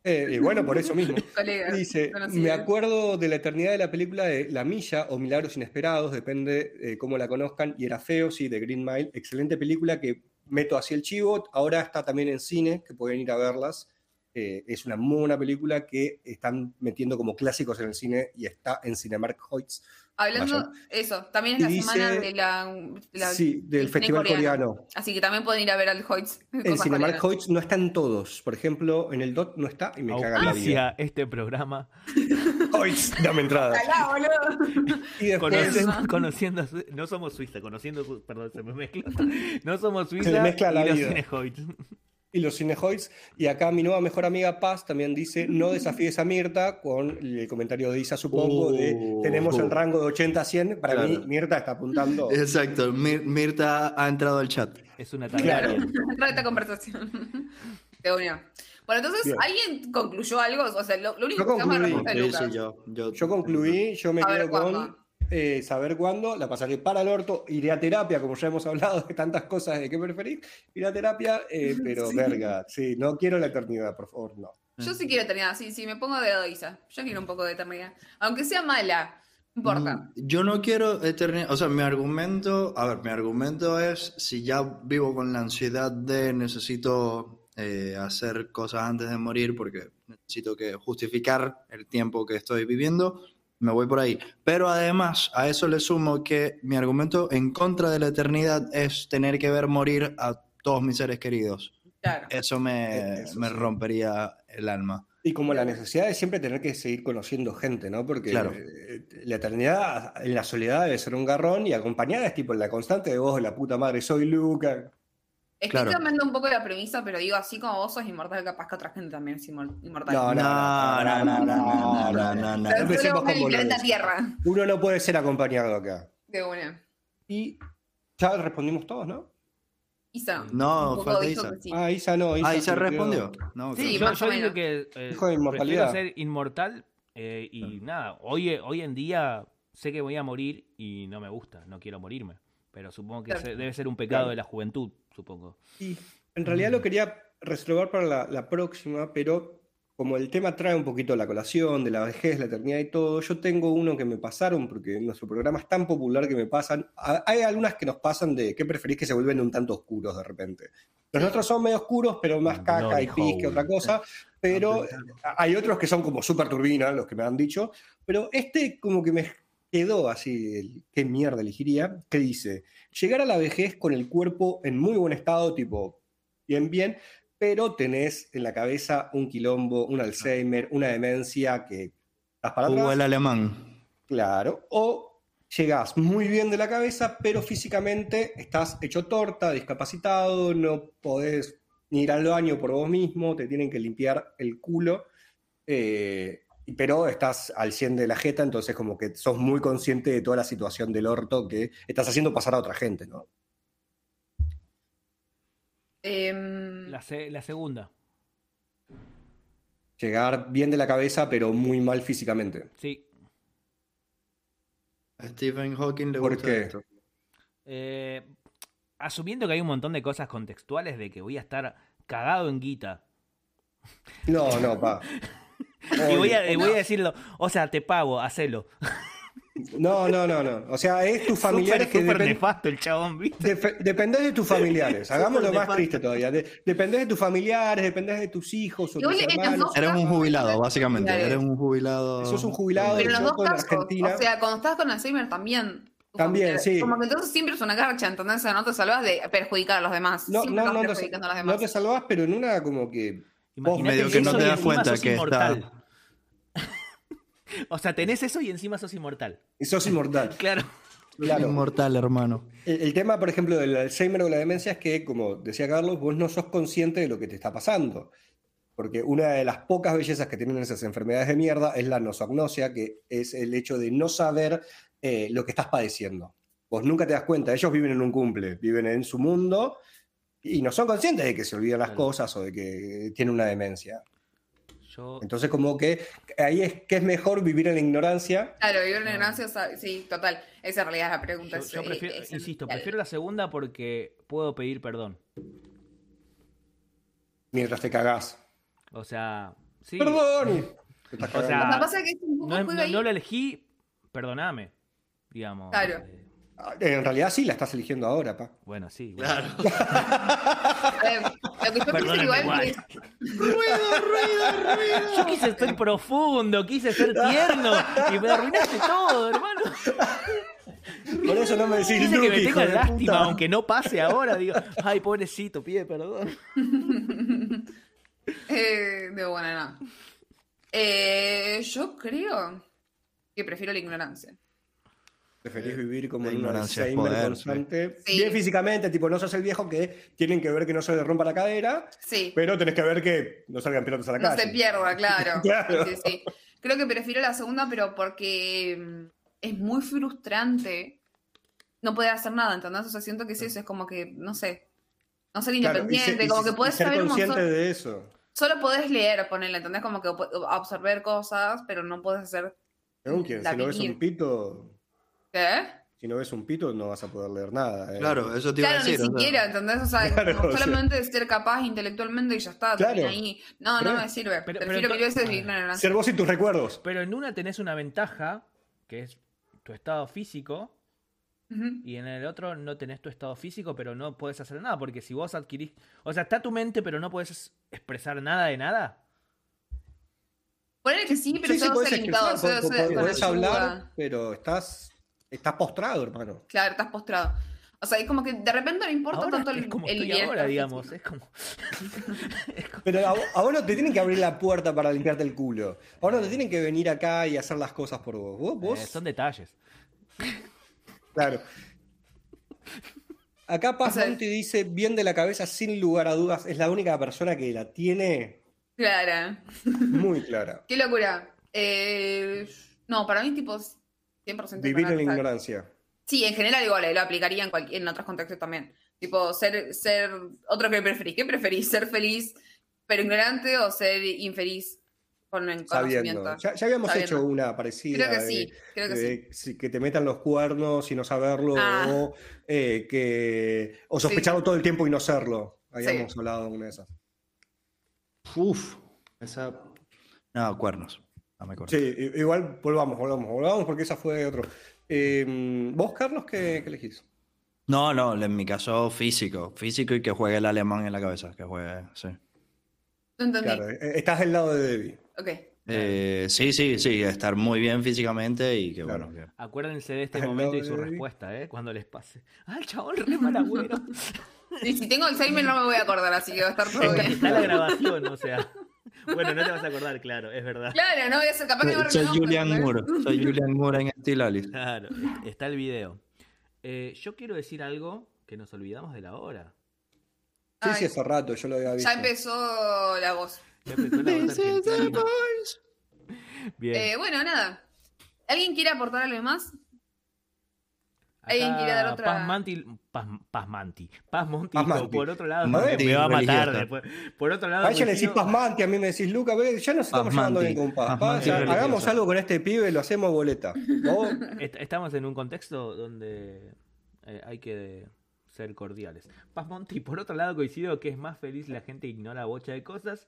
Eh, y bueno, por eso mismo. Colega. Dice, me acuerdo de la eternidad de la película de La Milla o Milagros Inesperados, depende eh, cómo la conozcan, y era feo, sí, de Green Mile, excelente película que meto así el chivo, ahora está también en cine, que pueden ir a verlas, Eh, es una muy buena película que están metiendo como clásicos en el cine y está en Cinemark Hoyts, Hablando, eso, también es Y la dice- semana de la, de la- sí, del Festival Coreano. Así que también pueden ir a ver al Hoyts. En Cinemark. Hoyts no están todos, por ejemplo, en el DOT no está y me cagan la vida. Este programa. Hoyts, dame entrada. Ojalá, boludo. Y después, Conociendo, no somos Suiza, conociendo, perdón, se me mezcla. No somos Se le Suiza mezcla la y vida. Y los cinehoids. Y acá mi nueva mejor amiga Paz también dice, no desafíes a Mirta, con el comentario de Isa, supongo, de Uh. tenemos el rango de 80 a 100. Para Claro. mí, Mirta está apuntando. Exacto, Mir- Mirta ha entrado al chat. Es una Claro. Targaryen. Trae esta conversación. Te unió. Bueno, entonces, Bien. ¿alguien concluyó algo? O sea, lo, lo único Yo que vamos a concluí. de Lucas. sí, yo, yo, Yo concluí, yo me A ver, quedo con ¿cuándo? Eh, saber cuándo, la pasaré para el orto, iré a terapia, como ya hemos hablado de tantas cosas de qué preferís, iré a terapia, eh, pero Sí. verga, sí, no quiero la eternidad, por favor, no. Yo sí quiero eternidad, sí, sí, me pongo de Isa. Yo quiero un poco de eternidad. Aunque sea mala, no importa. Mm, Yo no quiero eternidad. O sea, mi argumento, a ver, mi argumento es si ya vivo con la ansiedad de necesito eh, hacer cosas antes de morir porque necesito que justificar el tiempo que estoy viviendo, me voy por ahí. Pero además, a eso le sumo que mi argumento en contra de la eternidad es tener que ver morir a todos mis seres queridos. Claro. Eso me, Eso me sí. rompería el alma. Y como la necesidad de siempre tener que seguir conociendo gente, ¿no? Porque Claro. eh, la eternidad en la soledad debe ser un garrón y acompañada es tipo la constante de vos la puta madre, soy Luca. Estoy Claro. cambiando un poco la premisa, pero digo, así como vos sos inmortal, capaz que otra gente también es inmor- inmortal. No, no, No, no, no, no, no, no, no. Pero empecemos solo en el con planeta. Tierra. Uno no puede ser acompañado acá. De una. Y ya respondimos todos, ¿no? Isa. No, falta dijo Isa. que sí. Ah, Isa no. Isa Ah, ¿y se me quedó- respondió? No, Sí, claro. Yo, más yo o digo menos. que eh, Hijo de inmortalidad. ser inmortal eh, y nada, hoy, hoy en día sé que voy a morir y no me gusta, no quiero morirme. Pero supongo que Claro. se- debe ser un pecado Claro. de la juventud, supongo. Y en realidad lo quería reservar para la, la próxima, pero como el tema trae un poquito la colación de la vejez, la eternidad y todo, yo tengo uno que me pasaron, porque nuestro programa es tan popular que me pasan. Hay algunas que nos pasan de qué preferís que se vuelven un tanto oscuros de repente. Los nuestros son medio oscuros, pero más caca y pis que otra cosa. Pero hay otros que son como súper turbinas, los que me han dicho. Pero este como que me quedó así, el, qué mierda elegiría, que dice, llegar a la vejez con el cuerpo en muy buen estado, tipo, bien, bien, pero tenés en la cabeza un quilombo, un Alzheimer, una demencia que estás para atrás. Hugo el alemán. Claro. O llegás muy bien de la cabeza, pero físicamente estás hecho torta, discapacitado, no podés ni ir al baño por vos mismo, te tienen que limpiar el culo, eh, pero estás al 100 de la jeta, entonces como que sos muy consciente de toda la situación del orto que estás haciendo pasar a otra gente, ¿no? Em, La, se- la segunda, Llegar bien de la cabeza, pero muy mal físicamente. sí. A Stephen Hawking le ¿Por gusta qué? esto. Eh, asumiendo que hay un montón de cosas contextuales de que voy a estar cagado en guita. No, no, pa. Y voy a, Obvio. voy a decirlo, o sea, te pago, hacelo. No, no, no, no. O sea, es tus familiares que súper depen- nefasto el chabón, ¿viste? Defe- dependés de tus familiares, hagámoslo más triste todavía. De- dependés de tus familiares, dependés de tus hijos o tus hermanos. Eres un jubilado, básicamente. Eres un jubilado. Sos un jubilado, Pero en los dos con casos, Argentina- o sea, cuando estás con Alzheimer también. También, sí. Como que entonces siempre es una garcha, sea, no te salvas de perjudicar a los demás. No, siempre no, no, te, a los no demás. te salvás, pero en una como que. Imagínate medio que no te y das cuenta sos que inmortal. O sea, tenés eso y encima sos inmortal. Sos inmortal. Claro. Claro. Inmortal, hermano. El, el tema, por ejemplo, del Alzheimer o la demencia es que, como decía Carlos, vos no sos consciente de lo que te está pasando. Porque una de las pocas bellezas que tienen esas enfermedades de mierda es la nosognosia, que es el hecho de no saber eh, lo que estás padeciendo. Vos nunca te das cuenta, ellos viven en un cumple, viven en su mundo y no son conscientes de que se olvidan las Claro. cosas o de que tienen una demencia. Yo, Entonces, como que ahí es que es mejor vivir en la ignorancia. Claro, vivir en la ignorancia, sí, total. Esa en realidad es la pregunta. yo- prefiero, es insisto, prefiero la segunda porque puedo pedir perdón. mientras te cagás. O sea, sí. ¡Perdón! O sea, No, no lo elegí, perdoname. Digamos. Claro. eh, en realidad sí la estás eligiendo ahora, pa. bueno, sí. bueno. A ver, lo que yo Perdóname igual igual. es Yo quise ser profundo, quise ser tierno y me arruinaste todo, hermano. Por eso no me decís Quise que me de lástima, puta. aunque no pase ahora. Digo, ay, pobrecito, pide perdón. Eh, de buena, no. Eh, yo creo que prefiero la ignorancia. Preferís vivir como en es Alzheimer poder, constante. sí. Bien físicamente, tipo, no sos el viejo que tienen que ver que no se le rompa la cadera, Sí. pero tenés que ver que no salgan pilotos a la No calle. se pierda, claro. Claro. Sí, sí, sí. Creo que prefiero la segunda, pero porque mm, es muy frustrante no poder hacer nada, ¿entendés? O sea, siento que es eso, es como que, no sé, no ser Claro, y independiente, se- y como que podés ser saber un consciente montón. de eso. Solo podés leer, ponerle, ¿entendés? Como que absorber cosas, pero no podés hacer. Si no ves un pito, ¿Qué? si no ves un pito, no vas a poder leer nada. eh. Claro, eso te iba Claro, a ni decir. o sea, siquiera, ¿entendés? O sea, Claro, como o sea. solamente ser capaz intelectualmente y ya está, Claro. ahí. No, no Re. me sirve. Pero- pero Prefiero mil ento- veces vivir ignorancia. Ser vos y tus recuerdos. Pero en una tenés una ventaja, que es tu estado físico, Ujú. y en el otro no tenés tu estado físico, pero no podés hacer nada, porque si vos adquirís... O sea, está tu mente, pero no podés expresar nada de nada. Ponele que sí, pero Sí, sí, limitado. podés hablar, pero estás, estás postrado, hermano. Claro, estás postrado. O sea, es como que de repente no importa Ahora tanto es el, como el estoy ahora, digamos. Es como... es como- Pero a, vos- a vos no te tienen que abrir la puerta para limpiarte el culo. Ahora no te tienen que venir acá y hacer las cosas por vos. Vos, vos eh, son detalles. claro. Acá Paz O sea- Monti dice, bien de la cabeza, sin lugar a dudas, es la única persona que la tiene Claro. muy clara. Qué locura. Eh, no, para mí, tipo, 100% Vivir en la ignorancia. Sí, en general igual, eh, lo aplicaría en, cualquier, en otros contextos también. Tipo, ser, ser, otro que preferís. ¿Qué preferís? ¿Ser feliz pero ignorante o ser infeliz con el conocimiento? Sabiendo. Ya, ya habíamos Sabiendo. hecho una parecida. Creo que de- sí, creo que sí. que te metan los cuernos y no saberlo, Ah. o, eh, que, o sospecharlo todo el tiempo y no serlo. Habíamos Sí. hablado de una de esas. Uf, esa. No, cuernos. Sí, igual volvamos, volvamos, volvamos porque esa fue de otro. Eh, ¿Vos, Carlos, qué, qué elegís? No, no, en mi caso físico. Físico y que juegue el alemán en la cabeza. Que juegue, sí. No entendí. Claro, eh, estás del lado de Debbie. Ok. Eh, sí, sí, sí, estar muy bien físicamente y que Claro. bueno. que- Acuérdense de este momento y su respuesta, ¿eh? Cuando les pase. ¡Ah, el chabón re mal agüero! Y si tengo Alzheimer no me voy a acordar, así que va a estar todo bien. Está la grabación, o sea. Bueno, no te vas a acordar, claro, es verdad. Claro, no voy a ser capaz que no Soy Julian. Moore. Soy Julian Moore en Alice. Claro, est- está el video. Eh, yo quiero decir algo que nos olvidamos de la hora. Sí, Ay. sí, hace rato, yo lo había visto. Ya empezó la voz. Ya empezó la voz argentina. Bien. Eh, bueno, nada. ¿Alguien quiere aportar algo más? Alguien quiere dar otra- Paz Manti, Paz, Paz Manti, Paz Monti, Paz por- Manti. por otro lado, Manti, me va a matar después. Por otro lado, A ella le decís coincido- Pasmanti, a mí me decís Luca, ya nos estamos llevando Pasmanti. bien con Paz. Paz, ya, hagamos algo con este pibe, lo hacemos boleta. Estamos en un contexto donde eh, hay que ser cordiales. Paz Monti, por otro lado, coincido que es más feliz la gente que ignora bocha de cosas.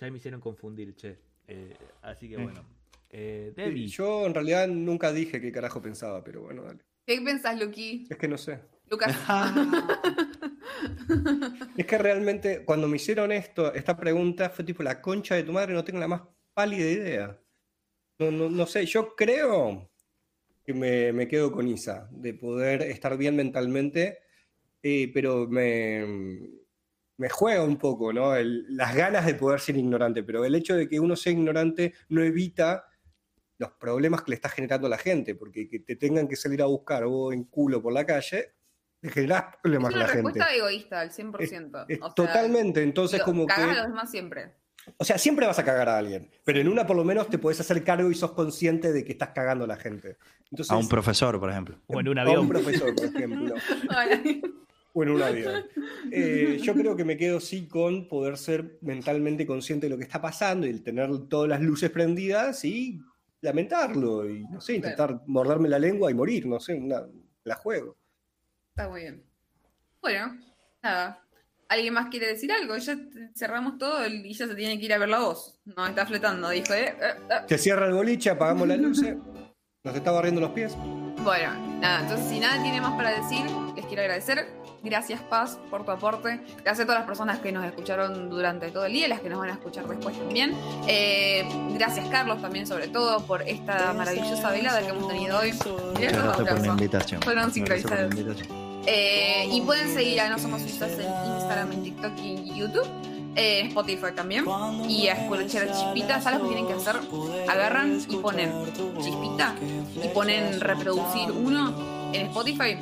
Ya me hicieron confundir, che. Eh, así que bueno. Eh, Debbie, Yo en realidad nunca dije qué carajo pensaba, pero bueno, dale. ¿Qué pensás, Luqui? Es que no sé. Lucas. Es que realmente cuando me hicieron esto, esta pregunta fue tipo la concha de tu madre, no tengo la más pálida idea. No, no, no sé, yo creo que me, me quedo con Isa, de poder estar bien mentalmente, eh, pero me, me juega un poco, ¿no? El- las ganas de poder ser ignorante, pero el hecho de que uno sea ignorante no evita los problemas que le está generando a la gente, porque que te tengan que salir a buscar vos en culo por la calle, te generás Es problemas a una la gente. respuesta egoísta al 100%. Es o sea, totalmente, entonces digo, como que... a los demás siempre. O sea, siempre vas a cagar a alguien, pero en una por lo menos te puedes hacer cargo y sos consciente de que estás cagando a la gente. Entonces, A un profesor, por ejemplo. o en un a avión. profesor, por ejemplo, o en un avión. Eh, yo creo que me quedo sí con poder ser mentalmente consciente de lo que está pasando y el tener todas las luces prendidas y lamentarlo y, no sé, intentar morderme la lengua y morir, no sé, una, la juego. Está muy bien. Bueno, nada. ¿Alguien más quiere decir algo? Ya cerramos todo y ya se tiene que ir a ver la voz. No, está fletando, dijo, ¿eh? Eh, eh. Se cierra el boliche, apagamos las luces, nos está barriendo los pies. Bueno, nada, entonces si nada tiene más para decir, les quiero agradecer. Gracias Paz por tu aporte. Gracias a todas las personas que nos escucharon durante todo el día y las que nos van a escuchar después también. Eh, gracias Carlos también sobre todo por esta maravillosa velada que hemos tenido hoy. Gracias por la invitación. Fueron Gracias por la sincronizados. invitación. Eh, y pueden seguir a No Somos Suizas en Instagram, en TikTok y en YouTube. eh, en Spotify también. Y a escuchar chispita, ¿sabes lo que tienen que hacer? Agarran y ponen chispita y ponen reproducir uno en Spotify.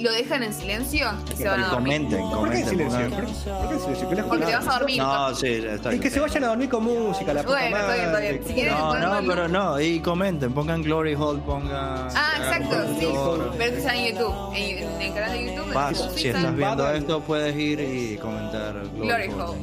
Lo dejan en silencio y se van a dormir. Comenten, ¿Por qué en comenten. silencio? ¿Por por qué en silencio? ¿Qué les Porque te vas a dormir. No, sí, está Es bien. que se vayan a dormir con música, la puta Bueno, está bien, está bien. Si quieren- No, no, algo. pero no, y comenten, pongan Glory Hall, pongan... Ah, exacto, sí. Pero esto está en YouTube. En, en el canal de YouTube. Vas, si estás viendo esto, puedes ir y comentar Glory, Glory Hall.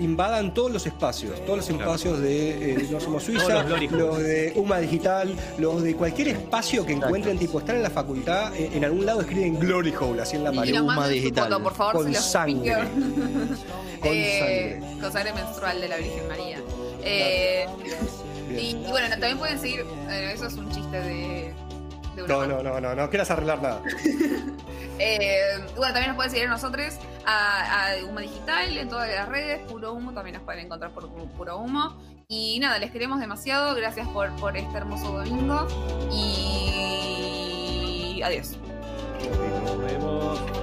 Invadan todos los espacios, todos los espacios de eh, No Somos Suiza, los de UMA Digital, los de cualquier espacio que encuentren, tipo, están en la facultad, eh, en algún lado escriben Glory Hole, así en la pared. Uma digital. foto, por favor, Con se los sangre. Con Eh, sangre. con sangre menstrual de la Virgen María. Eh, y bueno, también pueden seguir. eh, eso es un chiste de. De una No, no, no, no, no quieras arreglar nada. Eh, bueno, también nos pueden seguir a nosotros, a, a Humo Digital, en todas las redes, Puro Humo, también nos pueden encontrar por Puro Humo. Y nada, les queremos demasiado, gracias por, por este hermoso domingo y adiós. Nos vemos.